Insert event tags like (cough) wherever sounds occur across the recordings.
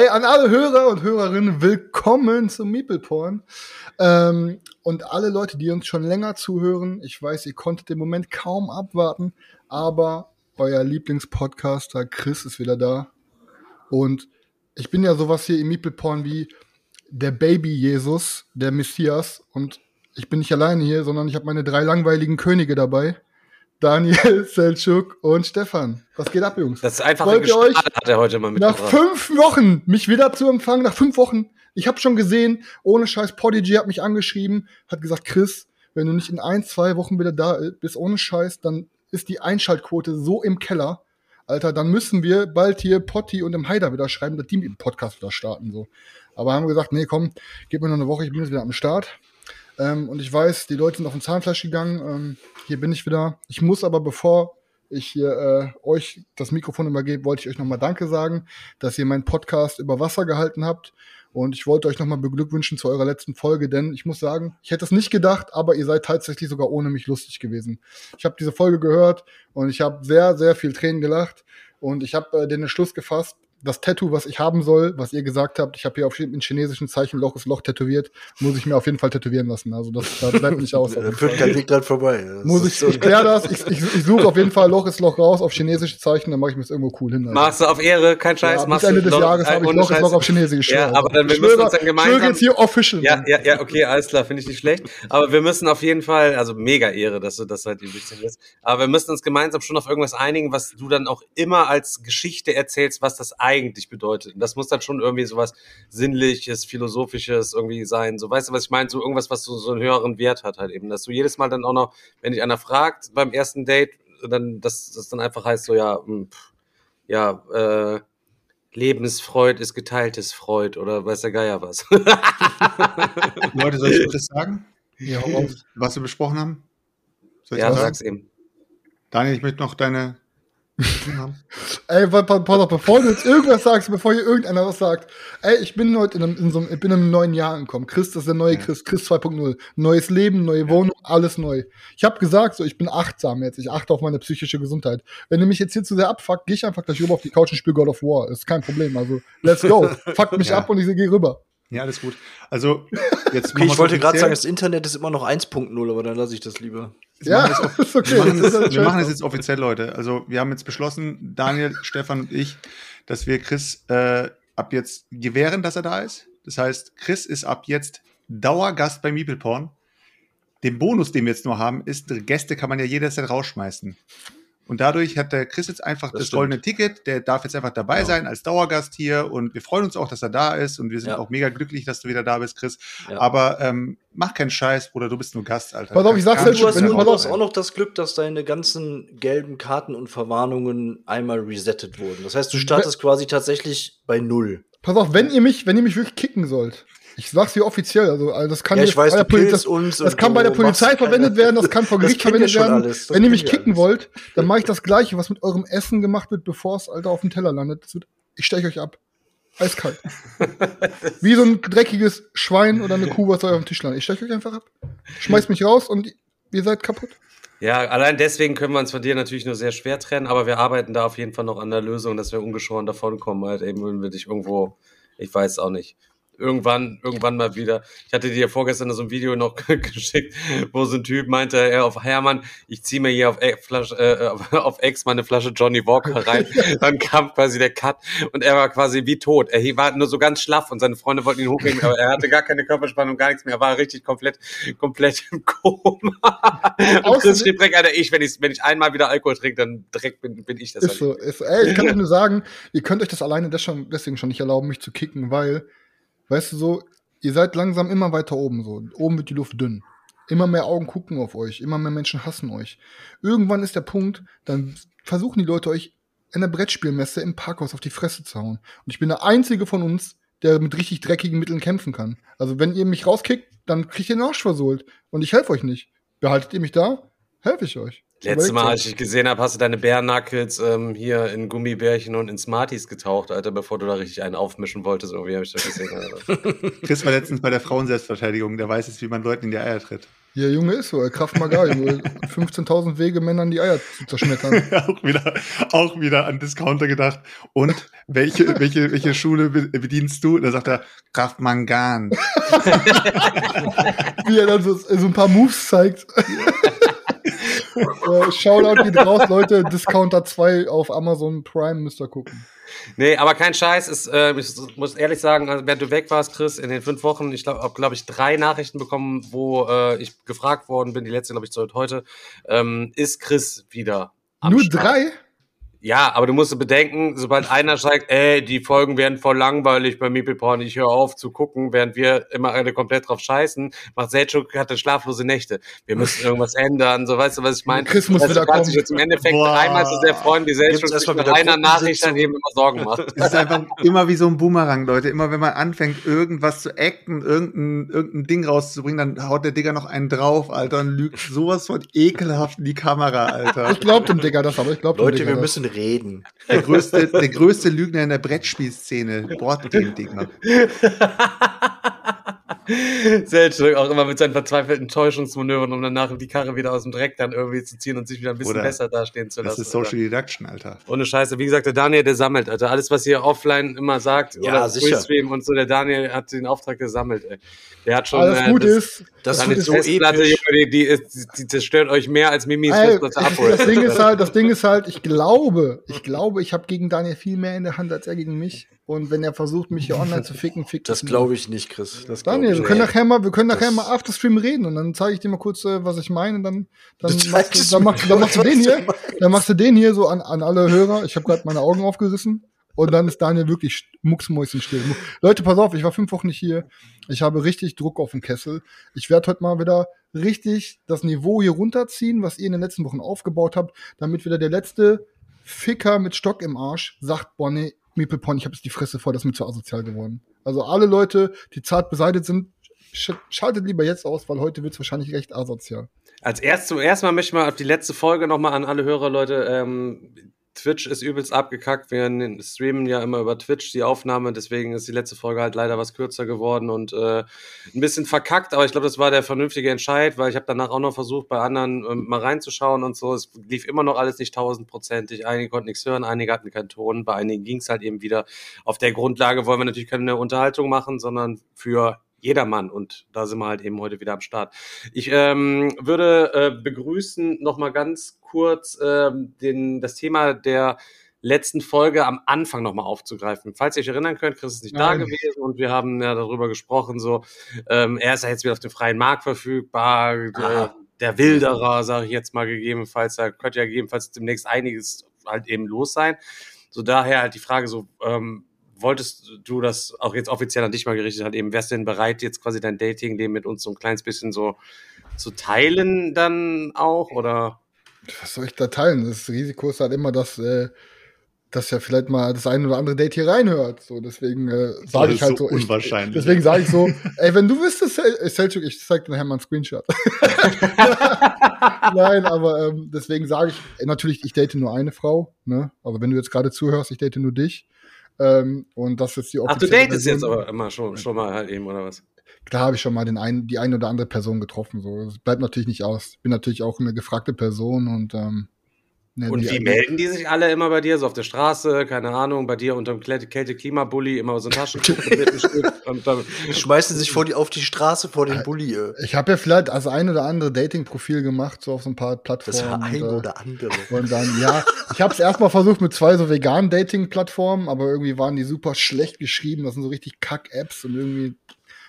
Ey, an alle Hörer und Hörerinnen, willkommen zum Meeple Porn. Ähm, und alle Leute, die uns schon länger zuhören, ich weiß, ihr konntet den Moment kaum abwarten, aber euer Lieblingspodcaster Chris ist wieder da. Und ich bin ja sowas hier im Meeple Porn wie der Baby Jesus, der Messias. Und ich bin nicht alleine hier, sondern ich habe meine drei langweiligen Könige dabei. Daniel, (laughs) Selçuk und Stefan. Was geht ab, Jungs? Das ist einfach Wollt ihr euch hat er heute mal nach mitgebracht. fünf Wochen mich wieder zu empfangen, nach fünf Wochen. Ich habe schon gesehen, ohne Scheiß, Podigy hat mich angeschrieben, hat gesagt, Chris, wenn du nicht in ein, zwei Wochen wieder da bist, ohne Scheiß, dann ist die Einschaltquote so im Keller. Alter, dann müssen wir bald hier Potti und im Haider wieder schreiben, dass die mit dem Podcast wieder starten. So. Aber haben wir gesagt, nee, komm, gib mir noch eine Woche, ich bin jetzt wieder am Start. Ähm, und ich weiß, die Leute sind auf den Zahnfleisch gegangen. Ähm, hier bin ich wieder. Ich muss aber, bevor ich hier äh, euch das Mikrofon übergebe, wollte ich euch nochmal Danke sagen, dass ihr meinen Podcast über Wasser gehalten habt. Und ich wollte euch nochmal beglückwünschen zu eurer letzten Folge, denn ich muss sagen, ich hätte es nicht gedacht, aber ihr seid tatsächlich sogar ohne mich lustig gewesen. Ich habe diese Folge gehört und ich habe sehr, sehr viel Tränen gelacht. Und ich habe äh, den Entschluss gefasst, das Tattoo, was ich haben soll, was ihr gesagt habt, ich habe hier auf in chinesischen Zeichen Loch ist Loch tätowiert, muss ich mir auf jeden Fall tätowieren lassen. Also das, das bleibt nicht aus. Da führt kein Weg dran vorbei. Das muss ich, so- ich kläre das, ich, ich, ich suche auf jeden Fall Loch ist Loch raus auf chinesische Zeichen, dann mache ich mir das irgendwo cool hin. Alter. Machst du auf Ehre, kein Scheiß. Ja, machst bis Ende du des Jahres habe ich Loch ist. Loch auf Chinesisch Ja, geschrieben. aber dann, wir müssen uns dann gemeinsam. jetzt hier official. Ja, ja, ja, okay, alles klar, finde ich nicht schlecht. Aber wir müssen auf jeden Fall, also mega Ehre, dass du das halt eben durchziehst. Aber wir müssen uns gemeinsam schon auf irgendwas einigen, was du dann auch immer als Geschichte erzählst, was das eigentlich bedeutet. Und das muss dann schon irgendwie sowas Sinnliches, Philosophisches irgendwie sein. So, weißt du, was ich meine? So irgendwas, was so, so einen höheren Wert hat halt eben. Dass du jedes Mal dann auch noch, wenn dich einer fragt beim ersten Date, dann, dass das dann einfach heißt so, ja, hm, pff, ja, äh, Lebensfreud ist geteiltes Freud oder weiß der Geier was. (laughs) Leute, soll ich das sagen, Ja, auf. was wir besprochen haben? Soll ich ja, sag's eben. Daniel, ich möchte noch deine. Haben. (laughs) Ey, pass auf, bevor du jetzt irgendwas sagst, bevor hier irgendeiner was sagt. Ey, ich bin heute in einem, in so einem, ich bin in einem neuen Jahr angekommen. Chris, das ist der neue Ja. Chris, Chris 2.0. Neues Leben, neue Wohnung, alles neu. Ich habe gesagt, so, ich bin achtsam jetzt. Ich achte auf meine psychische Gesundheit. Wenn du mich jetzt hier zu sehr abfuckt, geh ich einfach gleich rüber auf die Couch und spiele God of War. Ist kein Problem. Also, let's go. (laughs) Fuck mich Ja. ab und ich geh rüber. Ja, alles gut. Also, jetzt (laughs) Okay, ich wollte gerade sagen, das Internet ist immer noch 1.0, aber dann lasse ich das lieber. Ja, wir (laughs) ist okay. Wir machen, Das das, ist wir machen das scheiße. jetzt offiziell, Leute. Also, wir haben jetzt beschlossen, Daniel, (laughs) Stefan und ich, dass wir Chris äh, ab jetzt gewähren, dass er da ist. Das heißt, Chris ist ab jetzt Dauergast bei Meeple Porn. Den Bonus, den wir jetzt nur haben, ist, Gäste kann man ja jederzeit rausschmeißen. Und dadurch hat der Chris jetzt einfach das, Das goldene Ticket. Der darf jetzt einfach dabei Genau. sein als Dauergast hier. Und wir freuen uns auch, dass er da ist. Und wir sind Ja. auch mega glücklich, dass du wieder da bist, Chris. Ja. Aber ähm, mach keinen Scheiß, Bruder. Du bist nur Gast, Alter. Pass auf, ich sag's dir, nicht Du hast, wenn du- hast auch noch das Glück, dass deine ganzen gelben Karten und Verwarnungen einmal resettet wurden. Das heißt, du startest quasi tatsächlich bei Null. Pass auf, wenn ihr mich, wenn ihr mich wirklich kicken sollt, ich sag's hier offiziell, also, also das kann Ja, ich weiß, bei der das, uns das kann bei der Polizei verwendet keine- werden, das kann vor Gericht verwendet schon werden. alles, wenn ihr mich kicken alles. wollt, dann mache ich das Gleiche, was mit eurem Essen gemacht wird, bevor es Alter auf dem Teller landet. Wird, ich steche euch ab. Eiskalt. (laughs) Wie so ein dreckiges Schwein oder eine Kuh, was euch auf dem Tisch landet. Ich steche euch einfach ab. Schmeißt mich raus und ihr seid kaputt. Ja, allein deswegen können wir uns von dir natürlich nur sehr schwer trennen, aber wir arbeiten da auf jeden Fall noch an der Lösung, dass wir ungeschoren davonkommen, halt eben, wenn wir dich irgendwo, ich weiß auch nicht, irgendwann, irgendwann mal wieder. Ich hatte dir vorgestern so ein Video noch (laughs) geschickt, wo so ein Typ meinte, er auf Hermann, ich ziehe mir hier auf, e Flasche, äh, (laughs) auf Ex mal eine Flasche Johnny Walker rein. (laughs) Dann kam quasi der Cut und er war quasi wie tot. Er war nur so ganz schlaff und seine Freunde wollten ihn hochnehmen, aber er hatte gar keine Körperspannung, gar nichts mehr. Er war richtig komplett, komplett im Koma. und Chris schrieb direkt, Alter, ich, wenn ich, wenn ich einmal wieder Alkohol trinke, dann direkt bin, bin ich das. Ist so, ist. Ey, ich kann euch nur sagen, ihr könnt euch das alleine das schon, deswegen schon nicht erlauben, mich zu kicken, weil weißt du so, ihr seid langsam immer weiter oben so. Oben wird die Luft dünn. Immer mehr Augen gucken auf euch, immer mehr Menschen hassen euch. Irgendwann ist der Punkt, dann versuchen die Leute euch in der Brettspielmesse im Parkhaus auf die Fresse zu hauen. Und ich bin der einzige von uns, der mit richtig dreckigen Mitteln kämpfen kann. Also wenn ihr mich rauskickt, dann kriegt ihr den Arsch versohlt. Und ich helfe euch nicht. Behaltet ihr mich da, helfe ich euch. Letztes Mal, als ich dich gesehen habe, hast du deine Bärnackels ähm, hier in Gummibärchen und in Smarties getaucht, Alter, bevor du da richtig einen aufmischen wolltest. Irgendwie habe ich das gesehen. Alter. (laughs) Chris war letztens bei der Frauenselbstverteidigung. Der weiß jetzt, wie man Leuten in die Eier tritt. Ja, Junge ist so. Kraft Maga, 15.000 (laughs) Wege, Männern die Eier zu zerschmettern. (laughs) auch, wieder, auch wieder an Discounter gedacht. Und welche, welche, welche Schule bedienst du? Da sagt er, Kraft Mangan. wie er dann so, so ein paar Moves zeigt. Äh, Shoutout geht raus, Leute. Discounter 2 auf Amazon Prime müsst ihr gucken. Nee, aber kein Scheiß. Ist, äh, ich muss ehrlich sagen, also, während du weg warst, Chris, in den fünf Wochen, ich glaube, glaube ich, drei Nachrichten bekommen, wo äh, ich gefragt worden bin. Die letzte, glaube ich, zu heute. Ähm, ist Chris wieder am Nur Start? drei? Ja, aber du musst bedenken, sobald einer sagt, ey, die Folgen werden voll langweilig bei Meeple Porn, ich höre auf zu gucken, während wir immer alle komplett drauf scheißen, macht Selchuk hatte schlaflose Nächte. Wir müssen irgendwas ändern, so weißt du, was ich meine? Chris muss also, wieder kommen. sich jetzt im Endeffekt Boah. dreimal so sehr freuen, wie Selchuk sich mit einer Nachricht dann eben immer Sorgen macht. Das ist einfach immer wie so ein Boomerang, Leute. Immer wenn man anfängt, irgendwas zu acten, irgendein, irgendein Ding rauszubringen, dann haut der Digger noch einen drauf, Alter, und lügt sowas von ekelhaft in die Kamera, Alter. Ich glaub dem Digger das, aber ich glaub Leute, dem wir müssen reden. Der größte, der größte Lügner in der Brettspielszene. Bord den Dinger. (laughs) Selchuk auch immer mit seinen verzweifelten Täuschungsmanövern, um danach die Karre wieder aus dem Dreck dann irgendwie zu ziehen und sich wieder ein bisschen Oder besser dastehen zu lassen. Das ist Social Alter. Deduction, Alter. Ohne Scheiße. Wie gesagt, der Daniel, der sammelt, Alter. Alles, was ihr offline immer sagt, ja, oder sicher. Stream und so, der Daniel hat den Auftrag gesammelt, ey. Der hat schon. Alles äh, gut das, ist. Das, das ist so episch. Die, die, ist, die zerstört euch mehr als Mimis Festplatte abholt. Das Ding ist halt, das Ding ist halt, ich glaube, ich glaube, ich habe gegen Daniel viel mehr in der Hand als er gegen mich. Und wenn er versucht, mich hier online zu ficken, fickt Das glaube ich nicht, Chris. Das Daniel, wir können nachher mal, wir können nachher mal after Stream reden und dann zeige ich dir mal kurz, äh, was ich meine. Dann, dann, machst du, dann, machst, dann machst du den hier, dann machst du den hier so an, an alle Hörer. Ich habe gerade meine Augen aufgerissen. Und dann ist Daniel wirklich mucksmäuschenstill. Leute, pass auf, ich war fünf Wochen nicht hier. Ich habe richtig Druck auf dem Kessel. Ich werde heute mal wieder richtig das Niveau hier runterziehen, was ihr in den letzten Wochen aufgebaut habt, damit wieder der letzte Ficker mit Stock im Arsch sagt, Bonnie, Meeple Pony, ich habe jetzt die Fresse voll, das ist mir zu asozial geworden. Also alle Leute, die zart beseitigt sind, sch schaltet lieber jetzt aus, weil heute wird es wahrscheinlich recht asozial. Als erst zum ersten Mal möchte ich mal auf die letzte Folge nochmal an alle Hörer, Leute, ähm, Twitch ist übelst abgekackt. Wir streamen ja immer über Twitch die Aufnahme, deswegen ist die letzte Folge halt leider was kürzer geworden und äh, ein bisschen verkackt, aber ich glaube, das war der vernünftige Entscheid, weil ich habe danach auch noch versucht, bei anderen ähm, mal reinzuschauen und so. Es lief immer noch alles nicht tausendprozentig. Einige konnten nichts hören, einige hatten keinen Ton, bei einigen ging es halt eben wieder. Auf der Grundlage wollen wir natürlich keine Unterhaltung machen, sondern für jedermann. Und da sind wir halt eben heute wieder am Start. Ich ähm, würde äh, begrüßen noch mal ganz kurz ähm, den, das Thema der letzten Folge am Anfang nochmal aufzugreifen. Falls ihr euch erinnern könnt, Chris ist nicht Nein. da gewesen und wir haben ja darüber gesprochen, so ähm, er ist ja jetzt wieder auf dem freien Markt verfügbar, der, der Wilderer, sage ich jetzt mal gegebenenfalls, da könnte ja gegebenenfalls demnächst einiges halt eben los sein. So daher halt die Frage so, ähm, wolltest du das auch jetzt offiziell an dich mal gerichtet hat, eben wärst du denn bereit, jetzt quasi dein Dating-Leben mit uns so ein kleines bisschen so zu teilen dann auch, oder? Was soll ich da teilen? Das Risiko ist halt immer, dass, äh, dass ja vielleicht mal das ein oder andere Date hier reinhört. So, deswegen äh, sage ich halt so. Unwahrscheinlich. Ich, deswegen sage ich so, ey, wenn du wüsstest, äh, Selchuk, ich zeig dir nachher mal einen Screenshot. (laughs) Nein, aber ähm, deswegen sage ich, natürlich, ich date nur eine Frau, ne? Aber wenn du jetzt gerade zuhörst, ich date nur dich. Ähm, und das ist die Ach, du datest jetzt aber immer schon, schon mal halt eben, oder was? Da habe ich schon mal den ein, die eine oder andere Person getroffen. So. Das bleibt natürlich nicht aus. Ich bin natürlich auch eine gefragte Person und ähm, Und wie melden die sich alle immer bei dir? So auf der Straße, keine Ahnung, bei dir unterm Kälte- Kälte-Klimabully immer so ein Taschentuch mit (laughs) einem Stück und dann Schmeißen sich (laughs) vor die, auf die Straße vor den Bulli. äh. Ich habe ja vielleicht also ein oder andere Dating-Profil gemacht, so auf so ein paar Plattformen. Das war ein und, äh, oder andere. Und dann, ja, ich habe es erstmal versucht mit zwei so veganen Dating-Plattformen, aber irgendwie waren die super schlecht geschrieben. Das sind so richtig Kack-Apps und irgendwie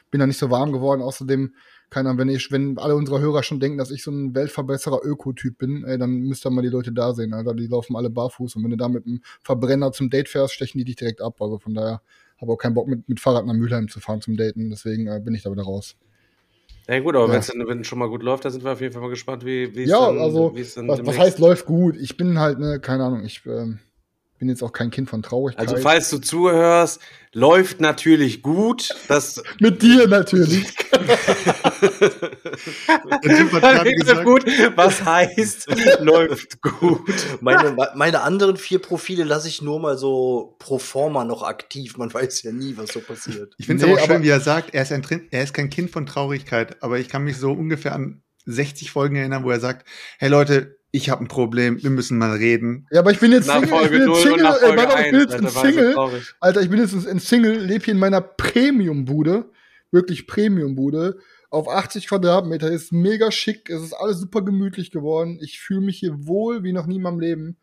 bin da nicht so warm geworden. Außerdem, keine Ahnung, wenn ich, wenn alle unsere Hörer schon denken, dass ich so ein Weltverbesserer Ökotyp bin, ey, dann müsst ihr mal die Leute da sehen, Alter. Die laufen alle barfuß und wenn du da mit einem Verbrenner zum Date fährst, stechen die dich direkt ab. Also von daher habe auch keinen Bock mit, mit Fahrrad nach Mülheim zu fahren zum Daten. Deswegen äh, bin ich da wieder raus. Ja gut, aber Ja. wenn es schon mal gut läuft, dann sind wir auf jeden Fall mal gespannt, wie es Ja, dann, also, was, was heißt läuft gut? Ich bin halt, ne, keine Ahnung, ich ähm, bin jetzt auch kein Kind von Traurigkeit. Also falls du zuhörst, läuft natürlich gut. Das (laughs) Mit dir natürlich. Läuft gesagt, gut. Was heißt (laughs) läuft gut? Meine, meine anderen vier Profile lasse ich nur mal so pro forma noch aktiv. Man weiß ja nie, was so passiert. Ich finde es Nee, aber auch schön, aber- wie er sagt, er ist, ein, er ist kein Kind von Traurigkeit, aber ich kann mich so ungefähr an 60 Folgen erinnern, wo er sagt, hey Leute, ich habe ein Problem, wir müssen mal reden. Ja, aber ich bin jetzt Nach Single, ich bin 0 jetzt Single, nach ey, Folge warte, ich bin 1. jetzt ein Alter, war das so Single. Alter, ich bin jetzt ein Single, lebe hier in meiner Premium-Bude, wirklich Premium-Bude, auf 80 Quadratmeter, ist mega schick, es ist alles super gemütlich geworden, ich fühle mich hier wohl wie noch nie in meinem Leben.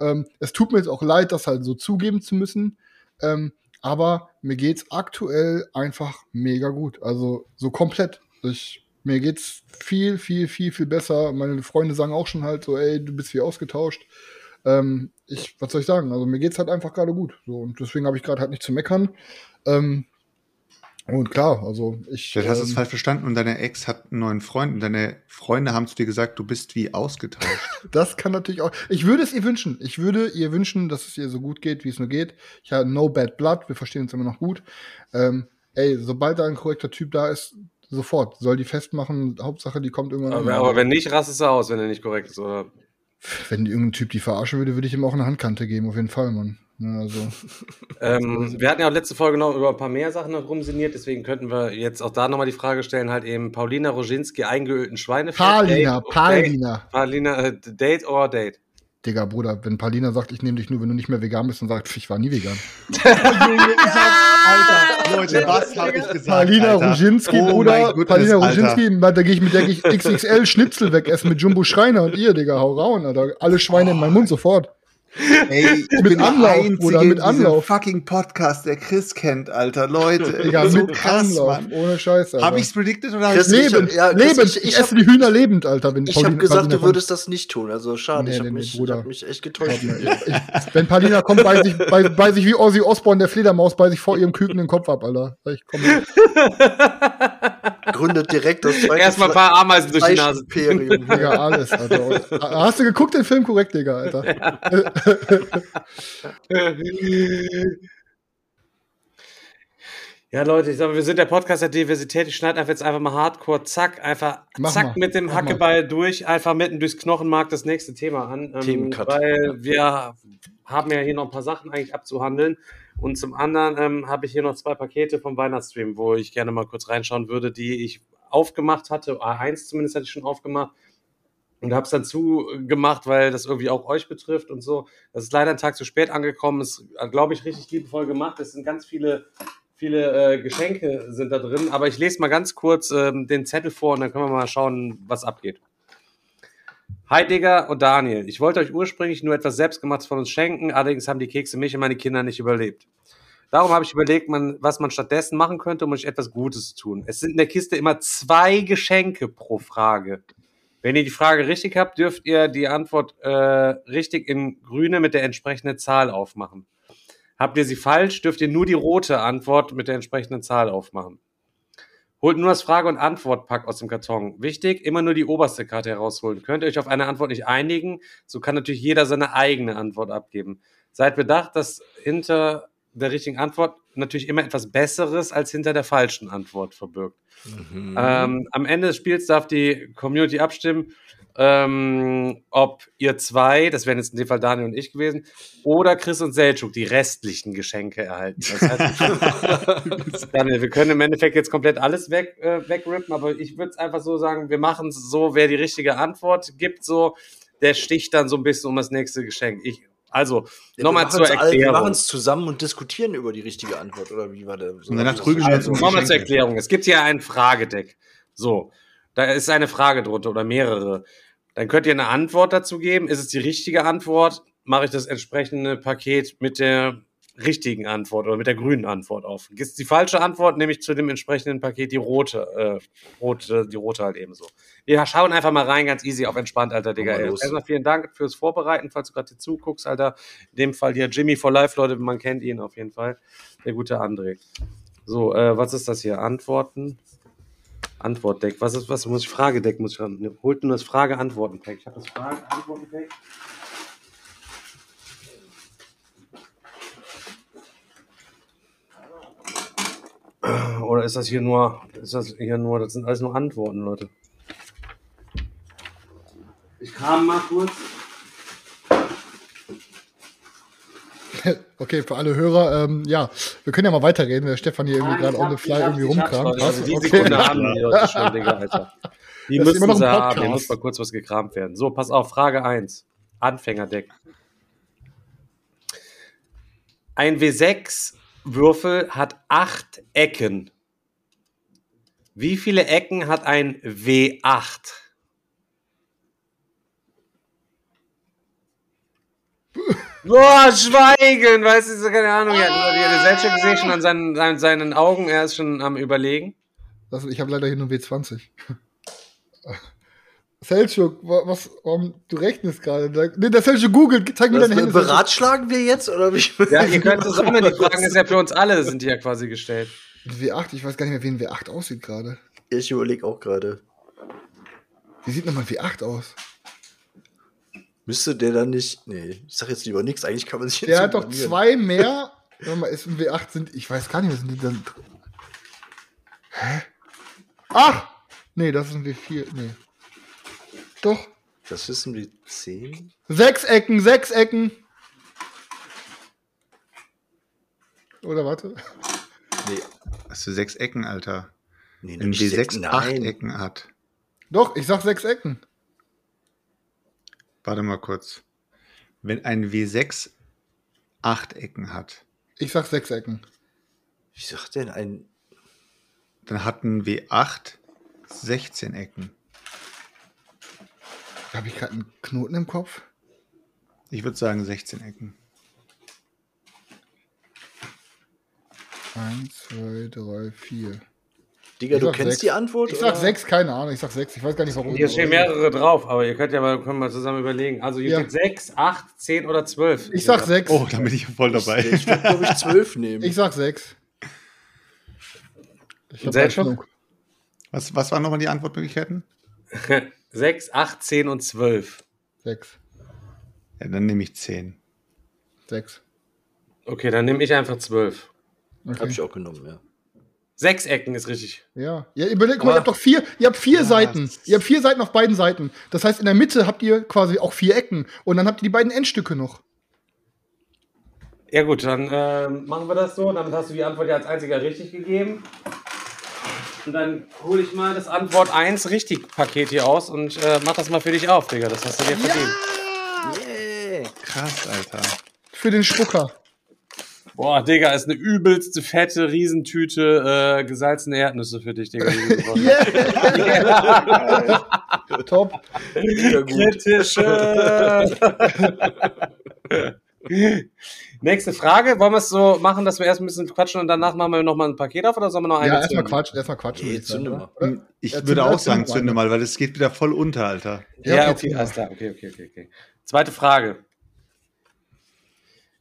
Ähm, es tut mir jetzt auch leid, das halt so zugeben zu müssen, ähm, aber mir geht's aktuell einfach mega gut, also so komplett. Ich, mir geht's viel, viel, viel, viel besser. Meine Freunde sagen auch schon halt so, ey, du bist wie ausgetauscht. Ähm, ich, was soll ich sagen? Also mir geht's halt einfach gerade gut. So, und deswegen habe ich gerade halt nicht zu meckern. Ähm, und klar, also ich. Vielleicht hast du es ähm, falsch verstanden und deine Ex hat einen neuen Freund und deine Freunde haben zu dir gesagt, du bist wie ausgetauscht. (laughs) Das kann natürlich auch. Ich würde es ihr wünschen. Ich würde ihr wünschen, dass es ihr so gut geht, wie es nur geht. Ich habe no bad blood. Wir verstehen uns immer noch gut. Ähm, ey, sobald da ein korrekter Typ da ist, sofort. Soll die festmachen. Hauptsache, die kommt irgendwann. Aber, aber wenn nicht, rastest du aus, wenn er nicht korrekt ist, oder? wenn irgendein Typ die verarschen würde, würde ich ihm auch eine Handkante geben, auf jeden Fall, Mann. Ja, also. (laughs) Ähm, wir hatten ja auch letzte Folge noch über ein paar mehr Sachen noch rumsiniert, deswegen könnten wir jetzt auch da nochmal die Frage stellen, halt eben Paulina Roginski eingeölten Schweinefett. Palina. Date, Palina, äh, Date or Date? Digga, Bruder, wenn Palina sagt, ich nehme dich nur, wenn du nicht mehr vegan bist, dann sagt, ich war nie vegan. (laughs) Alter, Leute, was habe ich gesagt? Palina Alter? Roginski, Oh Bruder, Goodness, Palina. Roginski, da gehe ich mit der geh ich (laughs) XXL Schnitzel wegessen mit Jumbo Schreiner und ihr, Digga, hau rauen, Alter. Alle Schweine in meinen Mund sofort. Ey, ich Mit bin der Anlauf, Einzige Bruder, in mit Anlauf. fucking Podcast, der Chris kennt, Alter. Leute, Digga, so mit krass, Anlauf, Mann. ohne Scheiß, Alter. Habe ich's predicted oder hab Chris, ich's ich- lebend, ja, Chris, lebend. ich- Ich, ich hab- esse die Hühner lebend, Alter. Wenn Ich habe Paulina- gesagt, Paulina du kommt. würdest das nicht tun. Also schade, Nee, ich habe nee, nee, mich, ich Bruder. hab mich echt getäuscht. Ich, ich, wenn Palina kommt, beiß ich, beiß, beiß ich wie Ozzy Osbourne, der Fledermaus, beiß ich vor ihrem Küken den Kopf ab, Alter. Ich komm, (laughs) Gründet direkt das zweite Erstmal ein paar Ameisen durch die Nase. Fleisch-Imperium. Digga, alles, Alter. Und, hast du geguckt, den Film korrekt, Digga, Alter? Ja, Leute, ich sage, wir sind der Podcast der Diversität. Ich schneide einfach jetzt einfach mal hardcore, zack, einfach Mach zack mal, mit dem mach Hackeball durch, einfach mitten durchs Knochenmark das nächste Thema an. Ähm. Weil wir haben ja hier noch ein paar Sachen eigentlich abzuhandeln. Und zum anderen ähm, habe ich hier noch zwei Pakete vom Weihnachtsstream, wo ich gerne mal kurz reinschauen würde, die ich aufgemacht hatte. A1 zumindest hatte ich schon aufgemacht. Und habe es dann zugemacht, weil das irgendwie auch euch betrifft und so. Das ist leider einen Tag zu spät angekommen. Ist, glaube ich, richtig liebevoll gemacht. Es sind ganz viele, viele äh, Geschenke sind da drin. Aber ich lese mal ganz kurz ähm, den Zettel vor und dann können wir mal schauen, was abgeht. Hi Digga und Daniel. Ich wollte euch ursprünglich nur etwas Selbstgemachtes von uns schenken, allerdings haben die Kekse mich und meine Kinder nicht überlebt. Darum habe ich überlegt, man, was man stattdessen machen könnte, um euch etwas Gutes zu tun. Es sind in der Kiste immer zwei Geschenke pro Frage. Wenn ihr die Frage richtig habt, dürft ihr die Antwort äh, richtig in grüne mit der entsprechenden Zahl aufmachen. Habt ihr sie falsch, dürft ihr nur die rote Antwort mit der entsprechenden Zahl aufmachen. Holt nur das Frage- und Antwortpack aus dem Karton. Wichtig, immer nur die oberste Karte herausholen. Könnt ihr euch auf eine Antwort nicht einigen, so kann natürlich jeder seine eigene Antwort abgeben. Seid bedacht, dass hinter der richtigen Antwort natürlich immer etwas Besseres als hinter der falschen Antwort verbirgt. Mhm. Ähm, am Ende des Spiels darf die Community abstimmen, ähm, ob ihr zwei, das wären jetzt in dem Fall Daniel und ich gewesen, oder Chris und Selchuk die restlichen Geschenke erhalten. Das heißt, (laughs) Daniel, wir können im Endeffekt jetzt komplett alles weg, äh, wegrippen, aber ich würde es einfach so sagen, wir machen es so, wer die richtige Antwort gibt, so, der sticht dann so ein bisschen um das nächste Geschenk. Ich, also, Ja, nochmal wir zur machen's alle- Wir Erklärung. machen es zusammen und diskutieren über die richtige Antwort, oder wie war der? Und danach uns Also, nochmal zur. Erklärung. Es gibt hier ein Fragedeck. So, da ist eine Frage drunter oder mehrere. Dann könnt ihr eine Antwort dazu geben. Ist es die richtige Antwort? Mache ich das entsprechende Paket mit der richtigen Antwort oder mit der grünen Antwort auf. Ist die falsche Antwort, nehme ich zu dem entsprechenden Paket die rote, äh, rote, die rote halt ebenso. Wir schauen einfach mal rein, ganz easy auf entspannt, Alter, Digga. Erstmal vielen Dank fürs Vorbereiten, falls du gerade hier zuguckst, Alter. In dem Fall hier Jimmy for Life, Leute, man kennt ihn auf jeden Fall. Der gute André. So, äh, was ist das hier? Antworten. Antwortdeck. Was ist, was muss ich? Fragedeck muss ich ran. Holt nur das Frage-Antworten-Pack. Ich habe das Frage-Antworten-Pack. Oder ist das hier nur, ist das hier nur, das sind alles nur Antworten, Leute. Ich kam mal kurz. (laughs) Okay, für alle Hörer, ähm, ja, wir können ja mal weiterreden, weil Stefan hier irgendwie gerade on the fly irgendwie rumkramt. Also die Okay. Sekunde haben (laughs) die Leute schon, Digga, Alter. Die Das müssen sie haben. Hier muss mal kurz was gekramt werden. So, pass auf, Frage 1. Anfängerdeck. Ein W6-Würfel hat acht Ecken. Wie viele Ecken hat ein W8? (laughs) Boah, schweigen! Weißt du, so keine Ahnung. Ja, der Selchuk sehe ich schon an seinen, an seinen Augen. Er ist schon am Überlegen. Das, ich habe leider hier nur W20. (laughs) Selchuk, wa- was, warum, du rechnest gerade. Nee, der Selchuk googelt, zeig mir deine Hände. beratschlagen wir jetzt, oder wie? Ja, ihr könnt (laughs) zusammen, die Fragen ist ja für uns alle, sind die ja quasi gestellt. W8, ich weiß gar nicht mehr, wie ein W8 aussieht gerade. Ich überlege auch gerade. Wie sieht nochmal W8 aus? Müsste der dann nicht. Nee, ich sag jetzt lieber nichts. Eigentlich kann man sich jetzt Der hat doch zwei mehr. Warte mal, ist ein W8 sind, ich weiß gar nicht, was sind die dann. Hä? Ach! Nee, das ist ein W4, nee. Doch. Das wissen wir zehn. Sechs Ecken, sechs Ecken. Oder warte. Nee. Hast du sechs Ecken, Alter? nee Wenn nicht W6 sechs, acht. Ecken hat. Doch, ich sag sechs Ecken. Warte mal kurz. Wenn ein W6 acht Ecken hat, Ich sag sechs Ecken. Wie sagt denn ein. dann hat ein W8 16 Ecken. Habe ich gerade einen Knoten im Kopf? Ich würde sagen 16 Ecken. Eins, zwei, drei, vier. Digga, Ich du kennst sechs. die Antwort? Ich sag oder? sechs, keine Ahnung. Ich sag sechs. Ich weiß gar nicht warum. Hier stehen mehrere drauf, aber ihr könnt ja mal, können mal zusammen überlegen. Also hier Ja. steht 6, 8, 10 oder 12. Ich sag sechs. Oh, da bin ich voll dabei. Ich würde, glaube ich, zwölf nehmen. Ich sag sechs. Ich hab. Was, was waren nochmal die Antwortmöglichkeiten? 6, 8, 10 und 12. Sechs. Ja, dann nehme ich 10. Sechs. Okay, dann nehme ich einfach 12. Hab Okay. ich auch genommen, ja. Sechs Ecken ist richtig. Ja. ja überleg mal, ihr habt doch vier, ihr habt vier Seiten. Ihr habt vier Seiten auf beiden Seiten. Das heißt, in der Mitte habt ihr quasi auch vier Ecken. Und dann habt ihr die beiden Endstücke noch. Ja gut, dann ähm, machen wir das so. Damit hast du die Antwort ja als einziger richtig gegeben. Und dann hole ich mal das Antwort 1 richtig Paket hier aus und äh, mach das mal für dich auf, Digga. Das hast du dir verdient. Yeah. Krass, Alter. Für den Spucker. Boah, Digga, ist eine übelste fette Riesentüte äh, gesalzene Erdnüsse für dich, Digga. (laughs) Top. Kritische. Nächste Frage. Wollen wir es so machen, dass wir erst ein bisschen quatschen und danach machen wir nochmal ein Paket auf oder sollen wir noch eine Ja, erstmal quatschen. Erstmal quatschen. Nee, zünde mal. Oder? Ich Ja, würde auch sagen, zünde mal. mal, weil es geht wieder voll unter, Alter. Ja, Ja, okay, okay, alles klar. Okay, okay, okay, okay. Zweite Frage.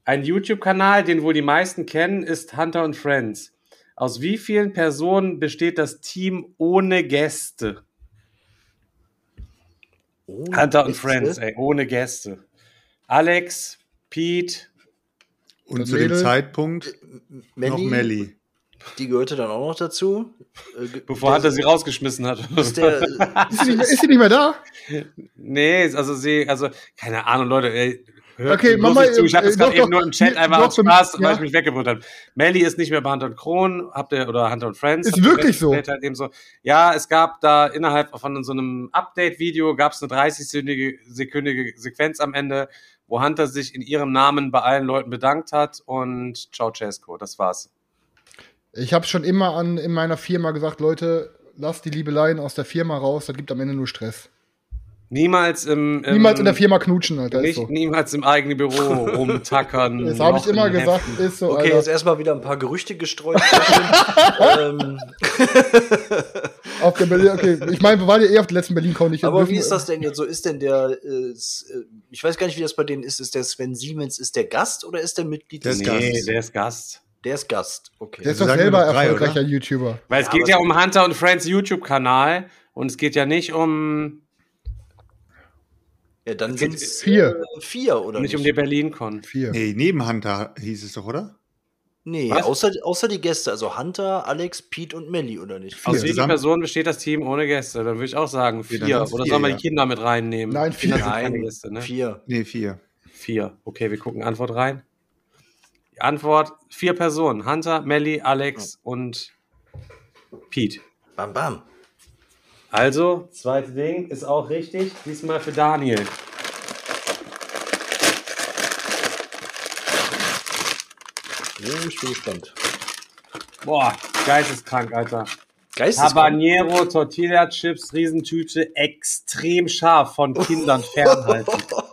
Ein YouTube-Kanal, den wohl die meisten kennen, ist Hunter und Friends. Aus wie vielen Personen besteht das Team ohne Gäste? Ohne Hunter und Gäste? Friends, ey, ohne Gäste. Alex, Pete, Und zu dem Mädel? Zeitpunkt Melli, noch Melli. Die gehörte dann auch noch dazu. Äh, bevor der- Hunter sie rausgeschmissen hat. ist der, Ist sie, nicht mehr, ist sie nicht mehr da? nee, also sie, also, keine Ahnung, Leute, ey, Hört Okay, mach mal, zu. Ich habe äh, das gerade doch, eben nur im Chat einfach doch, aus Spaß, ja. weil ich mich weggebrüllt habe. Melly ist nicht mehr bei Hunter und Kron, habt ihr, oder Hunter und Friends. Ist wirklich so? Halt eben so. Ja, es gab da innerhalb von so einem Update-Video gab es eine 30-sekündige sekündige Sequenz am Ende, wo Hunter sich in ihrem Namen bei allen Leuten bedankt hat und ciao Cesco, das war's. Ich habe schon immer an, in meiner Firma gesagt, Leute, lasst die Liebeleien aus der Firma raus, das gibt am Ende nur Stress. Niemals im, im Niemals in der Firma knutschen, Alter. Ist nicht, so. niemals im eigenen Büro rumtackern. Das habe ich immer gesagt, ist so, Okay, Alter. jetzt erstmal wieder ein paar Gerüchte gestreut. ähm, Auf der Berlin, okay. Ich meine, wir waren ja eh auf der letzten Berlin-Con nicht. aber wie ist das denn jetzt? So ist denn der, äh, äh, ich weiß gar nicht, wie das bei denen ist. Ist der Sven Siemens, ist der Gast oder ist der Mitglied? Der des ist Teams? Nee, Gast. der ist Gast. Der ist Gast, okay. Der ist doch selber drei, erfolgreicher oder? YouTuber. Weil es Ja, geht ja um Hunter und Friends YouTube-Kanal und es geht ja nicht um ja, dann geht- sind Vier. Äh, vier, oder nicht nicht? um die Berlin-Con. Vier. Nee, neben Hunter hieß es doch, oder? nee, Was? außer, außer die Gäste, also Hunter, Alex, Pete und Melly, oder nicht? Aus Vier. wie vielen Personen besteht das Team ohne Gäste? Dann würde ich auch sagen Ja, vier. sind's Oder vier, sollen wir ja. die Kinder mit reinnehmen? Nein, vier. Nein, Gäste, ne? vier. Nee, vier. Vier. Okay, wir gucken Antwort rein. Die Antwort: vier Personen. Hunter, Melly, Alex und Pete. Bam, bam. Also, zweite Ding ist auch richtig. Diesmal für Daniel. Ich bin gespannt. Boah, geisteskrank, Alter. Geisteskrank. Habanero, Tortilla Chips, Riesentüte, extrem scharf von Kindern fernhalten. (laughs)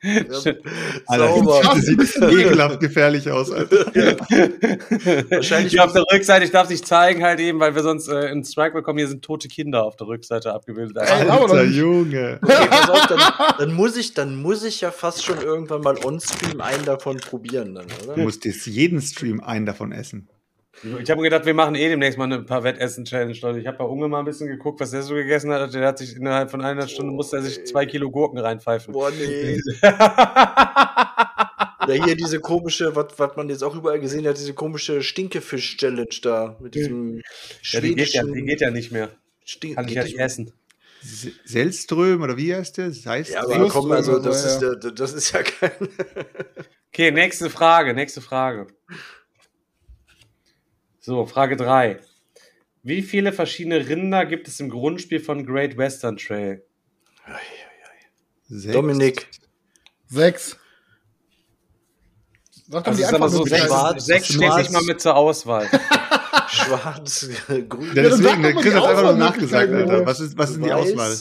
Alter, Sauber. das sieht (laughs) ekelhaft gefährlich aus, Alter. Wahrscheinlich Hier auf der Rückseite, ich darf nicht zeigen halt eben, weil wir sonst äh, einen Strike bekommen. Hier sind tote Kinder auf der Rückseite abgebildet. Alter, nicht. Junge. Okay, pass auf, dann, dann, muss ich, dann muss ich ja fast schon irgendwann mal on-stream einen davon probieren, dann, Du oder? musst jetzt jeden Stream einen davon essen. Ich habe mir gedacht, wir machen eh demnächst mal ein paar Wettessen-Challenge. Leute. Ich habe bei Unge mal ein bisschen geguckt, was der so gegessen hat. Der hat sich innerhalb von einer Stunde musste er sich zwei Kilo Gurken reinpfeifen. Boah, nee. (laughs) Oder hier diese komische, was man jetzt auch überall gesehen hat, diese komische Stinkefisch-Challenge da. Mit diesem ja, die, geht ja, die geht ja nicht mehr. Stink Kann ich ja nicht essen. Se- Selström oder wie heißt der? Heißt Ja, aber komm, also das, so, ist, ja. ja. das ist ja kein. Okay, nächste Frage, nächste Frage. So, Frage 3. Wie viele verschiedene Rinder gibt es im Grundspiel von Great Western Trail? Sechs. Dominik. Sechs. Sag doch Also die mal so, Antwort sechs, Schwarz, sechs steht nicht mal mit zur Auswahl. (laughs) Schwarz, grün. Ja, deswegen, der Chris hat einfach nur nachgesagt, Alter. Was ist, was ist denn die Auswahl?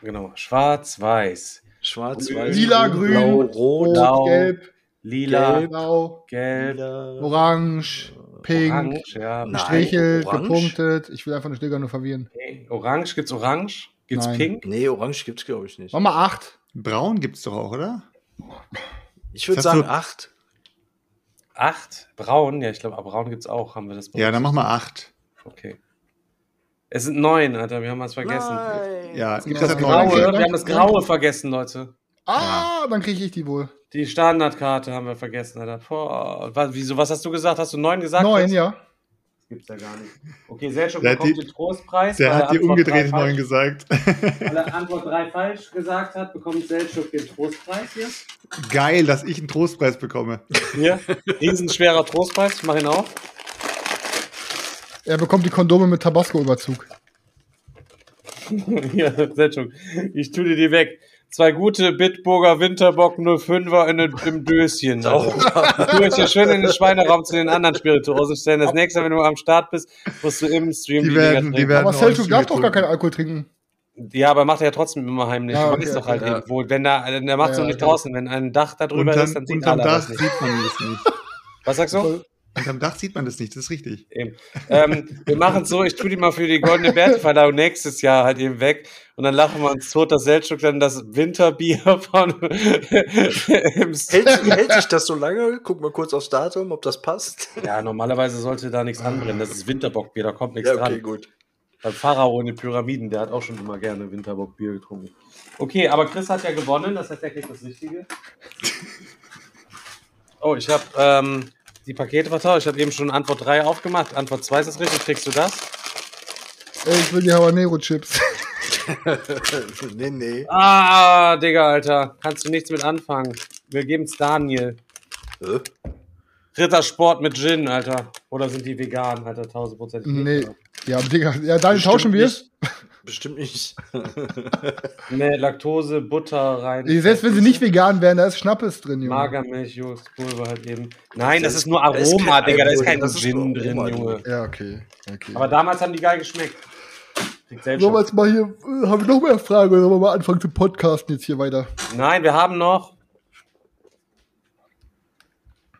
Genau. Schwarz, weiß, Schwarz, weiß, Lila, grün, blau, rot, Blau, gelb, lila, Gelb. blau, gelb, lila. orange, pink, orange, ja. Nein, gestrichelt, orange? gepunktet. Ich will einfach nur Stilger nur verwirren. Okay. Orange, gibt's orange? Gibt's Nein. pink? Nee, orange gibt's glaube ich nicht. Mach mal acht. Braun gibt's doch auch, oder? Ich würde Das sagen acht. Acht? Braun? Ja, ich glaube, braun gibt's auch. Haben wir das Ja, dann mach mal acht. Okay. Es sind neun, Alter. Wir haben was vergessen. Nein. Ja, gibt Chris das hat Graue, wir haben das Graue vergessen, Leute. Ah, dann kriege ich die wohl. Die Standardkarte haben wir vergessen, Alter. Boah, was, wieso, was hast du gesagt? Hast du neun gesagt? Neun, ja. Das gibt's ja gar nicht. Okay, Selchuk bekommt die- den Trostpreis. Der hat die Antwort umgedreht drei neun gesagt. Weil er Antwort 3 falsch gesagt hat, bekommt Selchuk den Trostpreis hier. Geil, dass ich einen Trostpreis bekomme. Hier, riesenschwerer Trostpreis. Ich mach ihn auf. Er bekommt die Kondome mit Tabasco-Überzug. (laughs) Hier, Selchuk. Ich tu dir die weg. Zwei gute Bitburger Winterbock 05er in, im Döschen. Alter. Du musst ja schön in den Schweineraum zu den anderen Spirituosen stellen. Das nächste Mal, wenn du am Start bist, musst du im Stream Die Dinger werden- die trinken. werden- Aber nur Selchuk uns darf doch gar keinen Alkohol trinken. Ja, aber macht er ja trotzdem immer heimlich. Ja, du okay, weißt doch okay, halt ja. eben, wo, wenn der, der macht es Ja, doch nicht draußen. Wenn ein Dach da drüber ist, Unterm, dann sieht Dach das nicht. sieht man das nicht. Was sagst du? Unterm Dach sieht man das nicht, das ist richtig. Ähm, wir machen es so, ich tue die mal für die Goldene Bärteverleihung nächstes Jahr halt eben weg und dann lachen wir uns tot, dass Seltschuk dann das Winterbier (laughs) von Hält, hält sich das so lange? Guck mal kurz aufs Datum, ob das passt. Ja, normalerweise sollte da nichts anbrennen. Das ist Winterbockbier, da kommt nichts Ja, okay, dran. gut. Beim Pharao in den Pyramiden, der hat auch schon immer gerne Winterbockbier getrunken. Okay, aber Chris hat ja gewonnen, das heißt, er kriegt das Richtige. Oh, ich habe ähm, die Pakete vertauscht. Ich habe eben schon Antwort 3 aufgemacht. Antwort 2 ist das richtig. Kriegst du das? Ey, ich will die Habanero-Chips. (laughs) nee, nee. Ah, Digga, Alter. Kannst du nichts mit anfangen. Wir geben's Daniel. Hä? Rittersport mit Gin, Alter. Oder sind die vegan, Alter? 1000 Prozent. Nee. Ja, Digga, ja, dann tauschen wir. nicht. Bestimmt nicht. (laughs) Nee, Laktose, Butter rein. Selbst wenn sie nicht vegan wären, da ist Schnappes drin, Junge. Magermilch, Joghurtpulver halt eben. Nein, das, Das ist nur Aroma, Digga. Da ist kein Gin drin, Junge. Ja, okay. okay. Aber damals haben die geil geschmeckt. Jetzt mal hier, äh, haben wir noch mehr Fragen oder sollen wir mal anfangen zu podcasten jetzt hier weiter? Nein, wir haben noch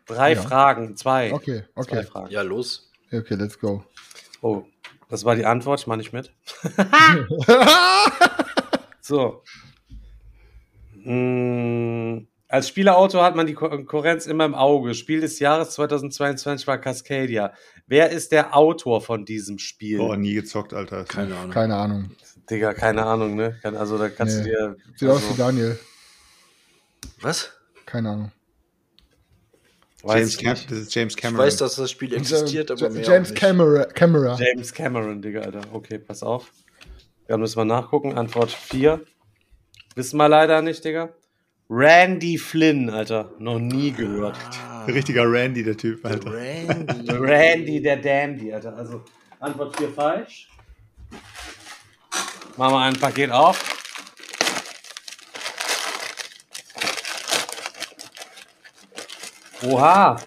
drei Ja. Fragen. Zwei. Okay, Zwei okay. Fragen. Ja, los. Okay, let's go. Oh, das war die Antwort. Ich mache nicht mit. (laughs) So. Mm, Als Spielerauto hat man die Konkurrenz immer im Auge. Spiel des Jahres 2022 war Cascadia. Wer ist der Autor von diesem Spiel? Oh, nie gezockt, Alter. Keine Ahnung. Keine Ahnung. Digga, keine Ahnung, ne? Also da kannst Nee. du dir. Sieht aus also, wie Daniel. Was? Keine Ahnung. Weiß James ich Cam das ist James Ich Cameron. weiß, dass das Spiel existiert, aber mehr James auch nicht. Camera. James Cameron, Digga, Alter. Okay, pass auf. Dann müssen wir nachgucken. Antwort 4. Wissen wir leider nicht, Digga. Randy Flynn, Alter. Noch nie gehört. Richtiger Randy, der Typ, Alter. Randy. (laughs) Randy der Dandy, Alter. Also Antwort 4 falsch. Machen wir ein Paket auf. Oha.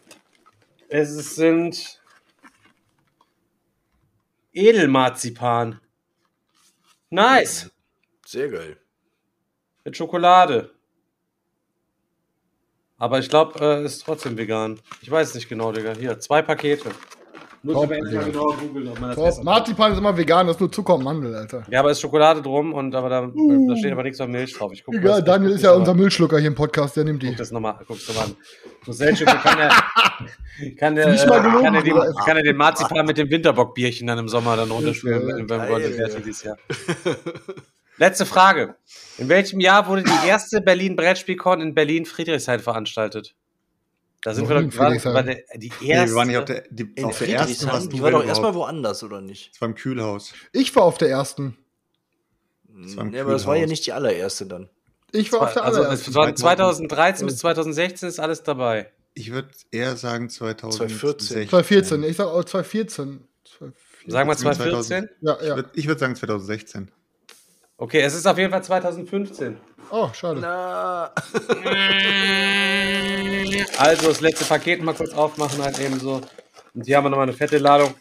Es sind Edelmarzipan. Nice. Sehr geil. Mit Schokolade. Aber ich glaube, äh, ist trotzdem vegan. Ich weiß nicht genau, Digga. Hier, zwei Pakete. Muss Top, aber mal Digga. genau googeln, ob man das. Marzipan ist immer vegan, das ist nur Zucker und Mandel, Alter. Ja, aber ist Schokolade drum und aber da, da steht aber nichts von Milch drauf. Ich guck Egal, das- Daniel ich ist ja das unser Müllschlucker hier im Podcast, der nimmt die. Guck das nochmal, guck's nochmal an. So Selchuk kann er, (laughs) kann äh, gelogen, kann er, Bruder. den, kann er den Marzipan mit dem Winterbockbierchen dann im Sommer dann runterspielen, wenn wir ja. dieses Jahr. Letzte Frage. In welchem Jahr wurde die (laughs) erste Berlin Brettspielcon in Berlin Friedrichshain veranstaltet? Da sind wir Warum doch gerade war der, die Nee, erste. wir waren nicht auf der, die, auf der ersten warst die war doch erstmal woanders, oder nicht? Das war im Kühlhaus. Ich war auf der ersten. war im Nee, aber das war ja nicht die allererste dann. Ich war auf der also es allerersten. war 2013 bis 2016 ist alles dabei. Ich würde eher sagen 2016. 2014. 2014. Ich sag auch 2014. 2014. Sagen wir 2014. 2014? Ja, Ich ja. würde würd sagen 2016. Okay, es ist auf jeden Fall 2015. Oh, schade. Na, (laughs) Also das letzte Paket mal kurz aufmachen halt eben so. Und hier haben wir nochmal eine fette Ladung.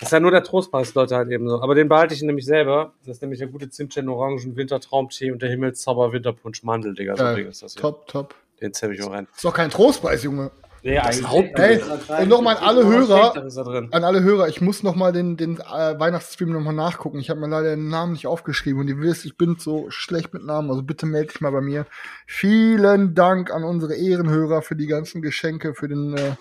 Das ist ja nur der Trostpreis, Leute, halt eben so. Aber den behalte ich nämlich selber. Das ist nämlich der gute Zimtchen, Orangen, Wintertraumtee und der Himmelszauber Winterpunsch Mandel, Digga. So Geil. Ding ist das hier. Top, top. Den zähl ich auch rein. Ist doch kein Trostpreis, Junge. Nee, eigentlich. Ey, und nochmal an alle Hörer, er an alle Hörer, ich muss noch mal den, den äh, Weihnachtsstream noch mal nachgucken. Ich habe mir leider den Namen nicht aufgeschrieben und ihr wisst, ich bin so schlecht mit Namen, also bitte melde dich mal bei mir. Vielen Dank an unsere Ehrenhörer für die ganzen Geschenke, für den, äh,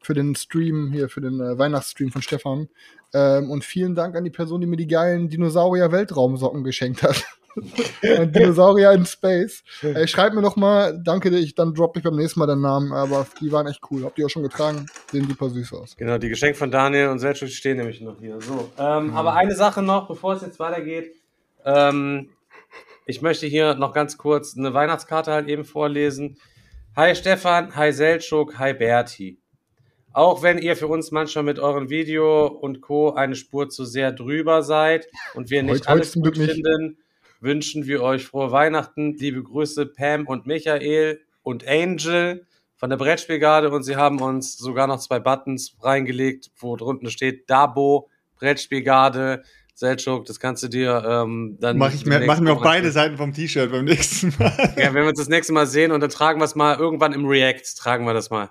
für den Stream hier, für den äh, Weihnachtsstream von Stefan. Ähm, und vielen Dank an die Person, die mir die geilen Dinosaurier-Weltraumsocken geschenkt hat. (laughs) Und Dinosaurier in Space. Ey, schreib mir noch mal, danke ich, dann droppe ich beim nächsten Mal den Namen, aber die waren echt cool. Habt ihr auch schon getragen? Sehen super süß aus. Genau, die Geschenke von Daniel und Selchuk stehen nämlich noch hier. So, ähm, Mhm. aber eine Sache noch, bevor es jetzt weitergeht. Ähm, ich möchte hier noch ganz kurz eine Weihnachtskarte halt eben vorlesen. Hi Stefan, hi Selchuk, hi Berti. Auch wenn ihr für uns manchmal mit euren Video und Co. eine Spur zu sehr drüber seid und wir nicht Heute- alles gut Glück nicht. Wünschen wir euch frohe Weihnachten. Liebe Grüße Pam und Michael und Angel von der Brettspielgarde und sie haben uns sogar noch zwei Buttons reingelegt, wo drunten steht Dabo, Brettspielgarde, Selchuk, das kannst du dir ähm, dann. Mach ich mir, machen wir auf noch beide Seiten vom T-Shirt beim nächsten Mal. Ja, wenn wir uns das nächste Mal sehen und dann tragen wir es mal irgendwann im React, tragen wir das mal.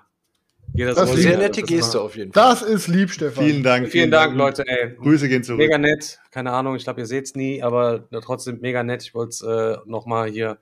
Jeder Das so ist sehr nette das Geste mal- auf jeden Fall. Das ist lieb, Stefan. Vielen Dank. Vielen Dank, Leute, ey. Grüße gehen zurück. Mega nett, keine Ahnung, ich glaube, ihr seht's nie, aber trotzdem mega nett. Ich wollte es äh, nochmal hier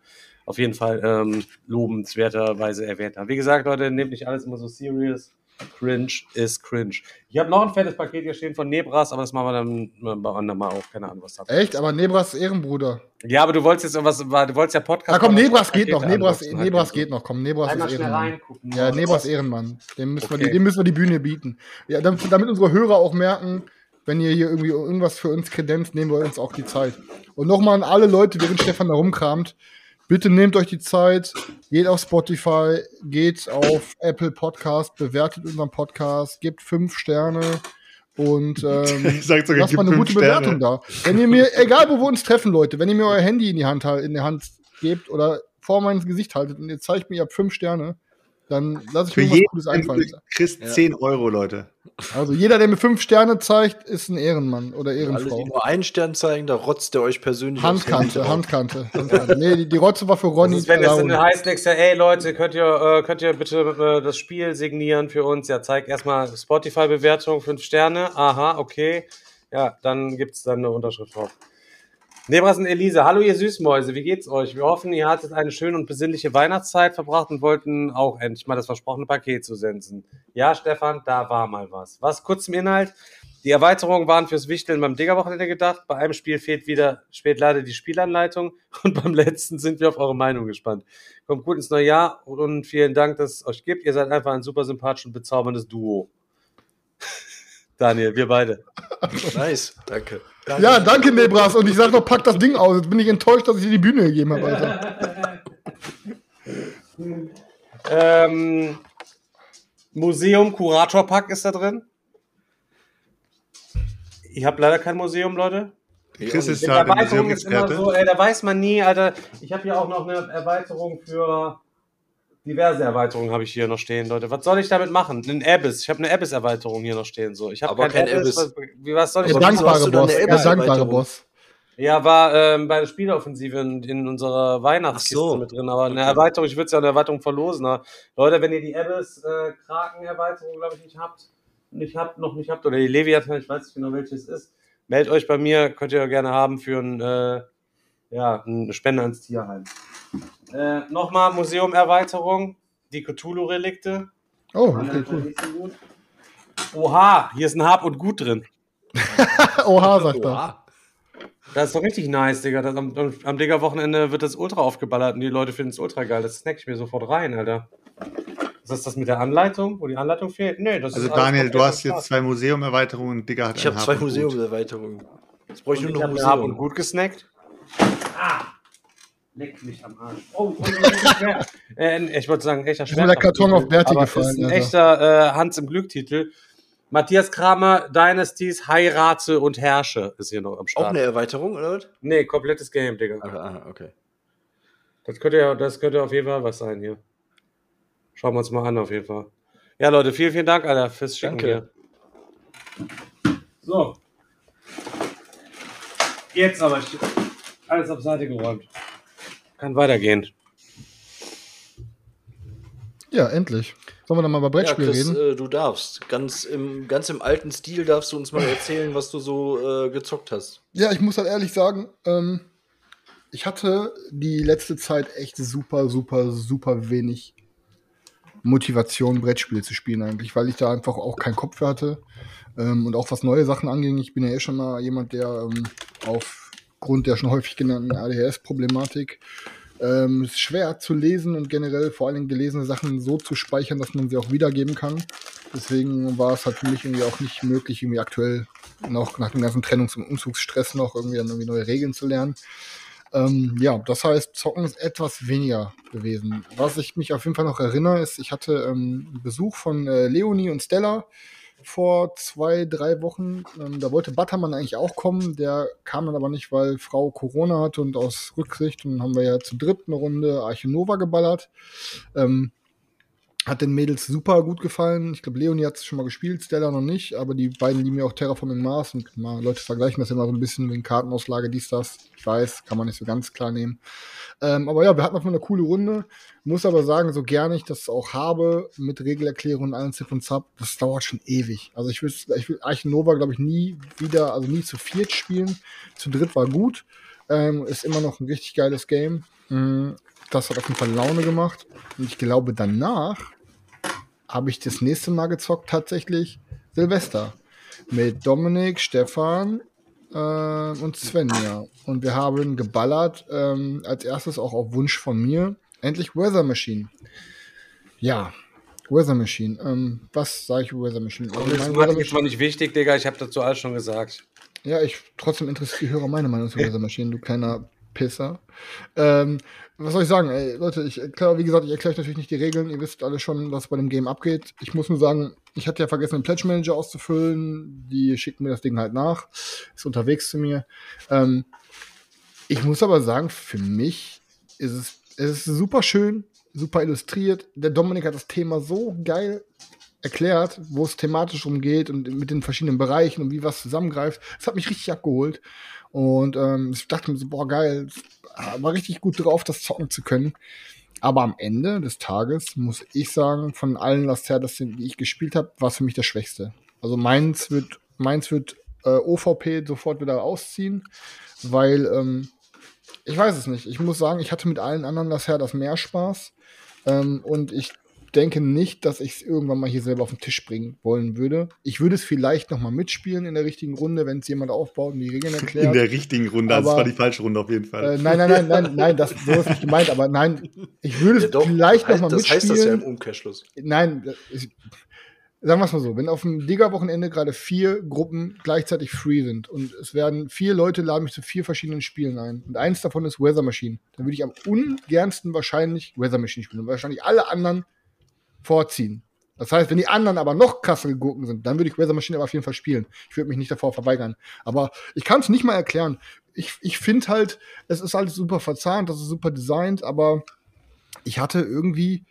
auf jeden Fall ähm, lobenswerterweise erwähnt haben. Wie gesagt, Leute, nehmt nicht alles immer so serious. Cringe ist cringe. Ich habe noch ein fettes Paket hier stehen von Nebras, aber das machen wir dann bei andermal auch. Keine Ahnung, was da Echt? Aber Nebras ist Ehrenbruder. Ja, aber du wolltest jetzt irgendwas, du wolltest ja Podcast. Ah, komm, Nebras das geht noch. Nebras, halt Nebras geht noch. Komm, Nebras Einmal ist Ehrenmann. reingucken. Ja, Nebras Ehrenmann. Dem müssen, wir Okay. die, dem müssen wir die Bühne bieten. Ja, damit, damit unsere Hörer auch merken, wenn ihr hier irgendwie irgendwas für uns kredenzt, nehmen wir uns auch die Zeit. Und nochmal an alle Leute, während Stefan da rumkramt, bitte nehmt euch die Zeit, geht auf Spotify, geht auf Apple Podcast, bewertet unseren Podcast, gebt fünf Sterne und (laughs) ähm, sogar, lasst mal eine gute Sterne. Bewertung da. Wenn ihr mir, (laughs) egal wo wir uns treffen, Leute, wenn ihr mir euer Handy in die Hand, in die Hand gebt oder vor mein Gesicht haltet und ihr zeigt mir, ihr habt fünf Sterne, dann lasse ich Für mir was jeden Gutes einfallen. kriegst 10 Euro, Leute. Also jeder, der mir fünf Sterne zeigt, ist ein Ehrenmann oder Alle, Ehrenfrau. die nur einen Stern zeigen, da rotzt der euch persönlich Handkante. Handkante, Handkante. Nee, die, die Rotze war für Ronny. Ist, wenn es dann heißt nächstes Jahr, ey Leute, könnt ihr, äh, könnt ihr bitte äh, das Spiel signieren für uns? Ja, zeig erstmal Spotify-Bewertung, fünf Sterne. Aha, okay. Ja, dann gibt's dann eine Unterschrift drauf. Nebras und Elise, hallo ihr Süßmäuse, wie geht's euch? Wir hoffen, ihr hattet eine schöne und besinnliche Weihnachtszeit verbracht und wollten auch endlich mal das versprochene Paket zu senden. Ja, Stefan, da war mal was. Was kurz zum Inhalt. Die Erweiterungen waren fürs Wichteln beim Digger-Wochenende gedacht. Bei einem Spiel fehlt wieder, fehlt leider die Spielanleitung (laughs) und beim letzten sind wir auf eure Meinung gespannt. Kommt gut ins neue Jahr und vielen Dank, dass es euch gibt. Ihr seid einfach ein super sympathisches und bezauberndes Duo. (laughs) Daniel, wir beide. Nice, danke. Ja, danke, Nebras. Und ich sag noch, pack das Ding aus. Jetzt bin ich enttäuscht, dass ich dir die Bühne gegeben habe, Alter. (laughs) Ähm, Museum Kuratorpack ist da drin. Ich habe leider kein Museum, Leute. Chris ist der Erweiterung ist immer so, ey, da weiß man nie, Alter. Ich habe hier auch noch eine Erweiterung für diverse Erweiterungen habe ich hier noch stehen, Leute. Was soll ich damit machen? Ein Abyss. Ich habe eine Abyss-Erweiterung hier noch stehen. So, ich habe Aber kein Abyss. Was, wie, was soll ich Der dankbare Boss. Der dankbare? Boss. Ja, war ähm, bei der Spieleoffensive in, in unserer Weihnachtskiste Ach so. mit drin, aber eine Okay. Erweiterung, ich würde es ja eine Erweiterung verlosen. Aber Leute, wenn ihr die Abyss äh, glaube ich, nicht habt, nicht habt, noch nicht habt, oder die Leviathan, ich weiß nicht genau welches ist, meldet euch bei mir, könnt ihr gerne haben für ein, äh, ja, eine Spende ans Tierheim. Äh, Nochmal Museum-Erweiterung, die Cthulhu-Relikte. Oh, okay, cool. Oha, hier ist ein Hab und Gut drin. (laughs) Oha, sagt er. Das ist doch richtig nice, Digga. Das, am am, am Digga-Wochenende wird das ultra aufgeballert und die Leute finden es ultra geil. Das snack ich mir sofort rein, Alter. Was ist das mit der Anleitung? Wo die Anleitung fehlt? Nee, das Also ist alles Daniel, du hast jetzt zwei Museum-Erweiterungen und Digga hat Ich ein habe zwei Hab und Gut. Museumserweiterungen. Jetzt bräuchte Und ich nur noch habe Hab und Museum. gut gesnackt. Ah! Leck mich am Arsch. Oh, Schwert. (laughs) äh, ich wollte sagen, echter mir der Karton auf Berti gefallen, Ist ein Alter. echter äh, Hans im Glück-Titel. Matthias Kramer, Dynasties, Heirate und Herrsche ist hier noch am Auch Start. eine Erweiterung, oder was? Nee, komplettes Game, Digga. Ah, ah, okay. Das könnte ja, das könnte auf jeden Fall was sein hier. Schauen wir uns mal an, auf jeden Fall. Ja, Leute, vielen, vielen Dank, Alter, fürs Schicken Danke. hier. So. Jetzt aber alles auf Seite geräumt. Kann weitergehen. Ja, endlich. Sollen wir dann mal über Ja, Brettspiele Chris, reden? äh, du darfst. Ganz im, ganz im alten Stil darfst du uns mal erzählen, was du so äh, gezockt hast. Ja, ich muss halt ehrlich sagen, ähm, ich hatte die letzte Zeit echt super, super, super wenig Motivation, Brettspiele zu spielen eigentlich, weil ich da einfach auch keinen Kopf für hatte ähm, und auch was neue Sachen anging. Ich bin ja eh schon mal jemand, der ähm, aufgrund der schon häufig genannten ADHS-Problematik ähm, ist schwer zu lesen und generell vor allem gelesene Sachen so zu speichern, dass man sie auch wiedergeben kann. Deswegen war es halt für mich irgendwie auch nicht möglich, irgendwie aktuell noch nach dem ganzen Trennungs- und Umzugsstress noch irgendwie dann irgendwie neue Regeln zu lernen. Ähm, ja, das heißt, Zocken ist etwas weniger gewesen. Was ich mich auf jeden Fall noch erinnere, ist, ich hatte ähm, einen Besuch von äh, Leonie und Stella vor zwei, drei Wochen. Ähm, da wollte Buttermann eigentlich auch kommen. Der kam dann aber nicht, weil Frau Corona hatte und aus Rücksicht. Und dann haben wir ja zu dritt eine Runde Arche Nova geballert. Ähm, hat den Mädels super gut gefallen. Ich glaube, Leonie hat es schon mal gespielt, Stella noch nicht, aber die beiden lieben ja auch Terraforming Mars und mal Leute vergleichen das immer so ein bisschen wegen Kartenauslage, dies, das. Ich weiß, kann man nicht so ganz klar nehmen. Ähm, aber ja, wir hatten auf eine coole Runde. Muss aber sagen, so gerne ich das auch habe mit Regelerklärung und allen Zip und Zap, das dauert schon ewig. Also ich will, ich will Archen Nova, glaube ich, nie wieder, also nie zu viert spielen. Zu dritt war gut. Ähm, ist immer noch ein richtig geiles Game. Mm, Das hat auf jeden Fall Laune gemacht. Und ich glaube, danach habe ich das nächste Mal gezockt, tatsächlich Silvester. Mit Dominik, Stefan äh, und Svenja. Und wir haben geballert, ähm, als erstes auch auf Wunsch von mir, endlich Weather Machine. Ja, Weather Machine. Ähm, was sage ich über Weather Machine? Also Das war nicht wichtig, Digga. Ich habe dazu alles schon gesagt. Ja, ich trotzdem interessiert die Hörer meine Meinung zu Weather Machine, du kleiner Pisser. Ähm, was soll ich sagen? Ey, Leute, ich klar, wie gesagt, ich erkläre euch natürlich nicht die Regeln. Ihr wisst alle schon, was bei dem Game abgeht. Ich muss nur sagen, ich hatte ja vergessen, den Pledge Manager auszufüllen. Die schicken mir das Ding halt nach. Ist unterwegs zu mir. Ähm, ich muss aber sagen, für mich ist es, es ist super schön, super illustriert. Der Dominik hat das Thema so geil erklärt, wo es thematisch umgeht und mit den verschiedenen Bereichen und wie was zusammengreift. Das hat mich richtig abgeholt. Und ähm, ich dachte mir so, boah, geil, war richtig gut drauf, das zocken zu können. Aber am Ende des Tages muss ich sagen, von allen Last Herdes, die ich gespielt habe, war es für mich der schwächste. Also meins wird, meins wird äh, OVP sofort wieder ausziehen, weil ähm, ich weiß es nicht. Ich muss sagen, ich hatte mit allen anderen Last Herdes mehr Spaß. Ähm, und ich denke nicht, dass ich es irgendwann mal hier selber auf den Tisch bringen wollen würde. Ich würde es vielleicht noch mal mitspielen in der richtigen Runde, wenn es jemand aufbaut und die Regeln erklärt. In der richtigen Runde, also das Aber- war die falsche Runde auf jeden Fall. Äh, nein, nein, nein, nein, nein, das so ist nicht gemeint, aber nein, ich würde es Ja, doch, vielleicht noch heißt- mal das heißt das ja im mitspielen. Umkehrschluss. nein, ich, sagen wir es mal so, wenn auf dem Digger-Wochenende gerade vier Gruppen gleichzeitig free sind und es werden vier Leute laden mich zu vier verschiedenen Spielen ein und eins davon ist Weather Machine, dann würde ich am ungernsten wahrscheinlich Weather Machine spielen und wahrscheinlich alle anderen vorziehen. Das heißt, wenn die anderen aber noch krassere Gurken sind, dann würde ich Weather Machine aber auf jeden Fall spielen. Ich würde mich nicht davor verweigern. Aber ich kann es nicht mal erklären. Ich, ich finde halt, es ist alles super verzahnt, das ist super designt, aber ich hatte irgendwie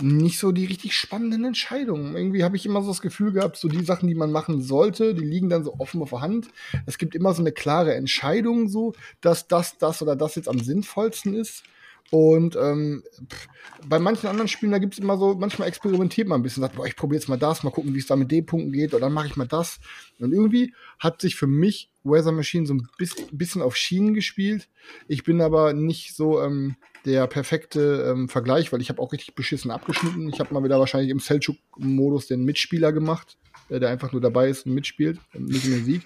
nicht so die richtig spannenden Entscheidungen. Irgendwie habe ich immer so das Gefühl gehabt, so die Sachen, die man machen sollte, die liegen dann so offen auf der Hand. Es gibt immer so eine klare Entscheidung, so, dass das, das oder das jetzt am sinnvollsten ist. Und ähm, bei manchen anderen Spielen, da gibt es immer so, manchmal experimentiert man ein bisschen, sagt, boah, ich probiere jetzt mal das, mal gucken, wie es da mit D-Punkten geht, oder dann mache ich mal das. Und irgendwie hat sich für mich Weather Machine so ein bisschen, auf Schienen gespielt. Ich bin aber nicht so ähm, der perfekte ähm, Vergleich, weil ich habe auch richtig beschissen abgeschnitten. Ich habe mal wieder wahrscheinlich im Selchuk-Modus den Mitspieler gemacht, äh, der einfach nur dabei ist und mitspielt, in den Sieg.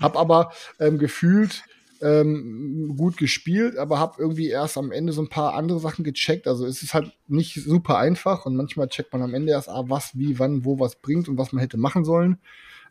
Hab aber ähm, gefühlt ähm, gut gespielt, aber habe irgendwie erst am Ende so ein paar andere Sachen gecheckt. Also es ist halt nicht super einfach und manchmal checkt man am Ende erst, ah, was, wie, wann, wo was bringt und was man hätte machen sollen.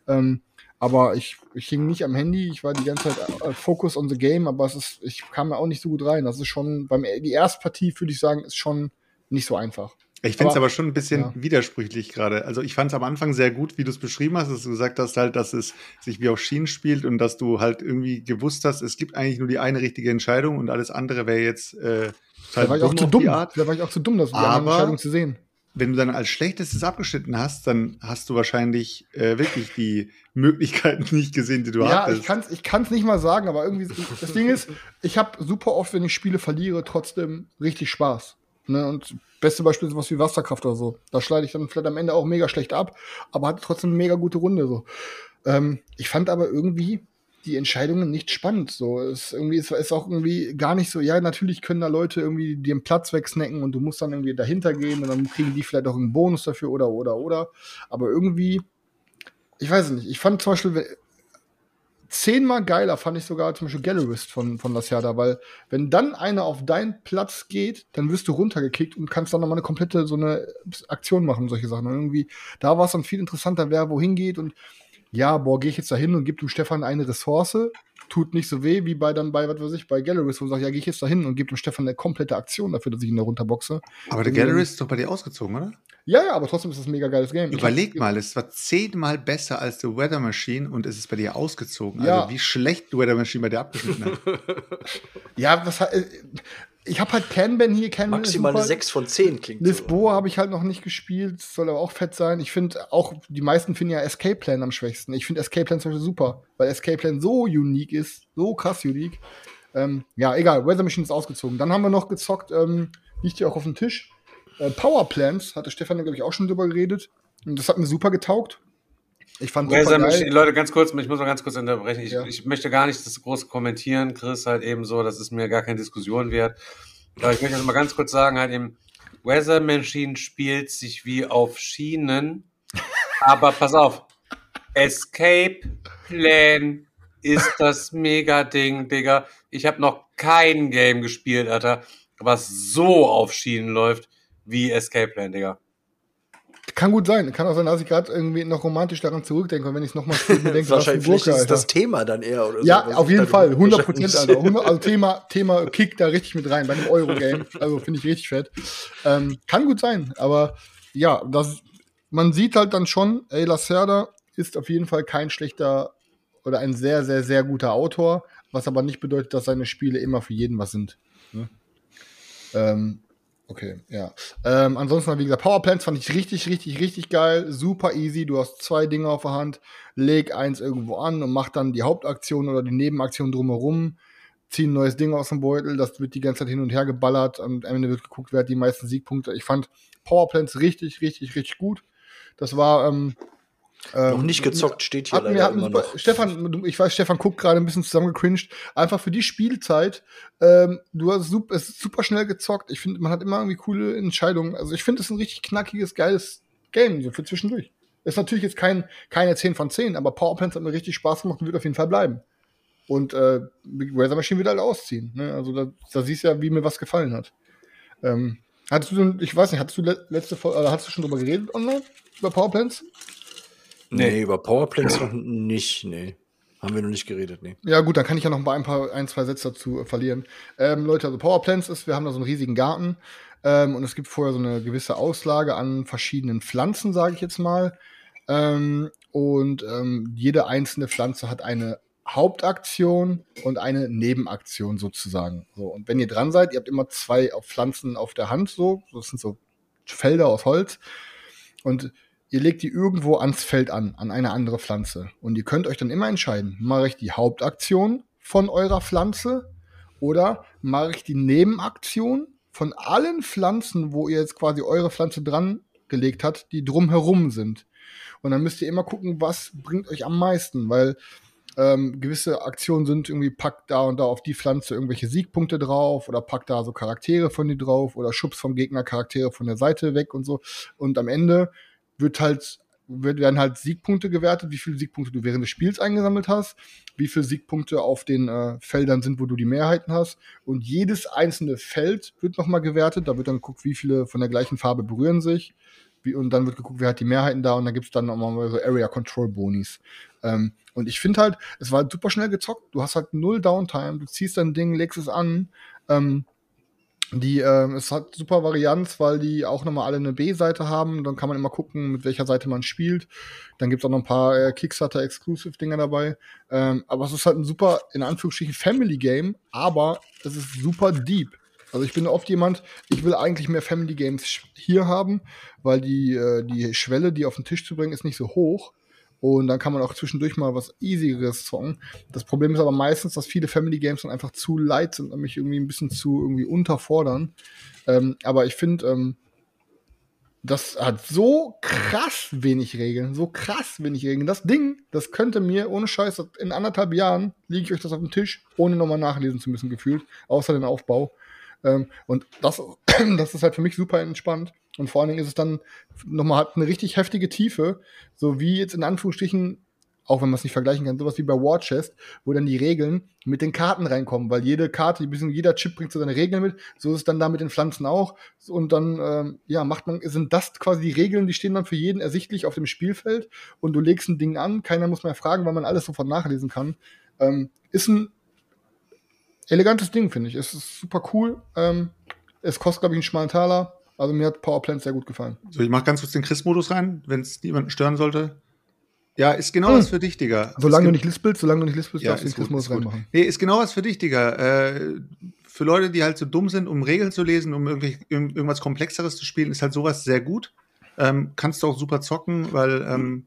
Ähm, aber ich, ich hing nicht am Handy, ich war die ganze Zeit äh, focus on the game, aber es ist, ich kam da auch nicht so gut rein. Das ist schon, beim die Erstpartie würde ich sagen, ist schon nicht so einfach. Ich finde es Aber- aber schon ein bisschen ja. widersprüchlich gerade. Also ich fand es am Anfang sehr gut, wie du es beschrieben hast, dass du gesagt hast halt, dass es sich wie auf Schienen spielt und dass du halt irgendwie gewusst hast, es gibt eigentlich nur die eine richtige Entscheidung und alles andere wäre jetzt äh, Da war ich auch zu dumm. die. Da war ich auch zu dumm, das die Aber- Entscheidung zu sehen. Wenn du dann als schlechtestes abgeschnitten hast, dann hast du wahrscheinlich äh, wirklich die (laughs) Möglichkeiten nicht gesehen, die du Ja, hattest. ich kann es ich kann's nicht mal sagen, aber irgendwie, das Ding ist, ich habe super oft, wenn ich Spiele verliere, trotzdem richtig Spaß. Ne? Und beste Beispiel ist was wie Wasserkraft oder so. Da schneide ich dann vielleicht am Ende auch mega schlecht ab, aber hatte trotzdem eine mega gute Runde. So. Ähm, ich fand aber irgendwie die Entscheidungen nicht spannend. So, es irgendwie es ist auch irgendwie gar nicht so. Ja, natürlich können da Leute irgendwie einen Platz wegsnacken und du musst dann irgendwie dahinter gehen und dann kriegen die vielleicht auch einen Bonus dafür oder oder oder. Aber irgendwie, ich weiß es nicht. Ich fand zum Beispiel zehnmal geiler fand ich sogar zum Beispiel Gallerist von, von Lacerda, weil wenn dann einer auf deinen Platz geht, dann wirst du runtergekickt und kannst dann nochmal eine komplette so eine Aktion machen, solche Sachen. Und irgendwie, da war es dann viel interessanter, wer wohin geht und ja, boah, gehe ich jetzt da hin und gib dem Stefan eine Ressource, tut nicht so weh wie bei dann bei, was weiß ich, bei Gallerist, wo du sagst, ja, gehe ich jetzt da hin und gib dem Stefan eine komplette Aktion dafür, dass ich ihn da runterboxe. aber der Gallery ist doch bei dir ausgezogen, oder? Ja, ja, aber trotzdem ist das ein mega geiles Game. Überleg mal, es war zehnmal besser als The Weather Machine und es ist bei dir ausgezogen. Ja. Also wie schlecht The Weather Machine bei dir abgeschnitten hat. (laughs) (laughs) Ja, was äh, ich habe halt Kanban hier, Kanban Maximal eine super. 6 von 10 klingt so. Lisboa habe ich halt noch nicht gespielt, soll aber auch fett sein. Ich finde auch, die meisten finden ja Escape Plan am schwächsten. Ich finde Escape Plan zum Beispiel super, weil Escape Plan so unique ist, so krass unique. Ähm, ja, egal, Weather Machine ist ausgezogen. Dann haben wir noch gezockt, ähm, liegt hier auch auf dem Tisch. Äh, Power Plants, hatte Stefan, glaube ich, auch schon drüber geredet. Und das hat mir super getaugt. Ich fand super Weather geil. Machine, Leute, ganz kurz, ich muss mal ganz kurz unterbrechen. Ich, Ja. ich möchte gar nicht das groß kommentieren, Chris, halt eben so, dass es mir gar keine Diskussion wert. Aber ich möchte also mal ganz kurz sagen, halt eben, Weather Machine spielt sich wie auf Schienen, aber pass auf, Escape Plan ist das Mega-Ding, Digga. Ich habe noch kein Game gespielt, Alter, was so auf Schienen läuft wie Escape Plan, Digga. Kann gut sein. Kann auch sein, dass ich gerade irgendwie noch romantisch daran zurückdenke und wenn (laughs) ich es nochmal mir denke, Wahrscheinlich was ein ist das. Thema dann eher oder so. Ja, auf jeden Fall. 100 wahrscheinlich Prozent. (laughs) Alter. 100, also Thema, Thema Kick da richtig mit rein bei einem Euro-Game. (laughs) Also finde ich richtig fett. Ähm, kann gut sein, aber ja, das, man sieht halt dann schon, ey, Lacerda ist auf jeden Fall kein schlechter oder ein sehr, sehr, sehr guter Autor, was aber nicht bedeutet, dass seine Spiele immer für jeden was sind. Ne? Ähm, okay, ja. Ähm, ansonsten, wie gesagt, Powerplants fand ich richtig, richtig, richtig geil. Super easy. Du hast zwei Dinge auf der Hand, leg eins irgendwo an und mach dann die Hauptaktion oder die Nebenaktion drumherum. Zieh ein neues Ding aus dem Beutel, das wird die ganze Zeit hin und her geballert am Ende wird geguckt, wer hat die meisten Siegpunkte. Ich fand Powerplants richtig, richtig, richtig gut. Das war ähm, Noch nicht gezockt steht hier leider immer noch. Stefan, ich weiß, Stefan guckt gerade ein bisschen zusammengecringed. Einfach für die Spielzeit. Ähm, du hast super, es ist super schnell gezockt. Ich finde, man hat immer irgendwie coole Entscheidungen. Also ich finde, es ist ein richtig knackiges, geiles Game, so für zwischendurch. Ist natürlich jetzt kein, keine 10 von 10, aber Powerplants hat mir richtig Spaß gemacht und wird auf jeden Fall bleiben. Und äh, Big Razor Machine wird halt ausziehen. Ne? Also da, da siehst du ja, wie mir was gefallen hat. Ähm, hattest du, ich weiß nicht, hattest du le letzte Folge, oder hast du schon drüber geredet online? Über Powerplants? Nee, über Powerplants noch nicht, nee. Haben wir noch nicht geredet, nee. Ja, gut, dann kann ich ja noch ein paar, ein, zwei Sätze dazu äh, verlieren. Ähm, Leute, also Powerplants ist, wir haben da so einen riesigen Garten ähm, und es gibt vorher so eine gewisse Auslage an verschiedenen Pflanzen, sage ich jetzt mal. Ähm, und ähm, jede einzelne Pflanze hat eine Hauptaktion und eine Nebenaktion sozusagen. So, und wenn ihr dran seid, ihr habt immer zwei Pflanzen auf der Hand, so, das sind so Felder aus Holz. Und ihr legt die irgendwo ans Feld an, an eine andere Pflanze. Und ihr könnt euch dann immer entscheiden, mache ich die Hauptaktion von eurer Pflanze oder mache ich die Nebenaktion von allen Pflanzen, wo ihr jetzt quasi eure Pflanze dran gelegt habt, die drumherum sind. Und dann müsst ihr immer gucken, was bringt euch am meisten, weil ähm, gewisse Aktionen sind irgendwie packt da und da auf die Pflanze irgendwelche Siegpunkte drauf oder packt da so Charaktere von die drauf oder schubst vom Gegner Charaktere von der Seite weg und so. Und am Ende wird halt, wird, werden halt Siegpunkte gewertet, wie viele Siegpunkte du während des Spiels eingesammelt hast, wie viele Siegpunkte auf den äh, Feldern sind, wo du die Mehrheiten hast. Und jedes einzelne Feld wird nochmal gewertet. Da wird dann geguckt, wie viele von der gleichen Farbe berühren sich. Wie, und dann wird geguckt, wer hat die Mehrheiten da. Und dann gibt's dann nochmal so Area Control Bonis. Ähm, und ich finde halt, es war super schnell gezockt. Du hast halt null Downtime. Du ziehst dein Ding, legst es an. Ähm, die, ähm, es hat super Varianz, weil die auch nochmal alle eine B-Seite haben. Dann kann man immer gucken, mit welcher Seite man spielt. Dann gibt's auch noch ein paar äh, Kickstarter-Exclusive-Dinger dabei. Ähm, aber es ist halt ein super, in Anführungsstrichen, Family-Game, aber es ist super deep. Also ich bin oft jemand, ich will eigentlich mehr Family Games hier haben, weil die, äh, die Schwelle, die auf den Tisch zu bringen, ist nicht so hoch. Und dann kann man auch zwischendurch mal was Easigeres zocken. Das Problem ist aber meistens, dass viele Family Games dann einfach zu light sind und mich irgendwie ein bisschen zu irgendwie unterfordern. Ähm, aber ich finde, ähm, das hat so krass wenig Regeln, so krass wenig Regeln. Das Ding, das könnte mir, ohne Scheiß, in anderthalb Jahren liege ich euch das auf den Tisch, ohne nochmal nachlesen zu müssen, gefühlt, außer den Aufbau. Ähm, und das, (clears throat) das ist halt für mich super entspannt. Und vor allen Dingen ist es dann nochmal hat eine richtig heftige Tiefe, so wie jetzt in Anführungsstrichen, auch wenn man es nicht vergleichen kann, sowas wie bei War Chest, wo dann die Regeln mit den Karten reinkommen, weil jede Karte, jeder Chip bringt so seine Regeln mit, so ist es dann da mit den Pflanzen auch. Und dann, ähm, ja, macht man, sind das quasi die Regeln, die stehen dann für jeden ersichtlich auf dem Spielfeld und du legst ein Ding an, keiner muss mehr fragen, weil man alles sofort nachlesen kann. Ähm, ist ein elegantes Ding, finde ich. Es ist super cool. Ähm, es kostet, glaube ich, einen schmalen Taler. Also mir hat Powerplant sehr gut gefallen. So, ich mach ganz kurz den Chris-Modus rein, wenn es niemanden stören sollte. Ja, ist genau Hm. was für dich, Digga. Solange du nicht lispelst, solange du nicht lispelst, Ja, darfst du den gut. reinmachen. Nee, ist genau was für dich, Digga. Äh, für Leute, die halt so dumm sind, um Regeln zu lesen, um irgendwie, irgend- irgendwas Komplexeres zu spielen, ist halt sowas sehr gut. Ähm, kannst du auch super zocken, weil ähm,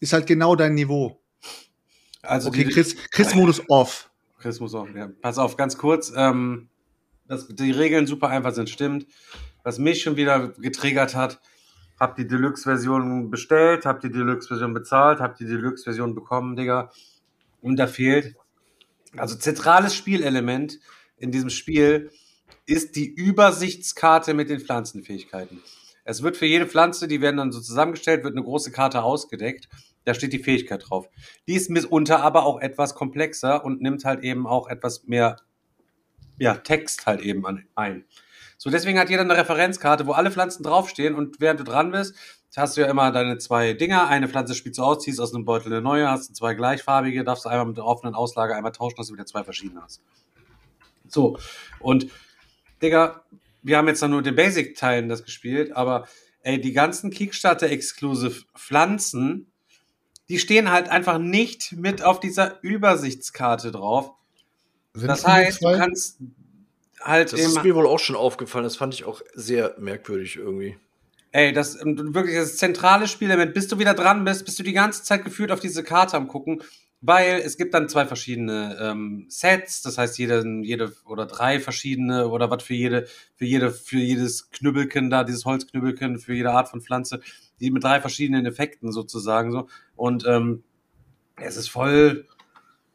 ist halt genau dein Niveau. Also Okay, die, Chris, Chris-Modus off. Chris muss auch, ja. Pass auf, ganz kurz. Ähm, dass die Regeln super einfach sind, stimmt. Was mich schon wieder getriggert hat, hab die Deluxe-Version bestellt, hab die Deluxe-Version bezahlt, hab die Deluxe-Version bekommen, Digga. Und da fehlt, also zentrales Spielelement in diesem Spiel ist die Übersichtskarte mit den Pflanzenfähigkeiten. Es wird für jede Pflanze, die werden dann so zusammengestellt, wird eine große Karte ausgedeckt. Da steht die Fähigkeit drauf. Die ist mitunter aber auch etwas komplexer und nimmt halt eben auch etwas mehr ja, Text halt eben an, ein. So, deswegen hat jeder eine Referenzkarte, wo alle Pflanzen draufstehen und während du dran bist, hast du ja immer deine zwei Dinger. Eine Pflanze spielst du aus, ziehst aus einem Beutel eine neue, hast du zwei gleichfarbige, darfst du einmal mit der offenen Auslage einmal tauschen, dass du wieder zwei verschiedene hast. So. Und, Digga, wir haben jetzt dann nur den Basic-Teilen das gespielt, aber ey, die ganzen Kickstarter-Exclusive Pflanzen, die stehen halt einfach nicht mit auf dieser Übersichtskarte drauf. Sind Das heißt, du kannst halt Das eben ist mir wohl auch schon aufgefallen. Das fand ich auch sehr merkwürdig irgendwie. Ey, das ähm, wirklich das zentrale Spielelement, bis du wieder dran bist, bist du die ganze Zeit gefühlt auf diese Karte am gucken, weil es gibt dann zwei verschiedene ähm, Sets, das heißt jede, jede oder drei verschiedene oder was für jede, für jede, für jedes Knüppelchen da, dieses Holzknüppelchen, für jede Art von Pflanze, die mit drei verschiedenen Effekten sozusagen so. Und ähm, es ist voll,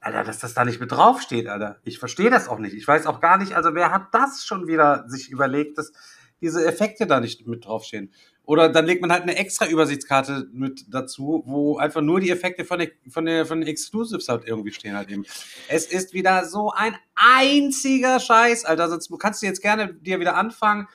Alter, dass das da nicht mit draufsteht, Alter. Ich verstehe das auch nicht. Ich weiß auch gar nicht, also wer hat das schon wieder sich überlegt, dass diese Effekte da nicht mit draufstehen? Oder dann legt man halt eine extra Übersichtskarte mit dazu, wo einfach nur die Effekte von, der, von, der, von den Exclusives halt irgendwie stehen halt eben. Es ist wieder so ein einziger Scheiß, Alter. Sonst kannst du jetzt gerne dir wieder anfangen,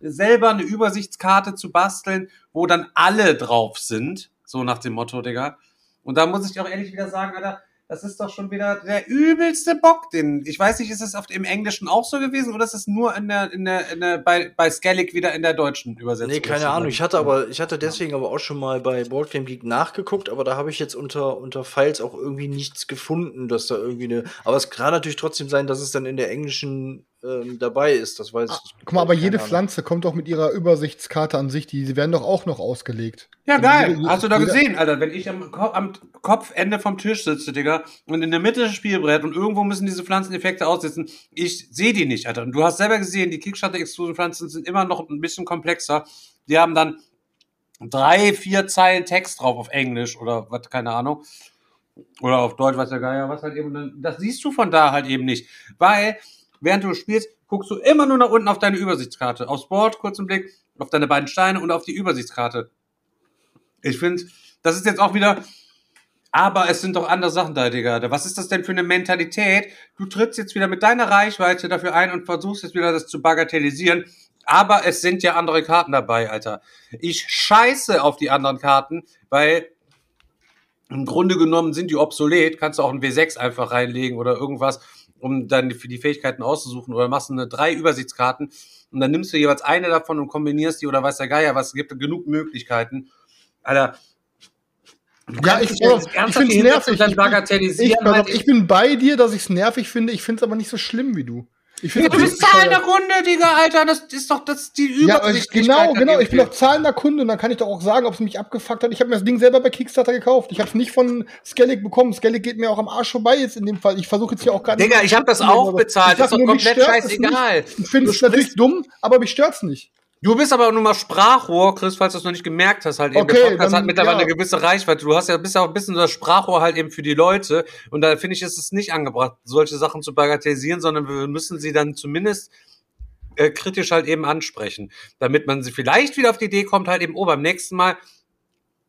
selber eine Übersichtskarte zu basteln, wo dann alle drauf sind. So nach dem Motto, Digga. Und da muss ich auch ehrlich wieder sagen, Alter, das ist doch schon wieder der übelste Bock, den, ich weiß nicht, ist es auf dem Englischen auch so gewesen oder ist es nur in der, in der, in der, bei, bei Skellig wieder in der deutschen Übersetzung? Nee, keine Ahnung. Ich hatte aber, ich hatte deswegen aber auch schon mal bei Board Game Geek nachgeguckt, aber da habe ich jetzt unter, unter Files auch irgendwie nichts gefunden, dass da irgendwie eine. Aber es kann natürlich trotzdem sein, dass es dann in der englischen ähm, dabei ist. Das weiß ich. Guck mal, aber jede Ahnung. Pflanze kommt doch mit ihrer Übersichtskarte an sich, die, die werden doch auch noch ausgelegt. Ja, geil. Jede- Hast du da gesehen, Alter? Wenn ich am, am Kopfende vom Tisch sitze, Digga, und in der Mitte das Spielbrett und irgendwo müssen diese Pflanzeneffekte aussitzen, ich sehe die nicht, Alter. Und du hast selber gesehen, die Kickstarter-Exclusive-Pflanzen sind immer noch ein bisschen komplexer. Die haben dann drei, vier Zeilen Text drauf auf Englisch oder was, keine Ahnung. Oder auf Deutsch, was der Geier, was halt eben, das siehst du von da halt eben nicht. Weil, während du spielst, guckst du immer nur nach unten auf deine Übersichtskarte. Aufs Board, kurzen Blick, auf deine beiden Steine und auf die Übersichtskarte. Ich finde, das ist jetzt auch wieder, aber es sind doch andere Sachen da, Digga. Was ist das denn für eine Mentalität? Du trittst jetzt wieder mit deiner Reichweite dafür ein und versuchst jetzt wieder das zu bagatellisieren. Aber es sind ja andere Karten dabei, Alter. Ich scheiße auf die anderen Karten, weil im Grunde genommen sind die obsolet. Kannst du auch ein W6 einfach reinlegen oder irgendwas, um dann für die Fähigkeiten auszusuchen. Oder machst du eine drei Übersichtskarten und dann nimmst du jeweils eine davon und kombinierst die oder weiß der Geier was. Es gibt genug Möglichkeiten. Alter. Ja, ich, ich, finde es nervig. Ich, ich, ich bin bei dir, dass ich es nervig finde. Ich finde es aber nicht so schlimm wie du. Ich ja, du bist zahlender Kunde, Digga, Alter. Das ist doch das ist die Ja, ich, genau, genau. Ich bin doch zahlender Kunde und dann kann ich doch auch sagen, ob es mich abgefuckt hat. Ich habe mir das Ding selber bei Kickstarter gekauft. Ich habe es nicht von Skellig bekommen. Skellig geht mir auch am Arsch vorbei jetzt in dem Fall. Ich versuche jetzt hier auch gar nicht. Digga, ich habe das auch bezahlt. Ist doch nur, komplett scheißegal. Ich finde Du es natürlich dumm, aber mich stört's nicht. Du bist aber nur mal Sprachrohr, Chris, falls du es noch nicht gemerkt hast, halt eben. Okay, der Podcast dann, hat mittlerweile ja. eine gewisse Reichweite. Du hast ja bist ja auch ein bisschen das Sprachrohr halt eben für die Leute. Und da finde ich, ist es nicht angebracht, solche Sachen zu bagatellisieren, sondern wir müssen sie dann zumindest äh, kritisch halt eben ansprechen. Damit man sie vielleicht wieder auf die Idee kommt, halt eben, oh, beim nächsten Mal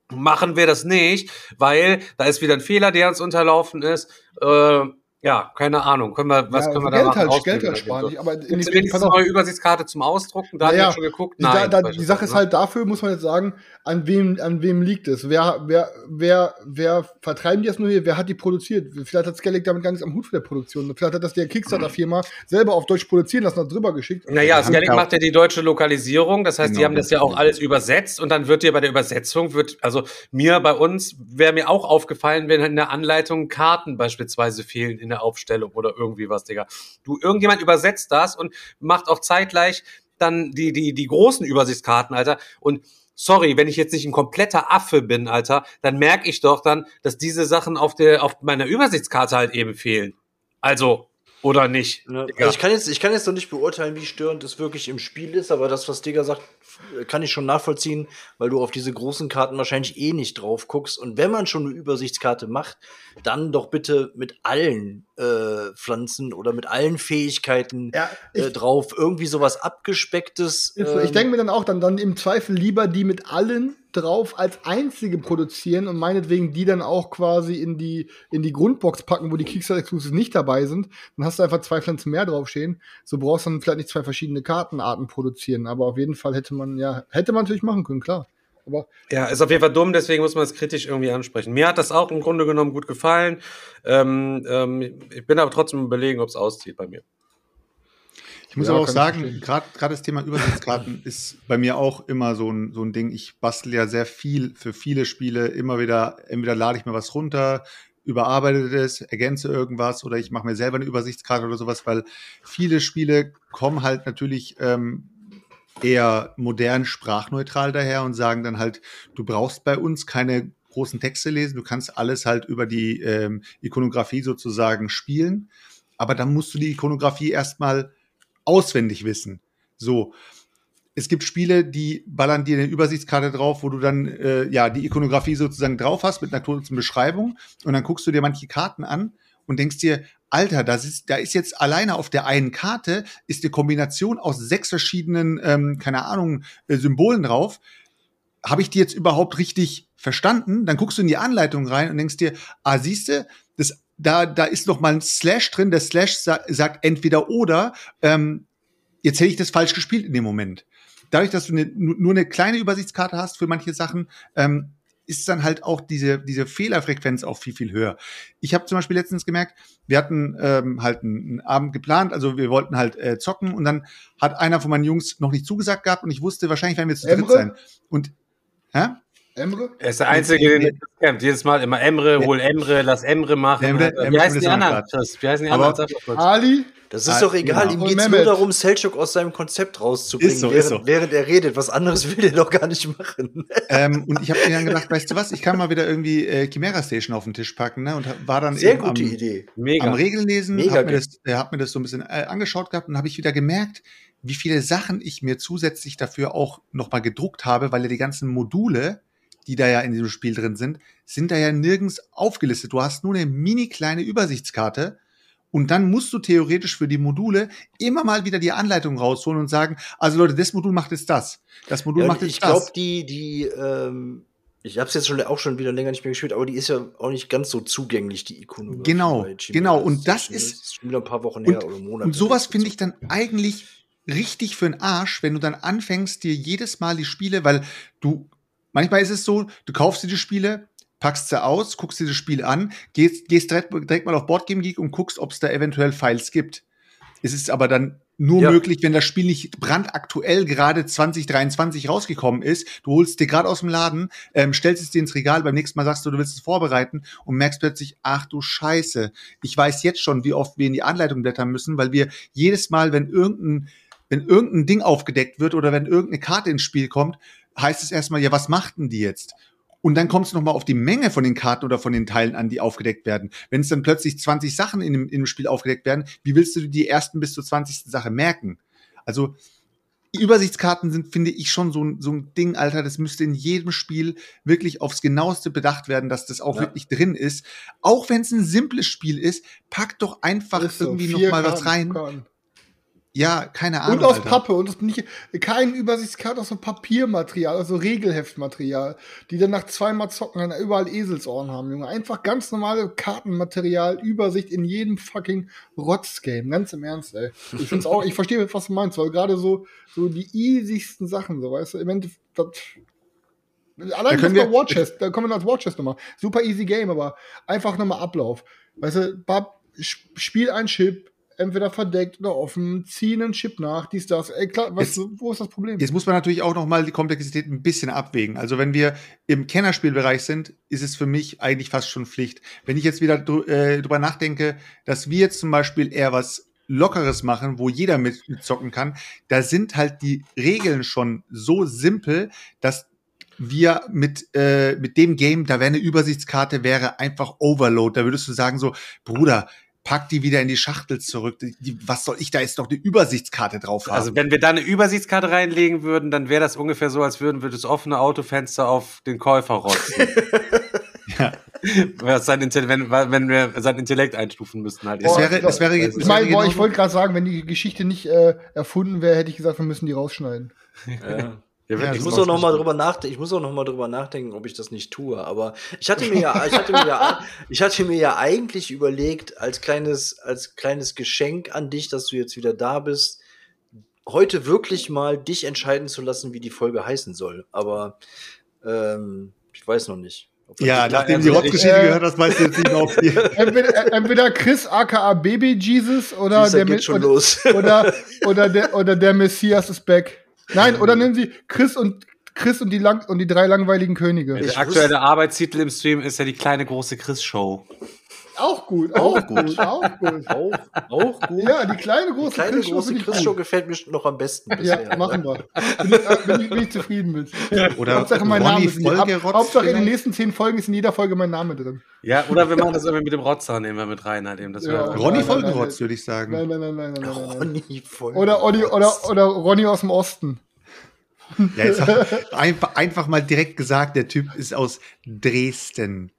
machen wir das nicht, weil da ist wieder ein Fehler, der uns unterlaufen ist. Äh, ja, keine Ahnung. Können wir, was Ja, können wir da Geld machen? halt, Geld halt sparen. so. Ich- aber in dem- wenigstens eine neue Übersichtskarte zum Ausdrucken? Da Naja, hat schon geguckt. Die, da, Nein. da, beispielsweise, die Sache ist halt, dafür muss man jetzt sagen, an wem, an wem liegt es? Wer, wer, wer, wer vertreiben die das nur hier? Wer hat die produziert? Vielleicht hat Skellig damit gar nichts am Hut für der Produktion. Vielleicht hat das der Kickstarter-Firma selber auf Deutsch produzieren lassen und drüber geschickt. Naja, Skellig auch- macht ja die deutsche Lokalisierung, das heißt, die Genau, haben das ja auch alles übersetzt und dann wird dir bei der Übersetzung, wird, also mir bei uns wäre mir auch aufgefallen, wenn in der Anleitung Karten beispielsweise fehlen in der Aufstellung oder irgendwie was, Digga. Du, irgendjemand übersetzt das und macht auch zeitgleich dann die, die, die großen Übersichtskarten, Alter. Und sorry, wenn ich jetzt nicht ein kompletter Affe bin, Alter, dann merke ich doch dann, dass diese Sachen auf der, auf meiner Übersichtskarte halt eben fehlen. Also, oder nicht. Ne? Also ich kann jetzt, ich kann jetzt noch nicht beurteilen, wie störend es wirklich im Spiel ist, aber das, was Digga sagt, kann ich schon nachvollziehen, weil du auf diese großen Karten wahrscheinlich eh nicht drauf guckst. Und wenn man schon eine Übersichtskarte macht, dann doch bitte mit allen äh, Pflanzen oder mit allen Fähigkeiten Ja, ich- äh, drauf. Irgendwie sowas abgespecktes. Ähm, ich denke mir dann auch, dann, dann im Zweifel lieber die mit allen drauf als einzige produzieren und meinetwegen die dann auch quasi in die, in die Grundbox packen, wo die Kickstarter Exclusives nicht dabei sind. Dann hast du einfach zwei Pflanzen mehr draufstehen. So brauchst du dann vielleicht nicht zwei verschiedene Kartenarten produzieren, aber auf jeden Fall hätte man, ja, hätte man natürlich machen können, klar. Aber Ja, ist auf jeden Fall dumm, deswegen muss man es kritisch irgendwie ansprechen. Mir hat das auch im Grunde genommen gut gefallen. Ähm, ähm, ich bin aber trotzdem überlegen, ob es auszieht bei mir. Ich muss Ja, aber auch sagen, gerade das Thema Übersichtskarten (laughs) ist bei mir auch immer so ein, so ein Ding. Ich bastel ja sehr viel für viele Spiele. Immer wieder, entweder lade ich mir was runter, überarbeite das, ergänze irgendwas oder ich mache mir selber eine Übersichtskarte oder sowas, weil viele Spiele kommen halt natürlich ähm, eher modern sprachneutral daher und sagen dann halt, du brauchst bei uns keine großen Texte lesen, du kannst alles halt über die ähm, Ikonografie sozusagen spielen, aber dann musst du die Ikonografie erstmal auswendig wissen. So. Es gibt Spiele, die ballern dir eine Übersichtskarte drauf, wo du dann äh, ja die Ikonografie sozusagen drauf hast mit einer kurzen Beschreibung und dann guckst du dir manche Karten an und denkst dir, Alter, das ist, da ist jetzt alleine auf der einen Karte ist eine Kombination aus sechs verschiedenen, ähm, keine Ahnung, äh, Symbolen drauf. Habe ich die jetzt überhaupt richtig verstanden? Dann guckst du in die Anleitung rein und denkst dir, ah, siehste, da, da ist noch mal ein Slash drin. Der Slash sa sagt entweder oder. Ähm, jetzt hätte ich das falsch gespielt in dem Moment. Dadurch, dass du ne, nu- nur eine kleine Übersichtskarte hast für manche Sachen, ähm, ist dann halt auch diese, diese Fehlerfrequenz auch viel, viel höher. Ich habe zum Beispiel letztens gemerkt, wir hatten ähm, halt einen, einen Abend geplant, also wir wollten halt äh, zocken und dann hat einer von meinen Jungs noch nicht zugesagt gehabt und ich wusste, wahrscheinlich werden wir zu dritt sein. Und, hä? Emre? Er ist der Einzige, der das kämpft. Jedes Mal immer Emre, hol Emre, lass Emre machen. Emre- Wie Emre heißen die anderen? Wie heißen die Aber- anderen? Ali? Das ist doch egal, genau. ihm Und geht's nur darum, Selchuk aus seinem Konzept rauszubringen, Ist so, während, ist so. während er redet. Was anderes will er doch gar nicht machen. (laughs) ähm, und ich habe mir dann gedacht, weißt du was, ich kann mal wieder irgendwie äh, Chimera Station auf den Tisch packen, ne? Und war dann Sehr eben gute am, Idee. Mega. am Regellesen, Mega habe mir, das, äh, hab mir das so ein bisschen äh, angeschaut gehabt und habe ich wieder gemerkt, wie viele Sachen ich mir zusätzlich dafür auch nochmal gedruckt habe, weil ja die ganzen Module, die da ja in diesem Spiel drin sind, sind da ja nirgends aufgelistet. Du hast nur eine mini kleine Übersichtskarte und dann musst du theoretisch für die Module immer mal wieder die Anleitung rausholen und sagen, also Leute, das Modul macht jetzt das. Das Modul Ja, macht jetzt ich das. glaube, die, die, ähm, ich habe es jetzt schon auch schon wieder länger nicht mehr gespielt, aber die ist ja auch nicht ganz so zugänglich, die Ikonografie. Genau, genau, und das Station. ist- schon wieder ein paar Wochen Und, her oder Monate. und sowas finde ich dann eigentlich richtig für den Arsch, wenn du dann anfängst, dir jedes Mal die Spiele, weil du, manchmal ist es so, du kaufst dir die Spiele, packst sie aus, guckst dir das Spiel an, gehst, gehst direkt, direkt mal auf Boardgame Geek und guckst, ob es da eventuell Files gibt. Es ist aber dann nur Ja. möglich, wenn das Spiel nicht brandaktuell gerade 2023 rausgekommen ist. Du holst dir gerade aus dem Laden, ähm, stellst es dir ins Regal, beim nächsten Mal sagst du, du willst es vorbereiten und merkst plötzlich, ach du Scheiße, ich weiß jetzt schon, wie oft wir in die Anleitung blättern müssen, weil wir jedes Mal, wenn irgendein, wenn irgendein Ding aufgedeckt wird oder wenn irgendeine Karte ins Spiel kommt, heißt es erstmal, ja, was machten die jetzt? Und dann kommt es nochmal auf die Menge von den Karten oder von den Teilen an, die aufgedeckt werden. Wenn es dann plötzlich 20 Sachen in dem, in dem Spiel aufgedeckt werden, wie willst du die ersten bis zur 20. Sache merken? Also, Übersichtskarten sind, finde ich, schon so ein, so ein Ding, Alter, das müsste in jedem Spiel wirklich aufs genaueste bedacht werden, dass das auch Ja. wirklich drin ist. Auch wenn es ein simples Spiel ist, pack doch einfach Ist so, irgendwie noch vier mal was rein. Karten. Ja, keine Ahnung. Und aus Alter. Pappe und das nicht, keine Übersichtskarte aus so Papiermaterial, also Regelheftmaterial, die dann nach zweimal zocken dann überall Eselsohren haben, Junge. Einfach ganz normale Kartenmaterial, Übersicht in jedem fucking Rotzgame. Ganz im Ernst, ey. Ich find's auch, ich verstehe, was du meinst, weil gerade so, so die easysten Sachen, so, weißt du, im Endeffekt, das, allein Da können wir- Watchest, da kommen wir als Watchest nochmal. Super easy Game, aber einfach nochmal Ablauf. Weißt du, Bab, sp- spiel ein Chip, entweder verdeckt oder offen, zieh einen Chip nach, dies, das. Ey, klar, weißt Jetzt- wo ist das Problem? Jetzt muss man natürlich auch noch mal die Komplexität ein bisschen abwägen. Also wenn wir im Kennerspielbereich sind, ist es für mich eigentlich fast schon Pflicht. Wenn ich jetzt wieder dr äh, drüber nachdenke, dass wir jetzt zum Beispiel eher was Lockeres machen, wo jeder mit, mit zocken kann, da sind halt die Regeln schon so simpel, dass wir mit, äh, mit dem Game, da wäre eine Übersichtskarte, wäre einfach Overload. Da würdest du sagen so, Bruder, pack die wieder in die Schachtel zurück. Die, die, was soll ich da jetzt noch eine Übersichtskarte drauf haben? Also wenn wir da eine Übersichtskarte reinlegen würden, dann wäre das ungefähr so, als würden wir das offene Autofenster auf den Käufer rotzen. (laughs) Ja. Was sein Intellekt, wenn, wenn wir sein Intellekt einstufen müssten halt. Es wäre, es wäre, Ich es wäre meine, boah, ich wollte gerade sagen, wenn die Geschichte nicht äh, erfunden wäre, hätte ich gesagt, wir müssen die rausschneiden. Ja. Ja, Ja, Ich muss auch noch mal drüber nachdenken. Ich muss auch noch mal drüber nachdenken, ob ich das nicht tue. Aber ich hatte mir ja, ich hatte mir ja, (laughs) ich hatte mir ja eigentlich überlegt, als kleines, als kleines Geschenk an dich, dass du jetzt wieder da bist, heute wirklich mal dich entscheiden zu lassen, wie die Folge heißen soll. Aber Ähm, ich weiß noch nicht. Ob das- Ja, nachdem die Rotzgeschichte äh, gehört hast, weißt du jetzt nicht mehr, ob die. (laughs) Entweder, entweder Chris aka Baby Jesus oder Dieser der, geht Mi- schon oder, los. oder, (laughs) oder, der, oder der Messias ist back. Nein, oder nehmen Sie Chris und Chris und die, lang, und die drei langweiligen Könige. Der aktuelle Arbeitstitel im Stream ist ja die kleine große Chris-Show. Auch gut, auch gut, auch gut. Auch, auch gut. Ja, die kleine Die große kleine Chris-Show große Chris-Show gut. gefällt mir noch am besten Ja, bisher. machen wir. Bin ich, äh, bin ich, bin ich zufrieden mit. Oder Hauptsache mein Ronny Name ist die, ab, Hauptsache in den nächsten zehn Folgen ist in jeder Folge mein Name drin. Ja, oder wir machen das irgendwie mit dem Rotzer, nehmen wir mit rein halt eben. Das Ja. Ronny Folgenrotz, würde ich sagen. Nein, nein, nein, nein, nein, nein, nein. Ronny voll. Oder, Olli, oder, oder Ronny aus dem Osten. Ja, jetzt einfach, einfach mal direkt gesagt, der Typ ist aus Dresden.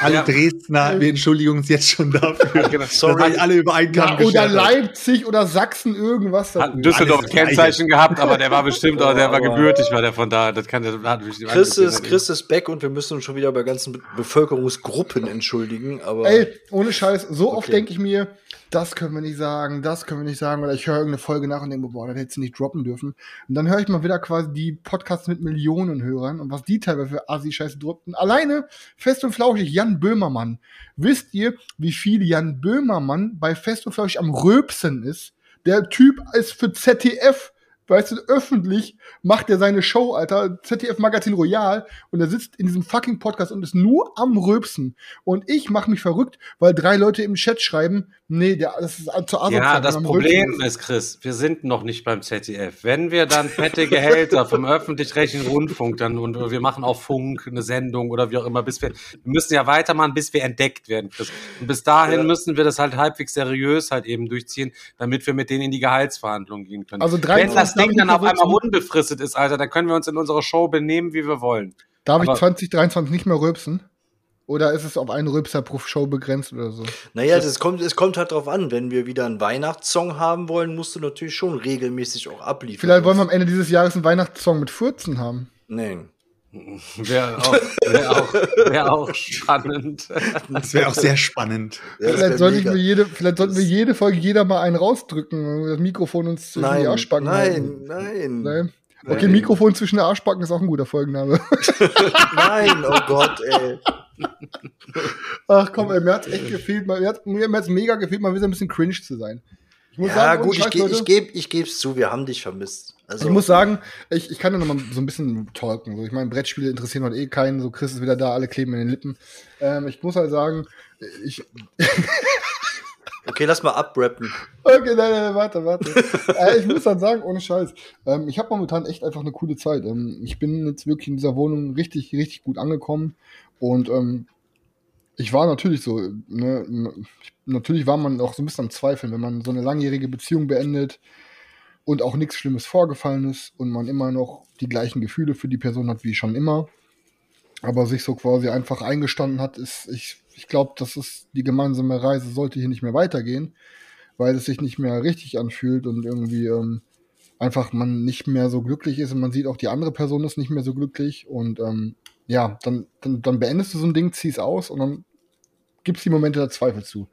Alle Ja. Dresdner, wir entschuldigen uns jetzt schon dafür. genau. Sorry. Alle über einen Kamm Ja, oder. Leipzig oder Sachsen, irgendwas. da Hat. Düsseldorf Kennzeichen gehabt, aber der war bestimmt, Oh, der war gebürtig, war der von da. Das kann der hat Chris ist, Chris ist back und wir müssen uns schon wieder bei ganzen Be Bevölkerungsgruppen entschuldigen. Aber Ey, ohne Scheiß, so oft Okay. denke ich mir, das können wir nicht sagen, das können wir nicht sagen, oder ich höre irgendeine Folge nach und denke, boah, das hättest du nicht droppen dürfen. Und dann höre ich mal wieder quasi die Podcasts mit Millionen Hörern und was die teilweise für Assi-Scheiße droppten. Alleine Fest und Flauschig, Jan Böhmermann. Wisst ihr, wie viel Jan Böhmermann bei Fest und Flauschig am Röpsen ist? Der Typ ist für ZDF, weißt du, öffentlich macht er seine Show, Alter, ZDF Magazin Royal und er sitzt in diesem fucking Podcast und ist nur am Röpsen. Und ich mache mich verrückt, weil drei Leute im Chat schreiben, nee, der, das ist zu asozial. Ja, das Problem ist, Chris, wir sind noch nicht beim ZDF. Wenn wir dann fette Gehälter vom öffentlich-rechtlichen Rundfunk dann und wir machen auf Funk eine Sendung oder wie auch immer, bis wir, wir müssen ja weitermachen, bis wir entdeckt werden, Chris. Und bis dahin Ja. müssen wir das halt halbwegs seriös halt eben durchziehen, damit wir mit denen in die Gehaltsverhandlungen gehen können. Also Wenn 23 das Ding dann auf ich einmal unbefristet ist, Alter, dann können wir uns in unserer Show benehmen, wie wir wollen. Darf ich aber- 2023 nicht mehr rülpsen? Oder ist es auf einen Rülpser pro Show begrenzt oder so? naja, das kommt, es kommt halt drauf an. Wenn wir wieder einen Weihnachtssong haben wollen, musst du natürlich schon regelmäßig auch abliefern. Vielleicht wollen wir am Ende dieses Jahres einen Weihnachtssong mit Furzen haben. Nee. Wäre auch, wär auch, wär auch spannend. Das wäre auch sehr spannend. Ja, vielleicht, wär sollte ich mega. mir jede, vielleicht sollten wir jede Folge jeder mal einen rausdrücken und das Mikrofon uns zwischen die Nein, Arschbacken halten. nein, nein, Nein. Okay, Mikrofon zwischen den Arschbacken ist auch ein guter Folgenname. (laughs) nein, oh Gott, ey. Ach komm, ey, mir hat's echt gefehlt, mir hat's, mir hat's mega gefehlt, mal wieder ein bisschen cringe zu sein. Ich muss Ja, sagen, gut, ich, ge ich gebe ich geb's zu, wir haben dich vermisst. Also, Ich muss sagen, ich, ich kann ja noch mal so ein bisschen talken. So, ich meine, Brettspiele interessieren heute eh keinen. So, Chris ist wieder da, alle kleben in den Lippen. Ähm, ich muss halt sagen, ich. (laughs) okay, lass mal abrappen. Okay, nein, nein, warte, warte. äh, ich muss halt sagen, ohne Scheiß. Ähm, ich habe momentan echt einfach eine coole Zeit. Ähm, ich bin jetzt wirklich in dieser Wohnung richtig, richtig gut angekommen. Und ähm, ich war natürlich so, ne, natürlich war man auch so ein bisschen am Zweifeln, wenn man so eine langjährige Beziehung beendet und auch nichts Schlimmes vorgefallen ist und man immer noch die gleichen Gefühle für die Person hat wie schon immer, aber sich so quasi einfach eingestanden hat, ist, ich, ich glaube, das ist die gemeinsame Reise sollte hier nicht mehr weitergehen, weil es sich nicht mehr richtig anfühlt und irgendwie ähm, einfach man nicht mehr so glücklich ist und man sieht auch die andere Person ist nicht mehr so glücklich und ähm, ja, dann, dann, dann beendest du so ein Ding, ziehst aus und dann gibt es die Momente der Zweifel zu.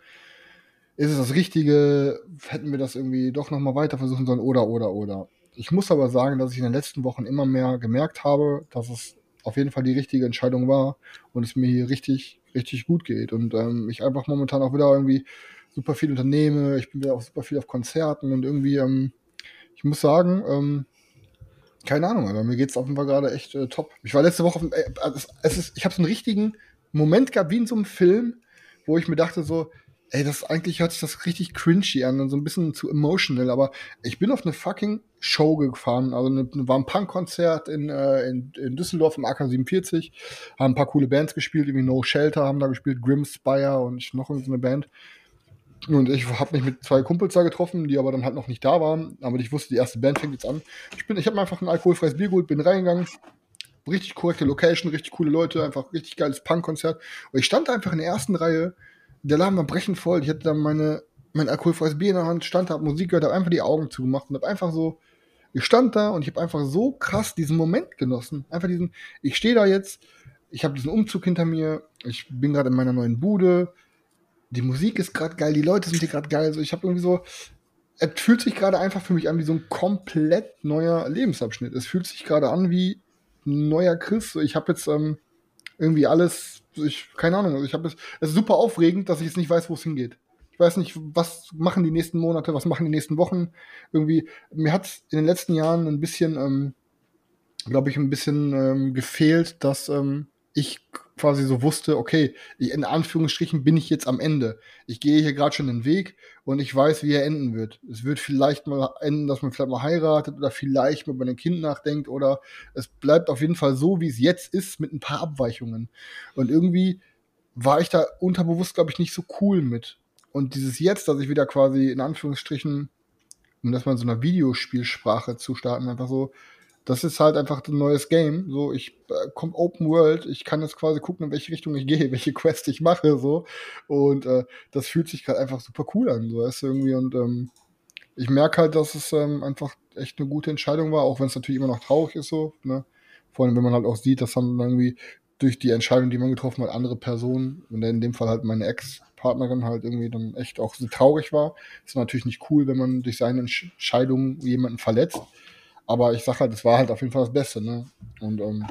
Ist es das Richtige? Hätten wir das irgendwie doch nochmal weiter versuchen sollen? Oder, oder, oder. Ich muss aber sagen, dass ich in den letzten Wochen immer mehr gemerkt habe, dass es auf jeden Fall die richtige Entscheidung war und es mir hier richtig, richtig gut geht. Und ähm, ich einfach momentan auch wieder irgendwie super viel unternehme. Ich bin wieder auch super viel auf Konzerten und irgendwie, ähm, ich muss sagen, ähm, keine Ahnung, aber mir geht's auf jeden Fall gerade echt äh, top. Ich war letzte Woche auf äh, es, es ist, ich habe so einen richtigen Moment gehabt, wie in so einem Film, wo ich mir dachte so, ey, das eigentlich hört sich das richtig cringy an und so ein bisschen zu emotional, aber ich bin auf eine fucking Show gefahren, also eine, war ein Punk-Konzert in, äh, in, in Düsseldorf im AK47, haben ein paar coole Bands gespielt, irgendwie No Shelter haben da gespielt, Grimspire und ich- noch irgendeine Band. Und ich habe mich mit zwei Kumpels da getroffen, die aber dann halt noch nicht da waren. Aber ich wusste, die erste Band fängt jetzt an. Ich, bin, ich habe mir einfach ein alkoholfreies Bier geholt, bin reingegangen. Richtig korrekte Location, richtig coole Leute, einfach richtig geiles Punk-Konzert. Und ich stand einfach in der ersten Reihe. Der Laden war brechend voll. Ich hatte dann meine, mein alkoholfreies Bier in der Hand, stand da, hab Musik gehört, habe einfach die Augen zugemacht und habe einfach so, ich stand da und ich habe einfach so krass diesen Moment genossen. Einfach diesen, ich stehe da jetzt, ich habe diesen Umzug hinter mir, ich bin gerade in meiner neuen Bude, die Musik ist gerade geil, die Leute sind hier gerade geil. Also ich habe irgendwie so, es fühlt sich gerade einfach für mich an wie so ein komplett neuer Lebensabschnitt. Es fühlt sich gerade an wie, neuer Chris. Ich habe jetzt ähm, irgendwie alles, ich, keine Ahnung, also ich habe es, es ist super aufregend, dass ich jetzt nicht weiß, wo es hingeht. Ich weiß nicht, was machen die nächsten Monate, was machen die nächsten Wochen. Irgendwie, mir hat in den letzten Jahren ein bisschen, ähm, glaube ich, ein bisschen ähm, gefehlt, dass ähm, ich quasi so wusste, okay, ich, in Anführungsstrichen bin ich jetzt am Ende. Ich gehe hier gerade schon den Weg und ich weiß, wie er enden wird. Es wird vielleicht mal enden, dass man vielleicht mal heiratet oder vielleicht mal über ein Kind nachdenkt oder es bleibt auf jeden Fall so, wie es jetzt ist, mit ein paar Abweichungen. Und irgendwie war ich da unterbewusst, glaube ich, nicht so cool mit. Und dieses jetzt, dass ich wieder quasi in Anführungsstrichen, um das mal in so einer Videospielsprache zu starten, einfach so, das ist halt einfach ein neues Game. So, ich äh, komme Open World, ich kann jetzt quasi gucken, in welche Richtung ich gehe, (laughs) welche Quest ich mache, so. Und äh, das fühlt sich gerade einfach super cool an, so weißt du, irgendwie. Und ähm, ich merke halt, dass es ähm, einfach echt eine gute Entscheidung war, auch wenn es natürlich immer noch traurig ist, so, ne? Vor allem, wenn man halt auch sieht, dass dann irgendwie durch die Entscheidung, die man getroffen hat, andere Personen, und in dem Fall halt meine Ex-Partnerin halt irgendwie dann echt auch so traurig war. Ist natürlich nicht cool, wenn man durch seine Entscheidung jemanden verletzt. Aber ich sag halt, es war halt auf jeden Fall das Beste, ne? Und ähm,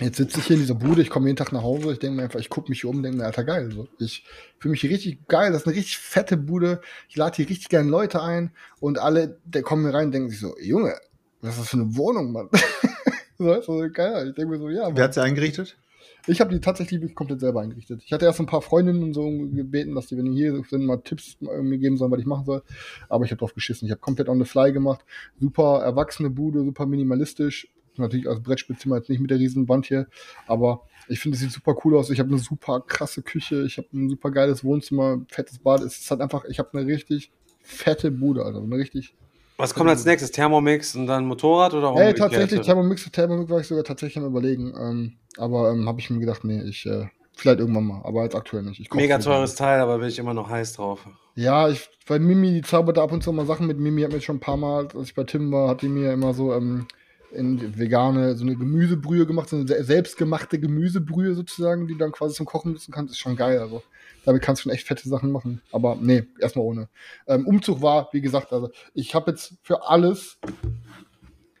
jetzt sitze ich hier in dieser Bude, ich komme jeden Tag nach Hause, ich denke mir einfach, ich gucke mich hier um, denke mir, Alter, geil. So. Ich fühle mich hier richtig geil, das ist eine richtig fette Bude. Ich lade hier richtig gerne Leute ein und alle, der kommen hier rein denken sich so, Junge, was ist das für eine Wohnung, Mann? (laughs) so, so geil. Ich denke mir so, ja. Mann. Wer hat sie eingerichtet? Ich habe die tatsächlich komplett selber eingerichtet. Ich hatte erst ein paar Freundinnen und so gebeten, dass die, wenn die hier sind, mal Tipps mir geben sollen, was ich machen soll. Aber ich habe drauf geschissen. Ich habe komplett on the fly gemacht. Super erwachsene Bude, super minimalistisch. Natürlich als Brettspielzimmer jetzt nicht mit der riesen Wand hier. Aber ich finde, es sieht super cool aus. Ich habe eine super krasse Küche. Ich habe ein super geiles Wohnzimmer, fettes Bad. Es ist halt einfach, ich habe eine richtig fette Bude, also eine richtig Was kommt als nächstes? Thermomix und dann Motorrad oder Ey, umgekehrt? tatsächlich, Thermomix, Thermomix war ich sogar tatsächlich am überlegen. Ähm, aber ähm, habe ich mir gedacht, nee, ich, äh, vielleicht irgendwann mal, aber jetzt aktuell nicht. Ich Mega teures Teil, aber bin ich immer noch heiß drauf. Ja, ich, weil Mimi, die zaubert da ab und zu mal Sachen mit. Mimi hat mir schon ein paar Mal, als ich bei Tim war, hat die mir immer so ähm, in vegane, so eine Gemüsebrühe gemacht, so eine se- selbstgemachte Gemüsebrühe sozusagen, die du dann quasi zum Kochen nutzen kannst. Ist schon geil, also. Damit kannst du schon echt fette Sachen machen. Aber nee, erstmal ohne. Ähm, Umzug war, wie gesagt, also ich habe jetzt für alles,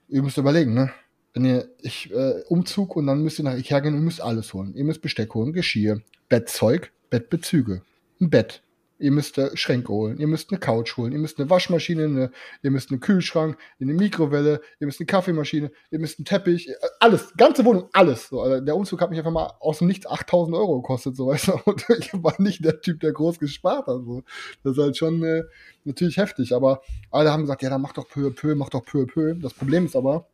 ihr müsst überlegen, ne? Wenn ihr, ich, äh, Umzug und dann müsst ihr nach Ikea gehen und müsst alles holen. Ihr müsst Besteck holen, Geschirr, Bettzeug, Bettbezüge, ein Bett. Ihr müsst Schränke holen, ihr müsst eine Couch holen, ihr müsst eine Waschmaschine, eine, ihr müsst einen Kühlschrank, eine Mikrowelle, ihr müsst eine Kaffeemaschine, ihr müsst einen Teppich, äh, alles, ganze Wohnung, alles. So, also der Umzug hat mich einfach mal aus dem Nichts 8000 Euro gekostet, so weißt du. (laughs) Und ich war nicht der Typ, der groß gespart hat. So. Das ist halt schon äh, natürlich heftig, aber alle haben gesagt, ja, dann mach doch peu peu, mach doch peu peu. Das Problem ist aber,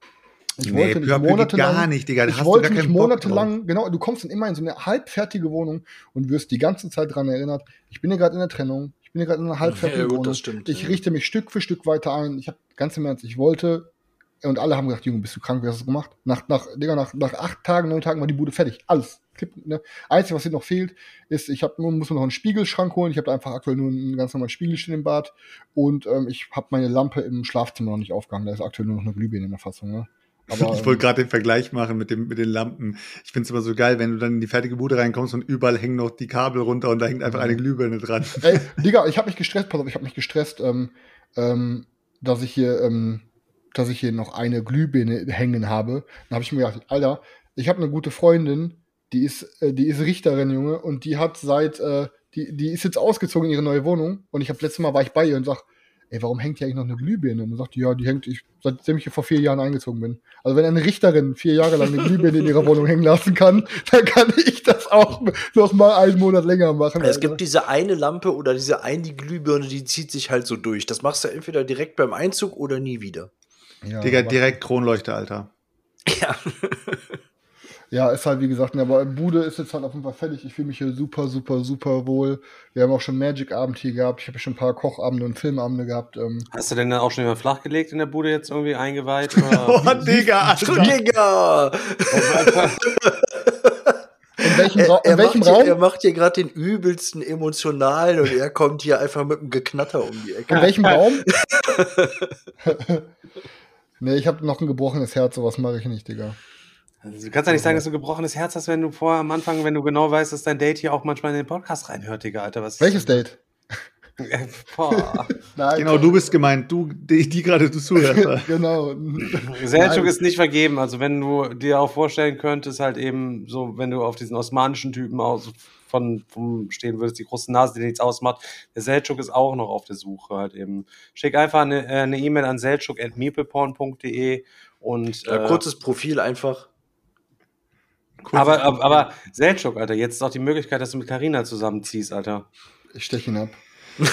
ich Nee, wollte nicht monatelang, gar nicht, Digga. Ich wollte gar nicht monatelang, genau, du kommst dann immer in so eine halbfertige Wohnung und wirst die ganze Zeit dran erinnert, ich bin ja gerade in der Trennung, ich bin ja gerade in einer halbfertigen Ja, gut, Wohnung. das stimmt, ich ja. richte mich Stück für Stück weiter ein. Ich habe ganz im Ernst, ich wollte, und alle haben gesagt, Junge, bist du krank, wie hast du das gemacht? Nach, nach, Digga, nach, nach acht Tagen, neun Tagen war die Bude fertig. Alles. Ne? Einzige, was hier noch fehlt, ist, ich hab nur, muss mir noch einen Spiegelschrank holen. Ich habe da einfach aktuell nur einen ganz normalen Spiegel stehen im Bad. Und ähm, ich habe meine Lampe im Schlafzimmer noch nicht aufgehangen. Da ist aktuell nur noch eine Glühbirne in der Fassung. Ne? Aber, Ich wollte gerade den Vergleich machen mit, dem, mit den Lampen. Ich finde es immer so geil, wenn du dann in die fertige Bude reinkommst und überall hängen noch die Kabel runter und da hängt einfach eine Glühbirne dran. Ey, (laughs) Digga, ich habe mich gestresst, pass auf, ich habe mich gestresst, ähm, ähm, dass ich hier, ähm, dass ich hier noch eine Glühbirne hängen habe. Dann habe ich mir gedacht, Alter, ich habe eine gute Freundin, die ist, äh, die ist Richterin, Junge, und die hat seit, äh, die, die ist jetzt ausgezogen in ihre neue Wohnung und ich habe letztes Mal war ich bei ihr und sag, ey, warum hängt hier eigentlich noch eine Glühbirne? Und dann sagt die, ja, die hängt, ich, seitdem ich hier vor vier Jahren eingezogen bin. Also wenn eine Richterin vier Jahre lang eine Glühbirne in ihrer Wohnung hängen lassen kann, dann kann ich das auch noch mal einen Monat länger machen. Es Alter. gibt diese eine Lampe oder diese eine Glühbirne, die zieht sich halt so durch. Das machst du entweder direkt beim Einzug oder nie wieder. ja, Digga, direkt Kronleuchter, Alter. Ja. (laughs) Ja, ist halt wie gesagt, ne, aber Bude ist jetzt halt auf jeden Fall fertig. Ich fühle mich hier super, super, super wohl. Wir haben auch schon Magic-Abend hier gehabt. Ich habe schon ein paar Kochabende und Filmabende gehabt. Ähm, Hast du denn dann auch schon jemand flachgelegt in der Bude jetzt irgendwie eingeweiht? (laughs) Oder? Oh, Digga, Alter. Digga! in welchem, Ra Er, er, in welchem macht hier, er Raum? macht hier gerade den übelsten emotionalen und er kommt hier einfach mit einem Geknatter um die Ecke. In welchem (laughs) Raum? (laughs) nee, ich habe noch ein gebrochenes Herz, sowas mache ich nicht, Digga. Also, du kannst ja nicht sagen, dass du ein gebrochenes Herz hast, wenn du vorher am Anfang, wenn du genau weißt, dass dein Date hier auch manchmal in den Podcast reinhört, Digga, Alter. Was Welches Date? (laughs) Boah. Nein, Genau, du bist gemeint, du, die, die gerade du zuhörst. (laughs) genau. Nein. ist nicht vergeben. Also wenn du dir auch vorstellen könntest, halt eben so, wenn du auf diesen osmanischen Typen aus von vom stehen würdest, die große Nase, die nichts ausmacht. Der Selçuk ist auch noch auf der Suche halt eben. Schick einfach eine äh, eine E-Mail an selçuk@meepleporn.de und Ja, äh, kurzes Profil einfach. Aber, aber aber Selçuk, Alter, jetzt ist auch die Möglichkeit, dass du mit Karina zusammenziehst, Alter. Ich steche ihn ab. (laughs)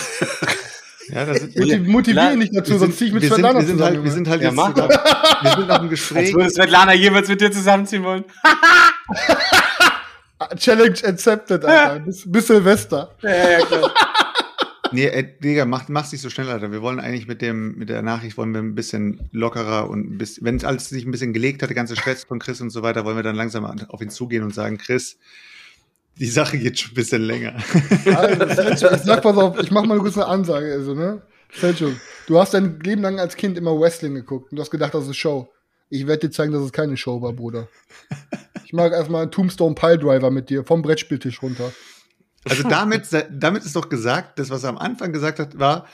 Ja, das sind, Motiv Motiviere ihn nicht dazu, wir sonst ziehe ich mit sind, Svetlana wir sind halt, zusammen. wir sind halt Ja, jetzt mach zusammen, (laughs) wir sind noch im Als Gespräch. würde Svetlana jemals mit dir zusammenziehen wollen. (laughs) Challenge accepted, Alter. Bis, bis Silvester. ja, ja, klar. Nee, äh, Digga, mach, mach's nicht so schnell, Alter. Wir wollen eigentlich mit dem, mit der Nachricht wollen wir ein bisschen lockerer und wenn es alles sich ein bisschen gelegt hat, der ganze Stress von Chris und so weiter, wollen wir dann langsam an- auf ihn zugehen und sagen, Chris, die Sache geht schon ein bisschen länger. Also, ich sag pass auf, ich mach mal kurz eine Ansage, also, ne? Selçuk, du hast dein Leben lang als Kind immer Wrestling geguckt und du hast gedacht, das ist Show. Ich werde dir zeigen, dass es keine Show war, Bruder. Ich mag erstmal einen Tombstone Piledriver mit dir vom Brettspieltisch runter. Also (laughs) damit, damit ist doch gesagt, das, was er am Anfang gesagt hat, war,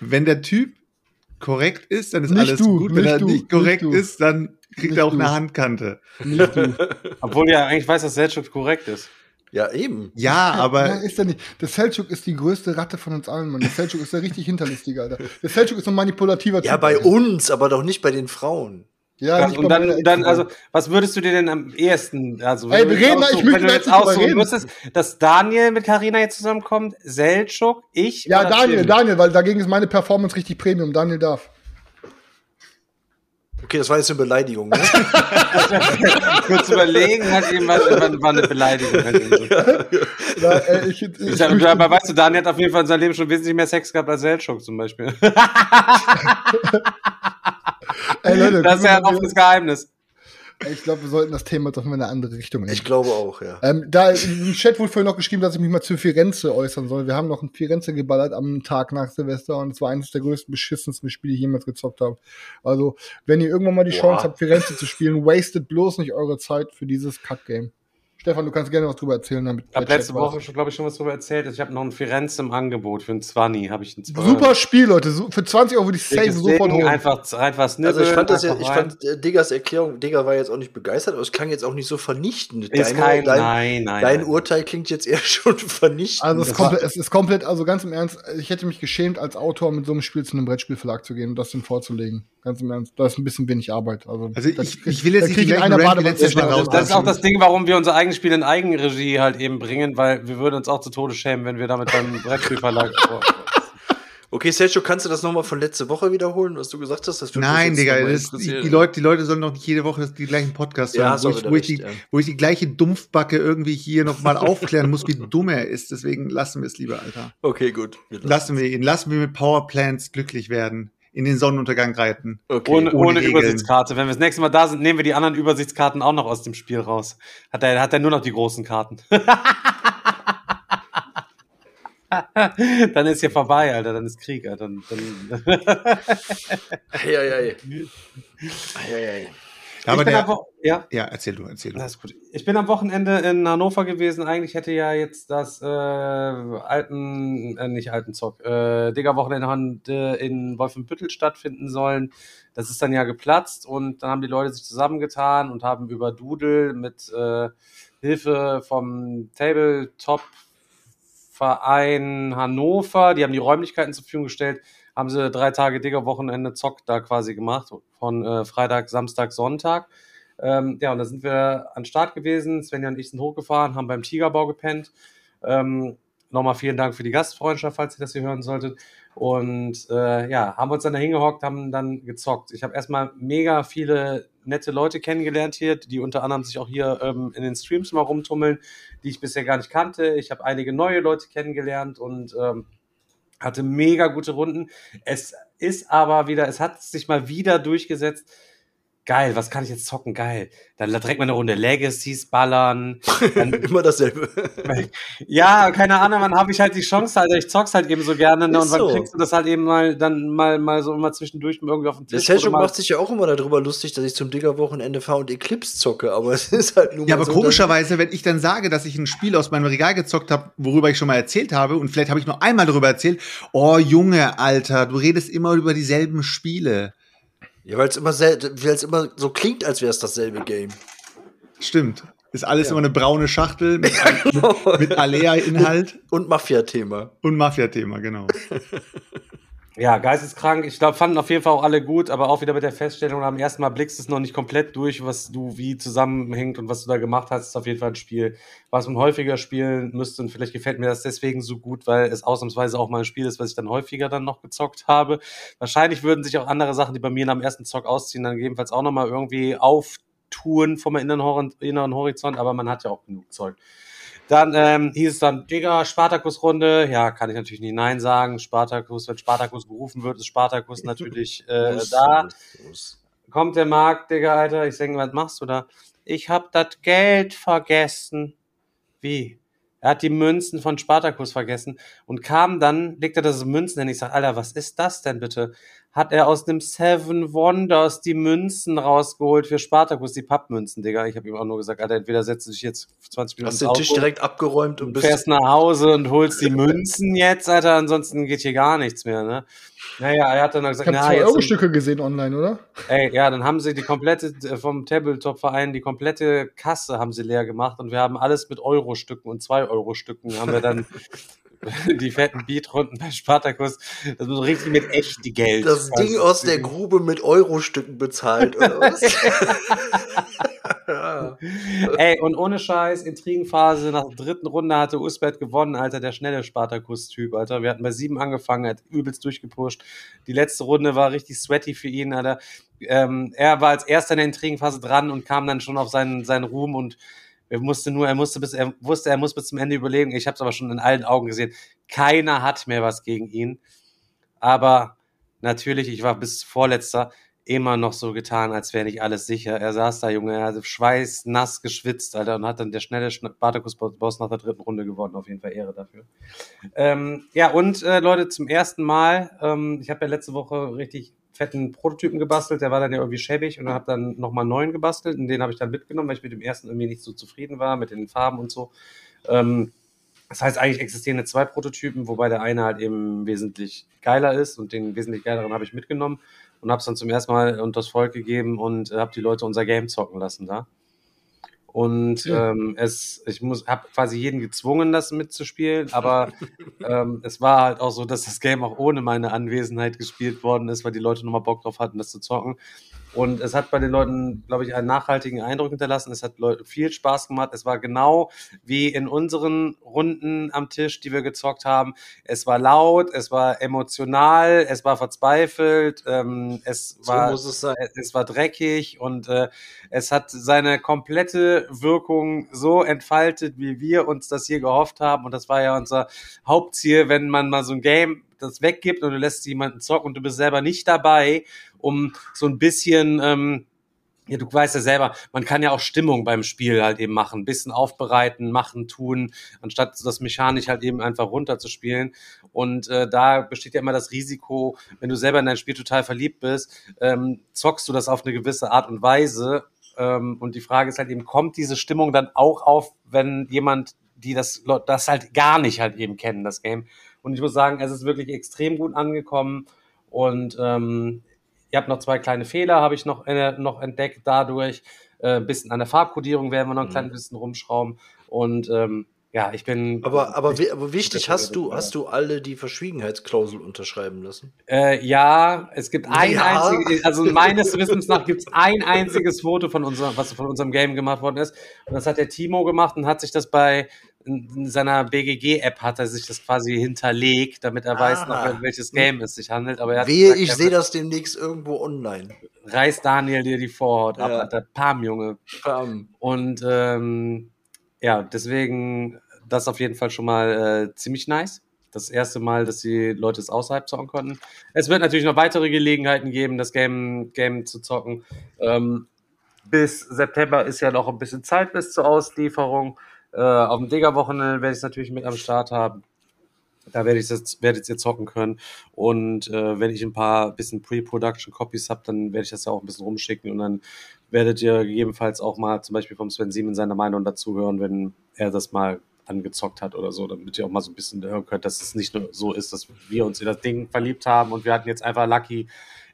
wenn der Typ korrekt ist, dann ist Nicht alles du, gut. Wenn er du, nicht korrekt nicht ist, dann kriegt Nicht er auch du. eine Handkante. Nicht du. (laughs) Obwohl ja eigentlich weiß, dass Selçuk korrekt ist. Ja, eben. Ja, aber Nein, ist er nicht. Der Selçuk ist die größte Ratte von uns allen, Mann. Der Selçuk ist der richtig hinterlistige, Alter. Der Selçuk ist so ein manipulativer Ja, Typ. bei uns, aber doch nicht bei den Frauen. Ja, Ja, nicht und dann, meiner dann, also, was würdest du dir denn am ehesten, also, Ey, wenn du wir jetzt reden ich möchte wenn du da jetzt aussuchen müsstest, dass Daniel mit Karina jetzt zusammenkommt, Selchuk, ich Ja, oder Daniel, Tim? Daniel, weil dagegen ist meine Performance richtig Premium. Daniel darf. Okay, das war jetzt eine Beleidigung, ne? (laughs) Kurz überlegen, hat eben was, war, eine Beleidigung. (laughs) Äh, ich, ich, Ich, ich, aber, aber weißt du, Daniel hat auf jeden Fall in seinem Leben schon wesentlich mehr Sex gehabt als Selchuk zum Beispiel. (laughs) ey, Leute, Das ist ja ein offenes Geheimnis. ich glaube, wir sollten das Thema doch mal in eine andere Richtung lenken. Ich glaube auch, ja. Ähm, da im Chat wurde vorhin noch geschrieben, dass ich mich mal zu Firenze äußern soll. Wir haben noch in Firenze geballert am Tag nach Silvester und es war eines der größten, beschissensten Spiele, die ich jemals gezockt habe. Also, wenn ihr irgendwann mal die Chance habt, Firenze zu spielen, wastet bloß nicht eure Zeit für dieses Kack-Game. Stefan, du kannst gerne was drüber erzählen. Damit Ich habe letzte. Woche schon, glaube ich, schon was darüber erzählt. Ich habe noch ein Firenze im Angebot für ein 20. Habe ich ein 20. Super Spiel, Leute. Für 20 Euro würde ich safe sofort holen. Einfach, einfach snibbeln, Also ich fand das ja, ich rein. fand äh, Diggers Erklärung, Digger war jetzt auch nicht begeistert, aber es klang jetzt auch nicht so vernichtend. Ist kein, nein, nein. dein nein. Urteil klingt jetzt eher (laughs) schon vernichtend. Also es Das komplett, es ist komplett, also ganz im Ernst, ich hätte mich geschämt, als Autor mit so einem Spiel zu einem Brettspielverlag zu gehen und das dann vorzulegen. Ganz im Ernst. Da ist ein bisschen wenig Arbeit. Also, Also ich- ich will jetzt nicht in einer Badewanne raus. Das ist auch das Ding, warum wir unser eigenes Spiel in Eigenregie halt eben bringen, weil wir würden uns auch zu Tode schämen, wenn wir damit beim Brettspielverlag. okay, Sergio, kannst du das nochmal von letzte Woche wiederholen, was du gesagt hast? Nein, Digga, das, die, Leute, die Leute sollen doch nicht jede Woche die gleichen Podcasts Ja, hören, wo, ich, wo, ich die, recht, ja. wo ich die gleiche Dumpfbacke irgendwie hier nochmal aufklären muss, wie (laughs) dumm er ist. Deswegen lassen wir es lieber, Alter. Okay, gut. Wir lassen- Lassen wir ihn. Lassen wir mit Powerplants glücklich werden. In den Sonnenuntergang reiten. Okay. Ohne, Ohne ohne. Übersichtskarte. Wenn wir das nächste Mal da sind, nehmen wir die anderen Übersichtskarten auch noch aus dem Spiel raus. Hat er, hat er nur noch die großen Karten. (laughs) dann ist hier vorbei, Alter. Dann ist Krieg, Alter. Dann, dann Ei, ei, ei. Ei, ei, ei. Aber ich bin der, Wo- ja. ja, erzähl du, erzähl du. Ist gut. Ich bin am Wochenende in Hannover gewesen. Eigentlich hätte ja jetzt das äh, alten, äh, nicht alten Zock, äh, Digger-Wochenende in Wolfenbüttel stattfinden sollen. Das ist dann ja geplatzt und dann haben die Leute sich zusammengetan und haben über Doodle mit äh, Hilfe vom Tabletop-Verein Hannover, die haben die Räumlichkeiten zur Verfügung gestellt, haben sie drei Tage Digger-Wochenende Zock da quasi gemacht, von äh, Freitag, Samstag, Sonntag. Ähm, ja, und da sind wir an Start gewesen. Svenja und ich sind hochgefahren, haben beim Tigerbau gepennt. Ähm, Nochmal vielen Dank für die Gastfreundschaft, falls ihr das hier hören solltet. Und äh, ja, haben uns dann da hingehockt, haben dann gezockt. Ich habe erstmal mega viele nette Leute kennengelernt hier, die unter anderem sich auch hier ähm, in den Streams mal rumtummeln, die ich bisher gar nicht kannte. Ich habe einige neue Leute kennengelernt und ähm, hatte mega gute Runden. Es ist aber wieder, es hat sich mal wieder durchgesetzt, geil, was kann ich jetzt zocken? Geil. Dann direkt mal eine Runde Legacies ballern. Dann, (laughs) Immer dasselbe. (laughs) ja, keine Ahnung, wann habe ich halt die Chance, Alter. Ich zock's halt eben so gerne ne? und wann so. kriegst du das halt eben mal dann mal, mal so immer zwischendurch mal irgendwie auf den Tisch. Oder mal- macht sich ja auch immer darüber lustig, dass ich zum Digger-Wochenende fahre und Eclipse zocke, aber (laughs) es ist halt nur Ja, mal aber so, komischerweise, wenn ich dann sage, dass ich ein Spiel aus meinem Regal gezockt habe, worüber ich schon mal erzählt habe, und vielleicht habe ich nur einmal darüber erzählt, oh Junge, Alter, du redest immer über dieselben Spiele. Ja, weil es immer, immer so klingt, als wäre es dasselbe Game. Stimmt. Ist alles Ja. immer eine braune Schachtel mit, genau. mit Alea-Inhalt Und Mafia-Thema. und Mafia-Thema, genau. (laughs) Ja, geisteskrank. Ich glaube, fanden auf jeden Fall auch alle gut, aber auch wieder mit der Feststellung, am ersten Mal blickst du es noch nicht komplett durch, was du wie zusammenhängt und was du da gemacht hast, ist auf jeden Fall ein Spiel, was man häufiger spielen müsste und vielleicht gefällt mir das deswegen so gut, weil es ausnahmsweise auch mal ein Spiel ist, was ich dann häufiger dann noch gezockt habe. Wahrscheinlich würden sich auch andere Sachen, die bei mir am ersten Zock ausziehen, dann gegebenenfalls auch nochmal irgendwie auftun vom inneren Horizont, aber man hat ja auch genug Zeug. Dann ähm, hieß es dann, Digga, Spartakus-Runde. Ja, kann ich natürlich nicht Nein sagen. Spartakus, wenn Spartakus gerufen wird, ist Spartakus natürlich (laughs) äh, Muss, da. muss, muss. Kommt der Markt, Digga, Alter. Ich denke, was machst du da? Ich hab das Geld vergessen. Wie? Er hat die Münzen von Spartakus vergessen und kam dann, legte das Münzen hin. Ich sag, Alter, was ist das denn bitte? Hat er aus dem Seven Wonders die Münzen rausgeholt für Spartakus, die Pappmünzen, Digga. Ich habe ihm auch nur gesagt, Alter, entweder setzt du dich jetzt 20 Minuten Hast den Tisch direkt abgeräumt und und bist. fährst nach Hause und holst die Münzen jetzt, Alter, ansonsten geht hier gar nichts mehr, ne? Naja, er hat dann Ich gesagt, habe na, zwei jetzt, Euro Stücke gesehen online, oder? ey, ja, dann haben sie die komplette, vom Tabletop-Verein, die komplette Kasse haben sie leer gemacht und wir haben alles mit Euro-Stücken und 2-Euro-Stücken haben wir dann (laughs) (laughs) die fetten Beatrunden bei Spartakus, das muss richtig mit echt die Geld. das Ding aus der Grube mit Euro-Stücken bezahlt, oder was? (laughs) ja. Ey, und ohne Scheiß, Intrigenphase, nach der dritten Runde hatte Usbert gewonnen, Alter, der schnelle Spartakus-Typ, Alter. Wir hatten bei sieben angefangen, er hat übelst durchgepusht. Die letzte Runde war richtig sweaty für ihn, Alter. Ähm, er war als erster in der Intrigenphase dran und kam dann schon auf seinen, seinen Ruhm und er musste nur, er musste bis, er wusste, er muss bis zum Ende überlegen. Ich habe es aber schon in allen Augen gesehen. Keiner hat mehr was gegen ihn. Aber natürlich, ich war bis vorletzter immer noch so getan, als wäre nicht alles sicher. Er saß da, Junge, er hatte Schweiß, nass geschwitzt, Alter, und hat dann der schnelle Spartakus-Boss nach der dritten Runde gewonnen. Auf jeden Fall Ehre dafür. Ähm, ja, und äh, Leute, zum ersten Mal, ähm, ich habe ja letzte Woche richtig fetten Prototypen gebastelt, der war dann ja irgendwie schäbig und habe dann nochmal einen neuen gebastelt und den habe ich dann mitgenommen, weil ich mit dem ersten irgendwie nicht so zufrieden war, mit den Farben und so. Ähm, das heißt, eigentlich existieren jetzt zwei Prototypen, wobei der eine halt eben wesentlich geiler ist und den wesentlich geileren habe ich mitgenommen und habe es dann zum ersten Mal unters Volk gegeben und habe die Leute unser Game zocken lassen da. Und ähm, es, ich muss, habe quasi jeden gezwungen, das mitzuspielen, (laughs) aber ähm, es war halt auch so, dass das Game auch ohne meine Anwesenheit gespielt worden ist, weil die Leute nochmal Bock drauf hatten, das zu zocken. Und es hat bei den Leuten, glaube ich, einen nachhaltigen Eindruck hinterlassen. Es hat Leuten viel Spaß gemacht. Es war genau wie in unseren Runden am Tisch, die wir gezockt haben. Es war laut, es war emotional, es war verzweifelt, ähm, es So war es- es war dreckig und äh, es hat seine komplette Wirkung so entfaltet, wie wir uns das hier gehofft haben. Und das war ja unser Hauptziel, wenn man mal so ein Game das weggibt und du lässt jemanden zocken und du bist selber nicht dabei, um so ein bisschen, ähm, ja, du weißt ja selber, man kann ja auch Stimmung beim Spiel halt eben machen, ein bisschen aufbereiten, machen, tun, anstatt das mechanisch halt eben einfach runterzuspielen. Und äh, da besteht ja immer das Risiko, wenn du selber in dein Spiel total verliebt bist, ähm, zockst du das auf eine gewisse Art und Weise. Ähm, und die Frage ist halt eben, kommt diese Stimmung dann auch auf, wenn jemand, die das, das halt gar nicht halt eben kennen, das Game. Und ich muss sagen, es ist wirklich extrem gut angekommen. Und ähm, ihr habt noch zwei kleine Fehler, habe ich noch, äh, noch entdeckt dadurch. Äh, ein bisschen an der Farbkodierung werden wir noch ein Mhm. kleines bisschen rumschrauben. Und ähm, ja, ich bin. Aber, aber, wi- aber wichtig, hast du, hast du alle die Verschwiegenheitsklausel unterschreiben lassen? Äh, ja, es gibt ein Ja. einziges, also meines Wissens nach gibt es ein einziges Foto von unserem, was von unserem Game gemacht worden ist. Und das hat der Timo gemacht und hat sich das bei in in seiner BGG-App hat er sich das quasi hinterlegt, damit er weiß, noch, Aha. um welches Game es sich handelt. Aber er hat Wehe, gesagt, ich sehe das demnächst irgendwo online. reißt Daniel dir die Vorhaut ab, Ja. Alter. Pam, Junge. Bam. Und ähm, ja, deswegen das auf jeden Fall schon mal äh, ziemlich nice. das erste Mal, dass die Leute es außerhalb zocken konnten. Es wird natürlich noch weitere Gelegenheiten geben, das Game, Game zu zocken. Ähm, bis September ist ja noch ein bisschen Zeit bis zur Auslieferung. Äh, auf dem Digger-Wochenende werde ich es natürlich mit am Start haben. Da werde ich jetzt, werdet ihr zocken können. Und äh, wenn ich ein paar bisschen Pre-Production-Copies habe, dann werde ich das ja auch ein bisschen rumschicken und dann werdet ihr gegebenenfalls auch mal zum Beispiel vom Sven Siemens seine Meinung dazu hören, wenn er das mal angezockt hat oder so, damit ihr auch mal so ein bisschen hören könnt, dass es nicht nur so ist, dass wir uns in das Ding verliebt haben und wir hatten jetzt einfach Lucky,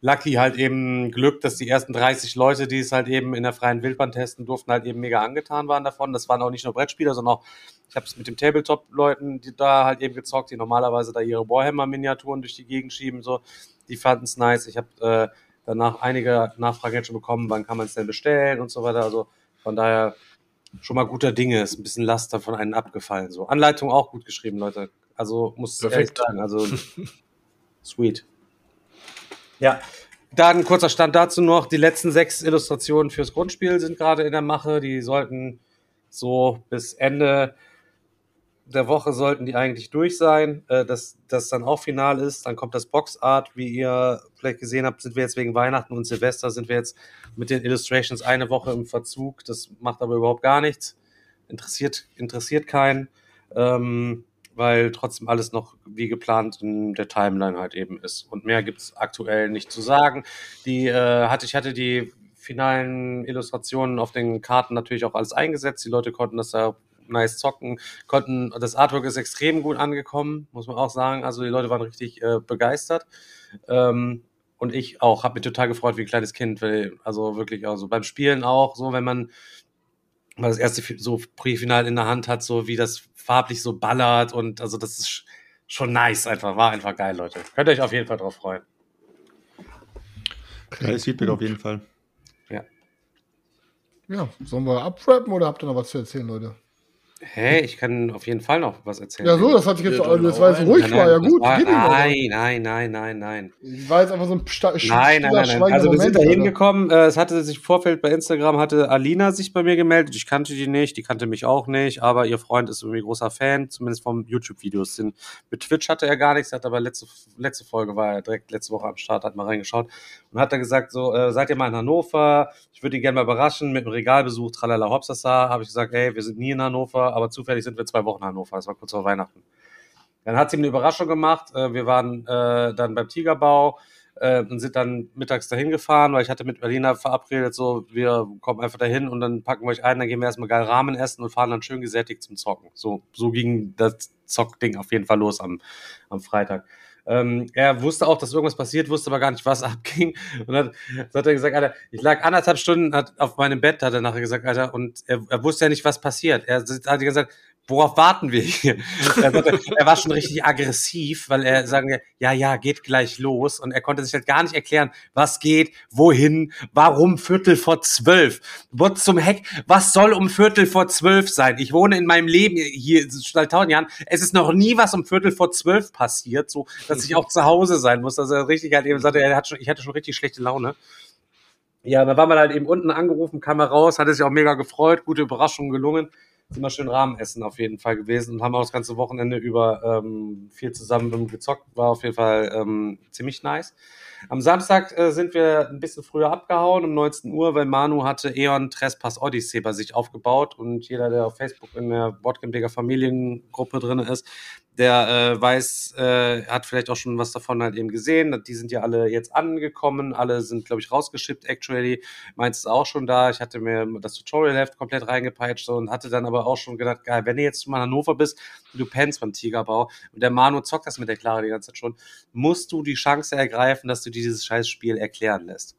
Lucky halt eben Glück, dass die ersten 30 Leute, die es halt eben in der freien Wildbahn testen durften, halt eben mega angetan waren davon. Das waren auch nicht nur Brettspieler, sondern auch, ich habe es mit dem Tabletop-Leuten, die da halt eben gezockt, die normalerweise da ihre Warhammer-Miniaturen durch die Gegend schieben, so, die fanden es nice. Ich habe äh, danach einige Nachfragen jetzt schon bekommen, wann kann man es denn bestellen und so weiter. Also von daher schon mal guter Dinge, ist ein bisschen Laster von einem abgefallen. So Anleitung auch gut geschrieben, Leute. Also muss ich ehrlich sagen, also (laughs) sweet. Ja, dann ein kurzer Stand dazu noch. Die letzten sechs Illustrationen fürs Grundspiel sind gerade in der Mache. Die sollten so bis Ende der Woche sollten die eigentlich durch sein, äh, dass das dann auch final ist. Dann kommt das Boxart, wie ihr vielleicht gesehen habt, sind wir jetzt wegen Weihnachten und Silvester sind wir jetzt mit den Illustrations eine Woche im Verzug. Das macht aber überhaupt gar nichts. Interessiert, interessiert keinen, ähm, weil trotzdem alles noch wie geplant in der Timeline halt eben ist. Und mehr gibt's aktuell nicht zu sagen. Die äh, hatte, ich hatte die finalen Illustrationen auf den Karten natürlich auch alles eingesetzt. Die Leute konnten das da nice zocken, konnten, das Artwork ist extrem gut angekommen, muss man auch sagen. Also die Leute waren richtig äh, begeistert. Ähm, und ich auch, habe mich total gefreut wie ein kleines Kind, weil, also wirklich, also beim Spielen auch, so wenn man mal das erste so Pre-Final in der Hand hat, so wie das farblich so ballert und also das ist schon nice einfach, war einfach geil, Leute. Könnt ihr euch auf jeden Fall drauf freuen. Geiles Feedback auf jeden Fall. Ja. Ja, sollen wir abrappen oder habt ihr noch was zu erzählen, Leute? Hä, ich kann auf jeden Fall noch was erzählen. Ja, so, das hatte ich jetzt, also, das war jetzt ruhig, Nein, war ja gut. War, nein, nein, nein, nein, nein. War jetzt einfach so ein sta- Nein, nein, nein, nein. Also wir sind da hingekommen. Äh, es hatte sich im Vorfeld bei Instagram hatte Alina sich bei mir gemeldet. Ich kannte die nicht, die kannte mich auch nicht, aber ihr Freund ist irgendwie großer Fan, zumindest vom YouTube-Videos. Mit Twitch hatte er gar nichts, hat aber letzte letzte Folge war er direkt letzte Woche am Start, hat mal reingeschaut und hat dann gesagt so, äh, seid ihr mal in Hannover? Ich würde ihn gerne mal überraschen mit einem Regalbesuch, tralala hopsasa. Habe ich gesagt, ey, wir sind nie in Hannover, aber zufällig sind wir zwei Wochen in Hannover. Das war kurz vor Weihnachten. Dann hat sie mir eine Überraschung gemacht. Äh, Wir waren äh, dann beim Tigerbau äh, und sind dann mittags dahin gefahren, weil ich hatte mit Berliner verabredet, so, wir kommen einfach dahin und dann packen wir euch ein, dann gehen wir erstmal geil Rahmen essen und fahren dann schön gesättigt zum Zocken. So, so ging das Zockding auf jeden Fall los am, am Freitag. Ähm, er wusste auch, dass irgendwas passiert, wusste aber gar nicht, was (laughs) abging. Und so hat er gesagt, Alter, ich lag anderthalb Stunden hat, auf meinem Bett, hat er nachher gesagt, Alter, und er, er wusste ja nicht, was passiert. Er hat gesagt, worauf warten wir hier? er, war schon richtig aggressiv, weil er sagen, ja, ja, geht gleich los. Und er konnte sich halt gar nicht erklären, was geht, wohin, warum Viertel vor zwölf. What zum Heck, was soll um Viertel vor zwölf sein? Ich wohne in meinem Leben hier seit tausend Jahren. Es ist noch nie was um Viertel vor zwölf passiert, so, dass ich auch zu Hause sein muss. Dass er richtig halt eben sagte, er hat schon, ich hatte schon richtig schlechte Laune. Ja, da war man halt eben unten angerufen, kam er raus, hatte sich auch mega gefreut, gute Überraschung gelungen. Sind wir schön Rahmen essen auf jeden Fall gewesen und haben auch das ganze Wochenende über ähm, viel zusammen gezockt. War auf jeden Fall ähm, ziemlich nice. Am Samstag äh, sind wir ein bisschen früher abgehauen, um 19 Uhr, weil Manu hatte Eon Trespass Odyssey bei sich aufgebaut und jeder, der auf Facebook in der Boardgamedigger Familiengruppe drin ist, der äh, weiß, äh, hat vielleicht auch schon was davon halt eben gesehen. Die sind ja alle jetzt angekommen, alle sind, glaube ich, rausgeschippt, actually. Meins ist auch schon da. Ich hatte mir das Tutorial-Heft komplett reingepeitscht und hatte dann aber auch schon gedacht, geil, wenn du jetzt mal in Hannover bist und du pennst beim Tigerbau und der Manu zockt das mit der Clara die ganze Zeit schon, musst du die Chance ergreifen, dass du dieses scheiß Spiel erklären lässt.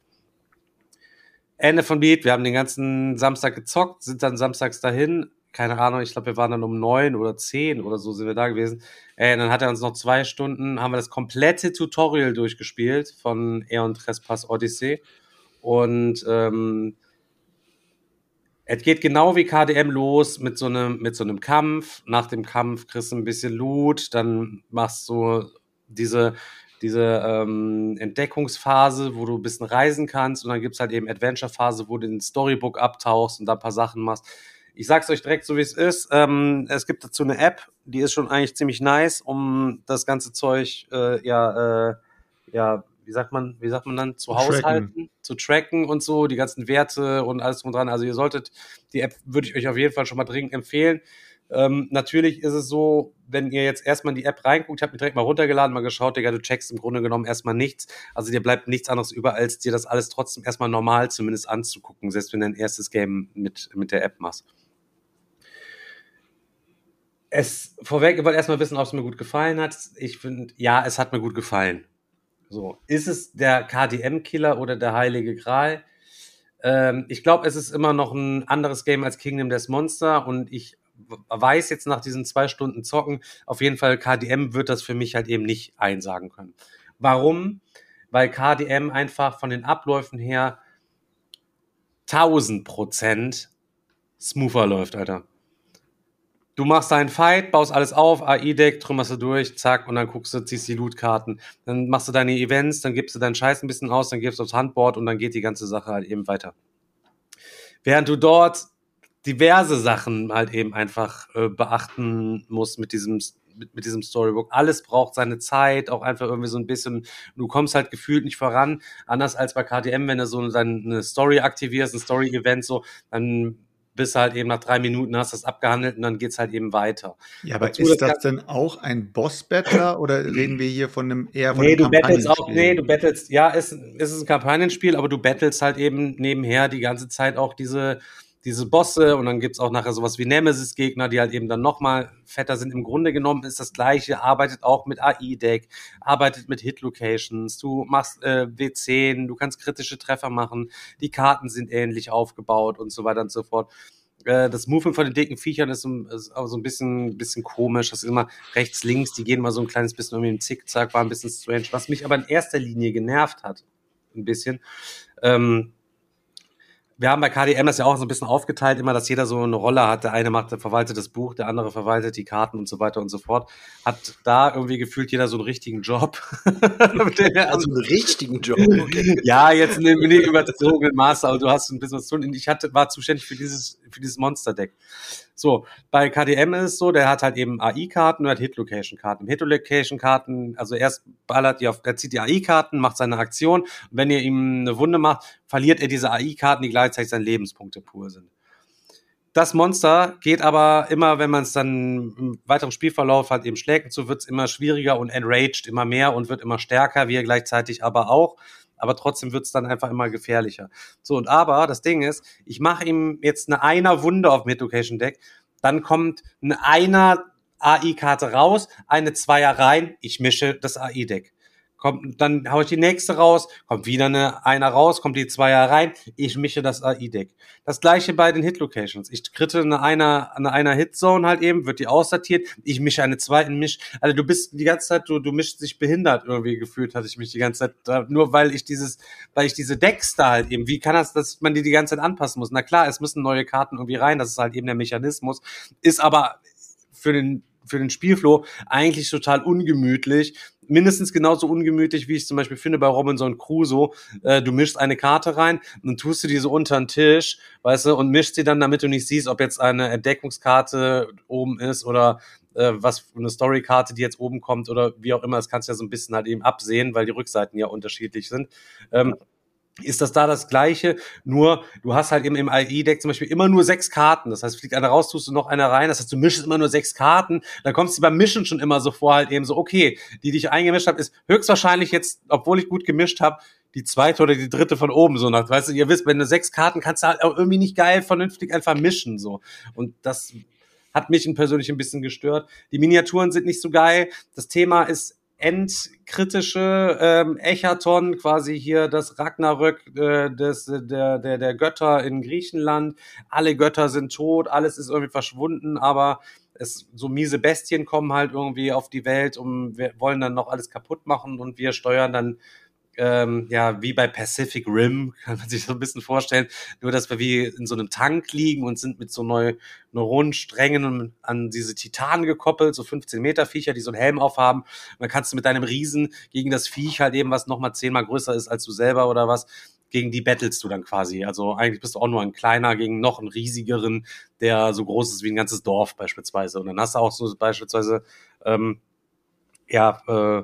Ende von Beat, wir haben den ganzen Samstag gezockt, sind dann samstags dahin, keine Ahnung, ich glaube, wir waren dann um neun oder zehn oder so sind wir da gewesen. Äh, dann hat er uns noch zwei Stunden, haben wir das komplette Tutorial durchgespielt von Aeon Trespass Odyssey. Und ähm, es geht genau wie KDM los mit so einem, mit so einem Kampf. Nach dem Kampf kriegst du ein bisschen Loot, dann machst du diese, diese ähm, Entdeckungsphase, wo du ein bisschen reisen kannst und dann gibt's halt eben Adventure-Phase, wo du den Storybook abtauchst und da ein paar Sachen machst Ich sag's euch direkt so, wie es ist. Ähm, es gibt dazu eine App, die ist schon eigentlich ziemlich nice, um das ganze Zeug, äh, ja, äh, ja, wie sagt man, wie sagt man dann, zu Tracken. haushalten, zu tracken und so, die ganzen Werte und alles drum und dran. Also ihr solltet, die App würde ich euch auf jeden Fall schon mal dringend empfehlen. Ähm, natürlich ist es so, wenn ihr jetzt erstmal in die App reinguckt, habt ihr direkt mal runtergeladen, mal geschaut, Digga, du checkst im Grunde genommen erstmal nichts. Also dir bleibt nichts anderes über, als dir das alles trotzdem erstmal normal zumindest anzugucken, selbst wenn du dein erstes Game mit, mit der App machst. Es vorweg, ich wollte erstmal wissen, ob es mir gut gefallen hat. Ich finde, ja, es hat mir gut gefallen. So, ist es der KDM-Killer oder der Heilige Gral? Ähm, ich glaube, es ist immer noch ein anderes Game als Kingdom Death Monster und ich weiß jetzt nach diesen zwei Stunden Zocken, auf jeden Fall KDM wird das für mich halt eben nicht einsagen können. Warum? Weil KDM einfach von den Abläufen her 1000 Prozent smoother läuft, Alter. Du machst deinen Fight, baust alles auf, AI-Deck, trümmerst du durch, zack, und dann guckst du, ziehst die Loot-Karten. Dann machst du deine Events, dann gibst du deinen Scheiß ein bisschen aus, dann gibst du aufs Handboard und dann geht die ganze Sache halt eben weiter. Während du dort diverse Sachen halt eben einfach äh, beachten musst mit diesem mit, mit diesem Storybook. Alles braucht seine Zeit, auch einfach irgendwie so ein bisschen, du kommst halt gefühlt nicht voran, anders als bei KDM, wenn du so deine Story aktivierst, ein Story-Event so, dann bist du halt eben nach drei Minuten hast das abgehandelt und dann geht's halt eben weiter. Ja, aber Dazu ist das das denn auch ein Boss-Battler oder reden wir hier von einem eher von Nee, einem du battlest auch, nee, du battlest, ja, es, es ist ein Kampagnenspiel, aber du battlest halt eben nebenher die ganze Zeit auch diese, diese Bosse und dann gibt's auch nachher sowas wie Nemesis-Gegner, die halt eben dann nochmal fetter sind. Im Grunde genommen ist das gleiche, arbeitet auch mit AI-Deck, arbeitet mit Hit-Locations, du machst äh, W10, du kannst kritische Treffer machen, die Karten sind ähnlich aufgebaut und so weiter und so fort. Äh, Das Movement von den dicken Viechern ist, so- ist auch so ein bisschen, bisschen komisch. Das ist immer rechts, links, die gehen mal so ein kleines bisschen irgendwie im Zickzack, war ein bisschen strange. Was mich aber in erster Linie genervt hat, ein bisschen, ähm, wir haben bei KDM das ja auch so ein bisschen aufgeteilt, immer, dass jeder so eine Rolle hat. Der eine macht, der verwaltet das Buch, der andere verwaltet die Karten und so weiter und so fort. Hat da irgendwie gefühlt jeder so einen richtigen Job. (laughs) Also einen richtigen Job. Okay. ja, jetzt in dem überzogenen Maße, aber du hast ein bisschen was zu tun. Ich hatte, war zuständig für dieses, für dieses Monster-Deck. So, bei KDM ist es so, der hat halt eben AI-Karten und hat Hit-Location-Karten. Hit-Location-Karten, also erst ballert die auf, er zieht die AI-Karten, macht seine Aktion. Und wenn ihr ihm eine Wunde macht, verliert er diese AI-Karten, die gleichzeitig seine Lebenspunkte pur sind. Das Monster geht aber immer, wenn man es dann im weiteren Spielverlauf halt eben schlägt, und so wird es immer schwieriger und enraged immer mehr und wird immer stärker, wie er gleichzeitig aber auch. Aber trotzdem wird es dann einfach immer gefährlicher. So, und aber das Ding ist, ich mache ihm jetzt eine einer Wunde auf dem Hit-Location Deck, dann kommt eine einer AI-Karte raus, eine Zweier rein, ich mische das AI-Deck. Kommt, dann hau ich die nächste raus, kommt wieder eine einer raus, kommt die Zweier rein, ich mische das AI-Deck. Das gleiche bei den Hit-Locations. Ich kritte eine einer, eine einer Hit-Zone halt eben, wird die aussortiert, ich mische eine zweiten Misch. Also du bist die ganze Zeit, du, du mischst dich behindert irgendwie gefühlt, hatte ich mich die ganze Zeit, nur weil ich dieses, weil ich diese Decks da halt eben, wie kann das, dass man die die ganze Zeit anpassen muss? Na klar, es müssen neue Karten irgendwie rein, das ist halt eben der Mechanismus, ist aber für den für den Spielflow eigentlich total ungemütlich. Mindestens genauso ungemütlich, wie ich zum Beispiel finde bei Robinson Crusoe. Äh, du mischst eine Karte rein und tust du die so unter den Tisch, weißt du, und mischst sie dann, damit du nicht siehst, ob jetzt eine Entdeckungskarte oben ist oder äh, was eine Storykarte, die jetzt oben kommt oder wie auch immer. Das kannst du ja so ein bisschen halt eben absehen, weil die Rückseiten ja unterschiedlich sind. Ähm, ist das da das Gleiche, nur du hast halt eben im AI-Deck zum Beispiel immer nur sechs Karten. Das heißt, fliegt einer raus, tust du noch einer rein. Das heißt, du mischst immer nur sechs Karten. Dann kommst du beim Mischen schon immer so vor, halt eben so, okay, die, die ich eingemischt habe, ist höchstwahrscheinlich jetzt, obwohl ich gut gemischt habe, die zweite oder die dritte von oben so nach. Weißt du, ihr wisst, wenn du sechs Karten kannst du halt auch irgendwie nicht geil vernünftig einfach mischen so. Und das hat mich persönlich ein bisschen gestört. Die Miniaturen sind nicht so geil. Das Thema ist endkritische ähm, Echaton, quasi hier das Ragnarök äh, des, der, der, der Götter in Griechenland. Alle Götter sind tot, alles ist irgendwie verschwunden, aber es, so miese Bestien kommen halt irgendwie auf die Welt und wir wollen dann noch alles kaputt machen und wir steuern dann ähm, ja, wie bei Pacific Rim, (laughs) kann man sich so ein bisschen vorstellen, nur dass wir wie in so einem Tank liegen und sind mit so neu, Neuronensträngen an diese Titanen gekoppelt, so 15 Meter Viecher, die so einen Helm aufhaben. Und dann kannst du mit deinem Riesen gegen das Viech halt eben, was nochmal zehnmal größer ist als du selber oder was, gegen die battlest du dann quasi. Also eigentlich bist du auch nur ein kleiner gegen noch einen riesigeren, der so groß ist wie ein ganzes Dorf beispielsweise. Und dann hast du auch so beispielsweise, ähm, ja, äh,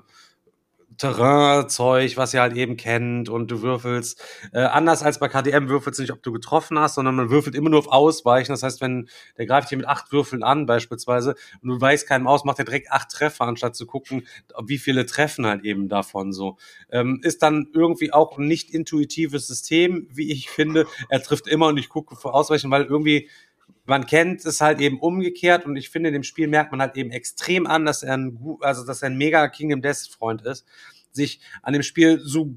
Terrainzeug, was ihr halt eben kennt und du würfelst. Äh, anders als bei KDM würfelst du nicht, ob du getroffen hast, sondern man würfelt immer nur auf Ausweichen. Das heißt, wenn der greift hier mit acht Würfeln an beispielsweise und du weißt keinem aus, macht er direkt acht Treffer, anstatt zu gucken, wie viele treffen halt eben davon so. Ähm, ist dann irgendwie auch ein nicht intuitives System, wie ich finde. Er trifft immer und ich gucke vor Ausweichen, weil irgendwie man kennt es halt eben umgekehrt und ich finde, in dem Spiel merkt man halt eben extrem an, dass er ein, also dass er ein mega Kingdom Death Freund ist, sich an dem Spiel so,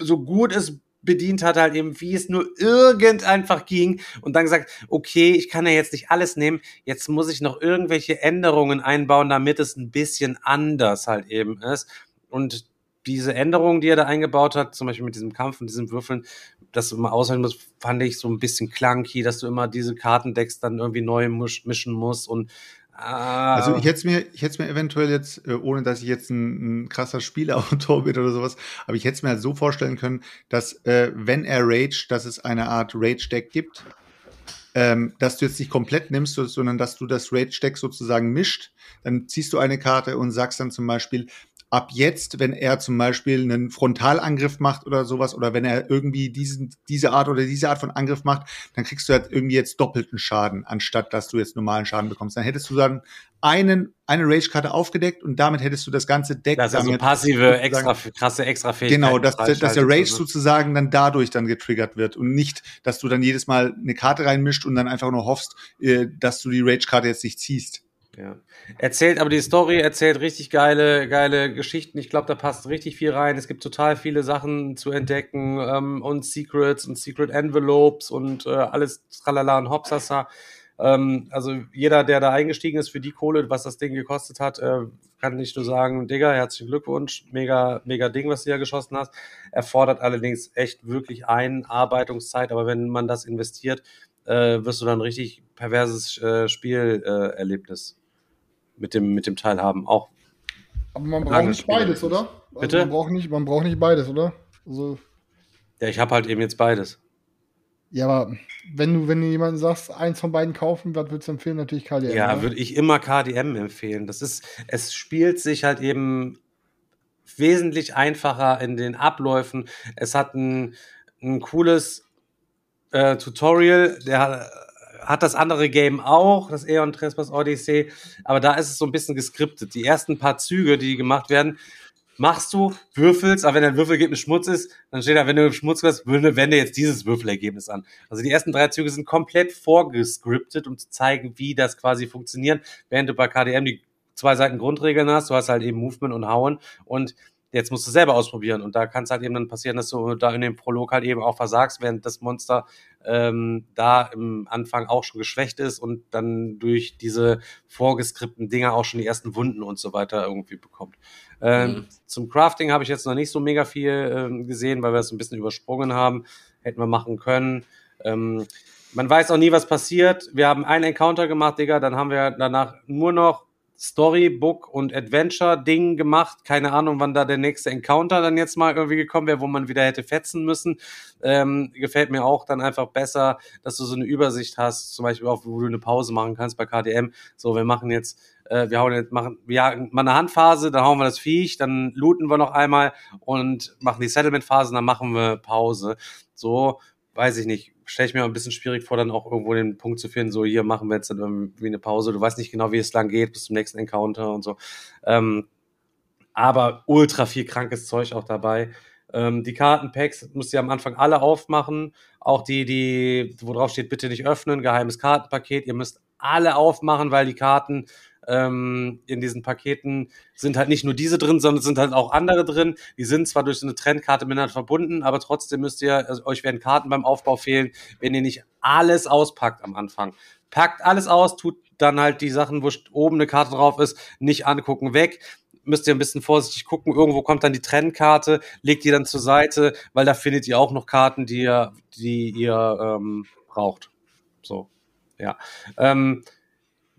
so gut es bedient hat, halt eben, wie es nur irgend einfach ging und dann gesagt, okay, ich kann ja jetzt nicht alles nehmen, jetzt muss ich noch irgendwelche Änderungen einbauen, damit es ein bisschen anders halt eben ist. Und diese Änderungen, die er da eingebaut hat, zum Beispiel mit diesem Kampf und diesen Würfeln, dass du immer aushalten musst, fand ich so ein bisschen clunky, dass du immer diese Kartendecks dann irgendwie neu mischen musst und Ah. Also ich hätte mir, ich hätte mir eventuell jetzt, äh, ohne dass ich jetzt ein, ein krasser Spielautor (laughs) bin oder sowas, aber ich hätte es mir halt so vorstellen können, dass äh, wenn er rage, dass es eine Art Rage-Deck gibt, ähm, dass du jetzt nicht komplett nimmst, sondern dass du das Rage-Deck sozusagen mischt. Dann ziehst du eine Karte und sagst dann zum Beispiel, ab jetzt, wenn er zum Beispiel einen Frontalangriff macht oder sowas, oder wenn er irgendwie diesen, diese Art oder diese Art von Angriff macht, dann kriegst du halt irgendwie jetzt doppelten Schaden, anstatt dass du jetzt normalen Schaden bekommst. Dann hättest du dann einen, eine Rage-Karte aufgedeckt und damit hättest du das ganze Deck. Das ist also passive, extra, krasse extra Fähigkeiten. Genau, dass, dass der Rage sozusagen dann dadurch dann getriggert wird und nicht, dass du dann jedes Mal eine Karte reinmischt und dann einfach nur hoffst, äh, dass du die Rage-Karte jetzt nicht ziehst. Ja. Erzählt aber die Story, erzählt richtig geile, geile Geschichten. Ich glaube, da passt richtig viel rein. Es gibt total viele Sachen zu entdecken ähm, und Secrets und Secret Envelopes und äh, alles tralala und hopsasa. Ähm, also jeder, der da eingestiegen ist für die Kohle, was das Ding gekostet hat, äh, kann nicht nur sagen, Digga, herzlichen Glückwunsch, mega, mega Ding, was du hier geschossen hast. Erfordert allerdings echt wirklich Einarbeitungszeit, aber wenn man das investiert, äh, wirst du dann richtig perverses äh, Spielerlebnis mit dem, mit dem Teilhaben auch. Aber man braucht nicht beides, oder? Also Bitte? Man braucht nicht, man braucht nicht beides, oder? Also, ja, ich habe halt eben jetzt beides. Ja, aber wenn du, wenn du jemanden sagst, eins von beiden kaufen, was würdest du empfehlen? Natürlich KDM. Ja, würde ich immer KDM empfehlen. Das ist, es spielt sich halt eben wesentlich einfacher in den Abläufen. Es hat ein, ein cooles äh, Tutorial, der hat, das andere Game auch, das Aeon Trespass Odyssey, aber da ist es so ein bisschen geskriptet. Die ersten paar Züge, die gemacht werden, machst du, würfelst, aber wenn dein Würfelergebnis Schmutz ist, dann steht da, wenn du Schmutz hast, wende jetzt dieses Würfelergebnis an. Also die ersten drei Züge sind komplett vorgescriptet, um zu zeigen, wie das quasi funktioniert, während du bei KDM die zwei Seiten Grundregeln hast, du hast halt eben Movement und Hauen und jetzt musst du selber ausprobieren. Und da kann es halt eben dann passieren, dass du da in dem Prolog halt eben auch versagst, während das Monster ähm, da im Anfang auch schon geschwächt ist und dann durch diese vorgeskripten Dinger auch schon die ersten Wunden und so weiter irgendwie bekommt. Ähm, mhm. Zum Crafting habe ich jetzt noch nicht so mega viel ähm, gesehen, weil wir es ein bisschen übersprungen haben. Hätten wir machen können. Ähm, man weiß auch nie, was passiert. Wir haben einen Encounter gemacht, Digga, dann haben wir danach nur noch Storybook und Adventure-Ding gemacht. Keine Ahnung, wann da der nächste Encounter dann jetzt mal irgendwie gekommen wäre, wo man wieder hätte fetzen müssen. Ähm, gefällt mir auch dann einfach besser, dass du so eine Übersicht hast, zum Beispiel auch, wo du eine Pause machen kannst bei KDM. So, wir machen jetzt, äh, wir hauen jetzt, machen, wir jagen mal eine Handphase, dann hauen wir das Viech, dann looten wir noch einmal und machen die Settlement-Phase, dann machen wir Pause. So, weiß ich nicht, stelle ich mir ein bisschen schwierig vor, dann auch irgendwo den Punkt zu finden, so hier machen wir jetzt dann irgendwie eine Pause. Du weißt nicht genau, wie es lang geht, bis zum nächsten Encounter und so. Ähm, aber ultra viel krankes Zeug auch dabei. Ähm, die Kartenpacks musst ihr am Anfang alle aufmachen. Auch die, die, wo drauf steht, bitte nicht öffnen, geheimes Kartenpaket. Ihr müsst alle aufmachen, weil die Karten ähm, in diesen Paketen sind halt nicht nur diese drin, sondern sind halt auch andere drin. Die sind zwar durch so eine Trendkarte miteinander verbunden, aber trotzdem müsst ihr, also euch werden Karten beim Aufbau fehlen, wenn ihr nicht alles auspackt am Anfang. Packt alles aus, tut dann halt die Sachen, wo oben eine Karte drauf ist, nicht angucken, weg müsst ihr ein bisschen vorsichtig gucken. Irgendwo kommt dann die Trendkarte, legt die dann zur Seite, weil da findet ihr auch noch Karten, die ihr, die ihr ähm, braucht. So, ja. Ähm,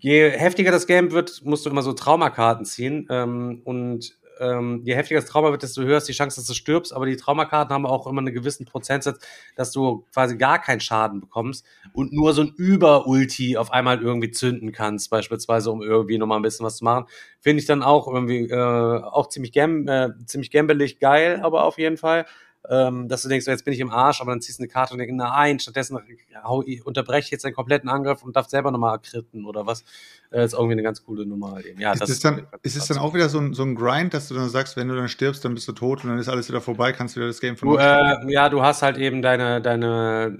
je heftiger das Game wird, musst du immer so Traumakarten ziehen. Ähm, und ähm, je heftiger das Trauma wird, desto höher ist die Chance, dass du stirbst. Aber die Traumakarten haben auch immer einen gewissen Prozentsatz, dass du quasi gar keinen Schaden bekommst und nur so ein Über-Ulti auf einmal irgendwie zünden kannst, beispielsweise, um irgendwie nochmal ein bisschen was zu machen. Finde ich dann auch irgendwie äh, auch ziemlich, gam äh, ziemlich gambelig geil, aber auf jeden Fall ähm, dass du denkst, jetzt bin ich im Arsch, aber dann ziehst du eine Karte und denkst, nein, stattdessen hau, unterbreche ich jetzt einen kompletten Angriff und darf selber nochmal kritten oder was. Äh, ist irgendwie eine ganz coole Nummer halt eben. Ja, ist, das es dann, ist es dann auch wieder so ein, so ein Grind, dass du dann sagst, wenn du dann stirbst, dann bist du tot und dann ist alles wieder vorbei, kannst du wieder das Game von du, äh, Ja, du hast halt eben deine, deine,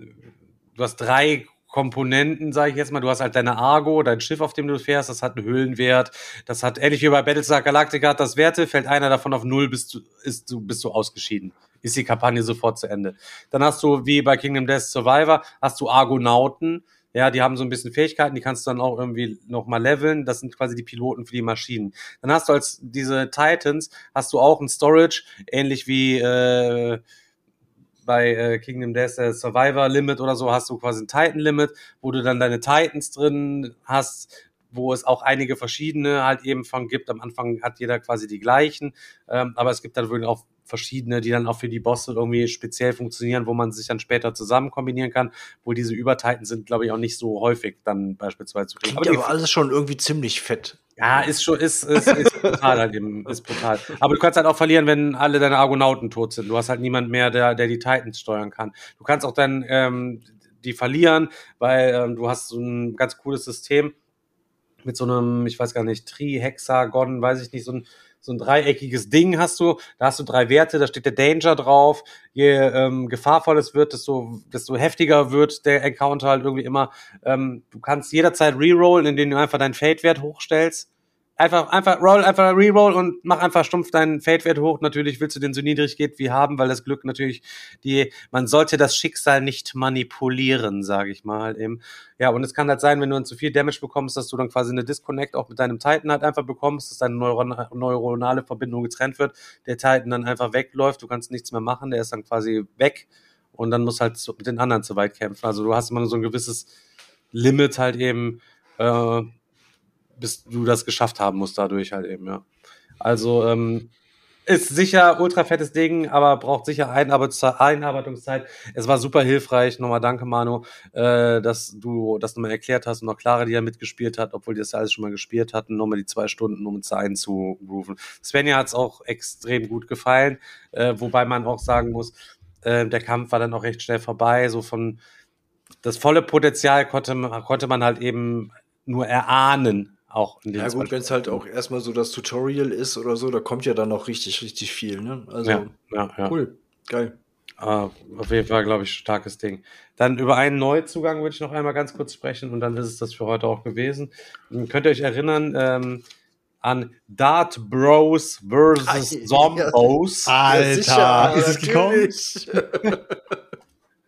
du hast drei Komponenten, sage ich jetzt mal. Du hast halt deine Argo, dein Schiff, auf dem du fährst, das hat einen Höhlenwert. Das hat, ähnlich wie bei Battlestar Galactica, hat das Werte, fällt einer davon auf null, bist du, ist, du, bist du ausgeschieden ist die Kampagne sofort zu Ende. Dann hast du, wie bei Kingdom Death Survivor, hast du Argonauten, ja, die haben so ein bisschen Fähigkeiten, die kannst du dann auch irgendwie nochmal leveln. Das sind quasi die Piloten für die Maschinen. Dann hast du als diese Titans, hast du auch ein Storage, ähnlich wie äh, bei äh, Kingdom Death äh, Survivor Limit oder so, hast du quasi ein Titan Limit, wo du dann deine Titans drin hast, wo es auch einige verschiedene halt eben von gibt. Am Anfang hat jeder quasi die gleichen, ähm, aber es gibt dann wirklich auch verschiedene, die dann auch für die Bosse irgendwie speziell funktionieren, wo man sich dann später zusammen kombinieren kann, wo diese Überteiten sind, glaube ich, auch nicht so häufig dann beispielsweise zu kriegen. Aber, aber alles schon irgendwie ziemlich fett. Ja, ist schon, ist, ist, ist (laughs) brutal halt eben, ist brutal. Aber du kannst halt auch verlieren, wenn alle deine Argonauten tot sind. Du hast halt niemand mehr, der, der die Titans steuern kann. Du kannst auch dann ähm, die verlieren, weil ähm, du hast so ein ganz cooles System mit so einem, ich weiß gar nicht, Tri-Hexagon, weiß ich nicht, so ein so ein dreieckiges Ding hast du, da hast du drei Werte, da steht der Danger drauf. Je ähm, gefahrvoll es wird, desto, desto heftiger wird der Encounter halt irgendwie immer. Ähm, du kannst jederzeit rerollen, indem du einfach deinen Fade-Wert hochstellst. Einfach, einfach roll, einfach reroll und mach einfach stumpf deinen Fade-Wert hoch. Natürlich willst du den so niedrig geht wie haben, weil das Glück natürlich die, man sollte das Schicksal nicht manipulieren, sage ich mal eben. Ja, und es kann halt sein, wenn du dann zu viel Damage bekommst, dass du dann quasi eine Disconnect auch mit deinem Titan halt einfach bekommst, dass deine neuron neuronale Verbindung getrennt wird, der Titan dann einfach wegläuft, du kannst nichts mehr machen, der ist dann quasi weg und dann musst halt mit den anderen zu weit kämpfen. Also du hast immer so ein gewisses Limit halt eben, äh, bis du das geschafft haben musst dadurch halt eben, ja. Also ähm, ist sicher ultra fettes Ding, aber braucht sicher Einarbeitungszeit. Es war super hilfreich. Nochmal danke, Manu, äh, dass du das nochmal erklärt hast und noch Clara, die ja mitgespielt hat, obwohl die das ja alles schon mal gespielt hatten, nochmal die zwei Stunden, um uns da einzurufen. Svenja hat es auch extrem gut gefallen, äh, wobei man auch sagen muss, äh, der Kampf war dann auch recht schnell vorbei. So von das volle Potenzial konnte, konnte man halt eben nur erahnen auch in den Ja gut, wenn es halt auch erstmal so das Tutorial ist oder so, da kommt ja dann noch richtig, richtig viel. Ne? Also ja, ja, ja. cool, geil. Uh, auf jeden Fall, glaube ich, starkes Ding. Dann über einen Neuzugang würde ich noch einmal ganz kurz sprechen und dann ist es das für heute auch gewesen. Könnt ihr euch erinnern ähm, an Dart Bros versus Zombos? Alter, ja, ist es gekommen? (laughs)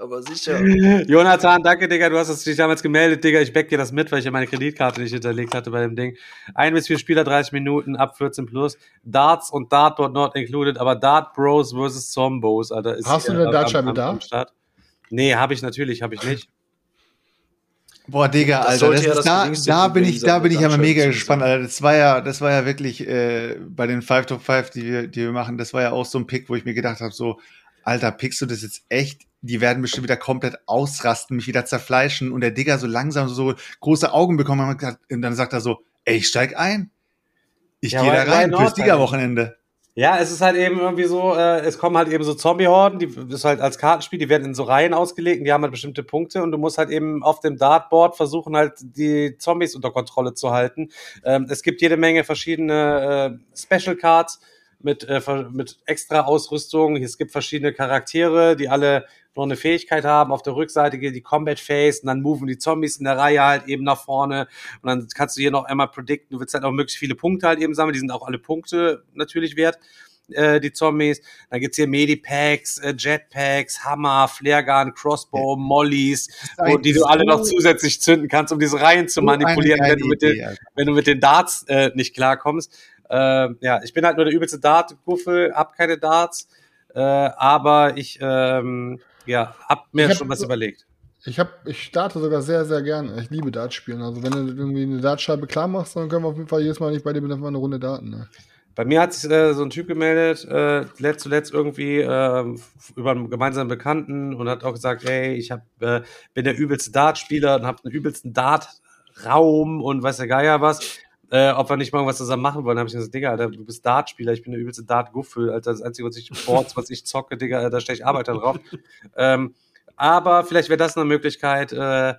aber sicher. Jonathan, danke, Digga. Du hast dich damals gemeldet, Digga. Ich back dir das mit, weil ich ja meine Kreditkarte nicht hinterlegt hatte bei dem Ding. Ein bis vier Spieler, 30 Minuten, ab 14 plus. Darts und Dartboard not included, aber Dart Bros versus Zombos, Alter. Ist hast du eine Dartscheibe da? Nee, habe ich natürlich, habe ich nicht. Boah, Digga, Alter, das das da, da bin ich, da bin ich aber mega gespannt, Alter. Das war ja, das war ja wirklich äh, bei den 5 Top 5, die wir, die wir machen, das war ja auch so ein Pick, wo ich mir gedacht habe, so, Alter, pickst du das jetzt echt die werden bestimmt wieder komplett ausrasten, mich wieder zerfleischen und der Digger so langsam so große Augen bekommen und dann sagt er so, ey, ich steig ein. Ich ja, gehe da rein fürs Digger-Wochenende. Ja, es ist halt eben irgendwie so, äh, es kommen halt eben so Zombie-Horden, die das ist halt als Kartenspiel, die werden in so Reihen ausgelegt und die haben halt bestimmte Punkte und du musst halt eben auf dem Dartboard versuchen halt die Zombies unter Kontrolle zu halten. Ähm, es gibt jede Menge verschiedene äh, Special Cards, mit, äh, mit extra Ausrüstung. Es gibt verschiedene Charaktere, die alle noch eine Fähigkeit haben. Auf der Rückseite geht die Combat Phase und dann moven die Zombies in der Reihe halt eben nach vorne. Und dann kannst du hier noch einmal predikten, du willst halt auch möglichst viele Punkte halt eben sammeln. Die sind auch alle Punkte natürlich wert äh, die Zombies. Dann gibt's hier Medipacks, äh, Jetpacks, Hammer, Flaregun, Crossbow, Mollys, wo, die du alle noch zusätzlich zünden kannst, um diese Reihen zu manipulieren, wenn du, mit den, wenn du mit den Darts äh, nicht klarkommst. Äh, ja, ich bin halt nur der übelste Dart-Guffel, hab keine Darts, äh, aber ich ähm, ja, hab mir hab, schon was überlegt. Ich hab, ich starte sogar sehr, sehr gerne. Ich liebe Dart spielen. Also wenn du irgendwie eine Dartscheibe klar machst, dann können wir auf jeden Fall jedes Mal nicht bei dir mit eine Runde Daten. Ne? Bei mir hat sich äh, so ein Typ gemeldet, äh, letzt zuletzt irgendwie äh, über einen gemeinsamen Bekannten und hat auch gesagt, hey, ich hab, äh, bin der übelste Dartspieler und habe einen übelsten Dartraum und weiß der Geier was. Äh, ob wir nicht mal was zusammen machen wollen, habe ich gesagt, Digga, Alter, du bist Dartspieler, ich bin der übelste Dart-Guffel, Alter, das Einzige, was ich Boards, was ich zocke, Digga, da stehe ich Arbeiter drauf. (laughs) ähm, aber vielleicht wäre das eine Möglichkeit, äh,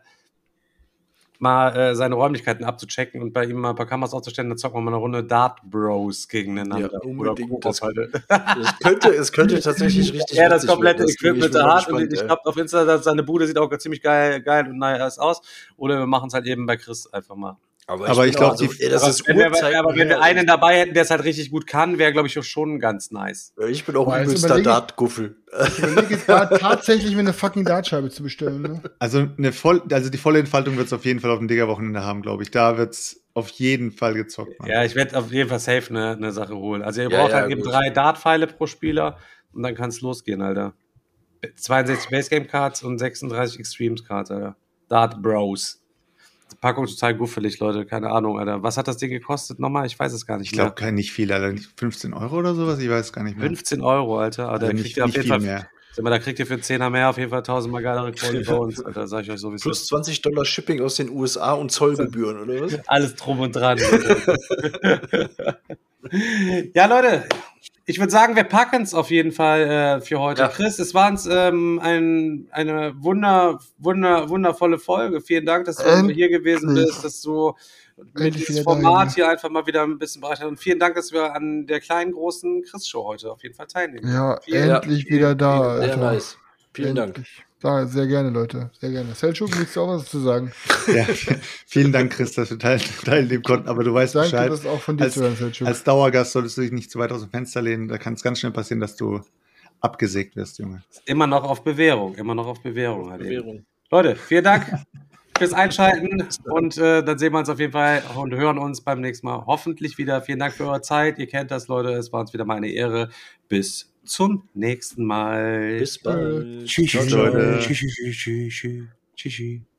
mal äh, seine Räumlichkeiten abzuchecken und bei ihm mal ein paar Kameras aufzustellen, dann zocken wir mal eine Runde Dart Bros gegeneinander. Ja, unbedingt. Halt. Es könnte, es könnte tatsächlich richtig (laughs) Ja, das komplette. Das Equipment da hat und ich glaube auf Insta, seine Bude sieht auch ziemlich geil, geil und nice aus. Oder wir machen es halt eben bei Chris einfach mal. Aber ich glaub, auch- also, die- ey, das aber ist wenn wir, aber wenn wir einen dabei hätten, der es halt richtig gut kann, wäre, glaube ich, auch schon ganz nice. Ich bin auch Boah, ein ich- Dart-Guffel. Ich (laughs) überlege jetzt gerade tatsächlich mir eine fucking Dartscheibe zu bestellen. Ne? Also, eine voll, also die volle Entfaltung wird es auf jeden Fall auf dem Digger-Wochenende haben, glaube ich. Da wird es auf jeden Fall gezockt. Mann. Ja, ich werde auf jeden Fall safe eine, eine Sache holen. Also ihr Ja, braucht ja, halt eben drei Dart-Pfeile pro Spieler und dann kann es losgehen, Alter. 62 Base-Game-Cards und 36 Extremes-Cards, Alter. Dart Bros. Die Packung total guffelig, Leute. Keine Ahnung, Alter. Was hat das Ding gekostet nochmal? Ich weiß es gar nicht Ich glaube, kein nicht viel, Alter. 15 Euro oder sowas? Ich weiß gar nicht mehr. 15 Euro, Alter. Aber Also da nicht, kriegt ihr auf nicht jeden viel Fall, mehr. sag mal, da kriegt ihr für einen Zehner mehr auf jeden Fall tausendmal geilere Quality (laughs) Bones, Alter. Sag ich euch sowieso. Plus 20 Dollar Shipping aus den USA und Zollgebühren, oder was? Alles drum und dran. (laughs) ja, Leute, ich würde sagen, wir packen es auf jeden Fall äh, für heute. Ja. Chris, es war uns ähm, ein, eine wunder, wunder, wundervolle Folge. Vielen Dank, dass du Endlich. hier gewesen bist, dass du mit Endlich da, Format hier einfach mal wieder ein bisschen bereichert hast. Und vielen Dank, dass wir an der kleinen, großen Chris-Show heute auf jeden Fall teilnehmen. Ja, Vielen- endlich wieder da. Sehr nice. Vielen Dank. Da, sehr gerne, Leute. Sehr gerne. Selchuk, willst du auch was zu sagen? (laughs) Ja, vielen Dank, Chris, dass wir teil, teilnehmen konnten. Aber du weißt Danke, Bescheid. das auch von dir als, zu hören, Selchuk. als Dauergast solltest du dich nicht zu weit aus dem Fenster lehnen. Da kann es ganz schnell passieren, dass du abgesägt wirst, Junge. Immer noch auf Bewährung, immer noch auf Bewährung. Halt. Bewährung. Leute, vielen Dank (laughs) fürs Einschalten und äh, dann sehen wir uns auf jeden Fall und hören uns beim nächsten Mal hoffentlich wieder. Vielen Dank für eure Zeit. Ihr kennt das, Leute. Es war uns wieder mal eine Ehre. Bis zum nächsten Mal. Bis bald. Tschüss, Leute. Tschüss, tschüss, tschüss, tschüss, tschüss.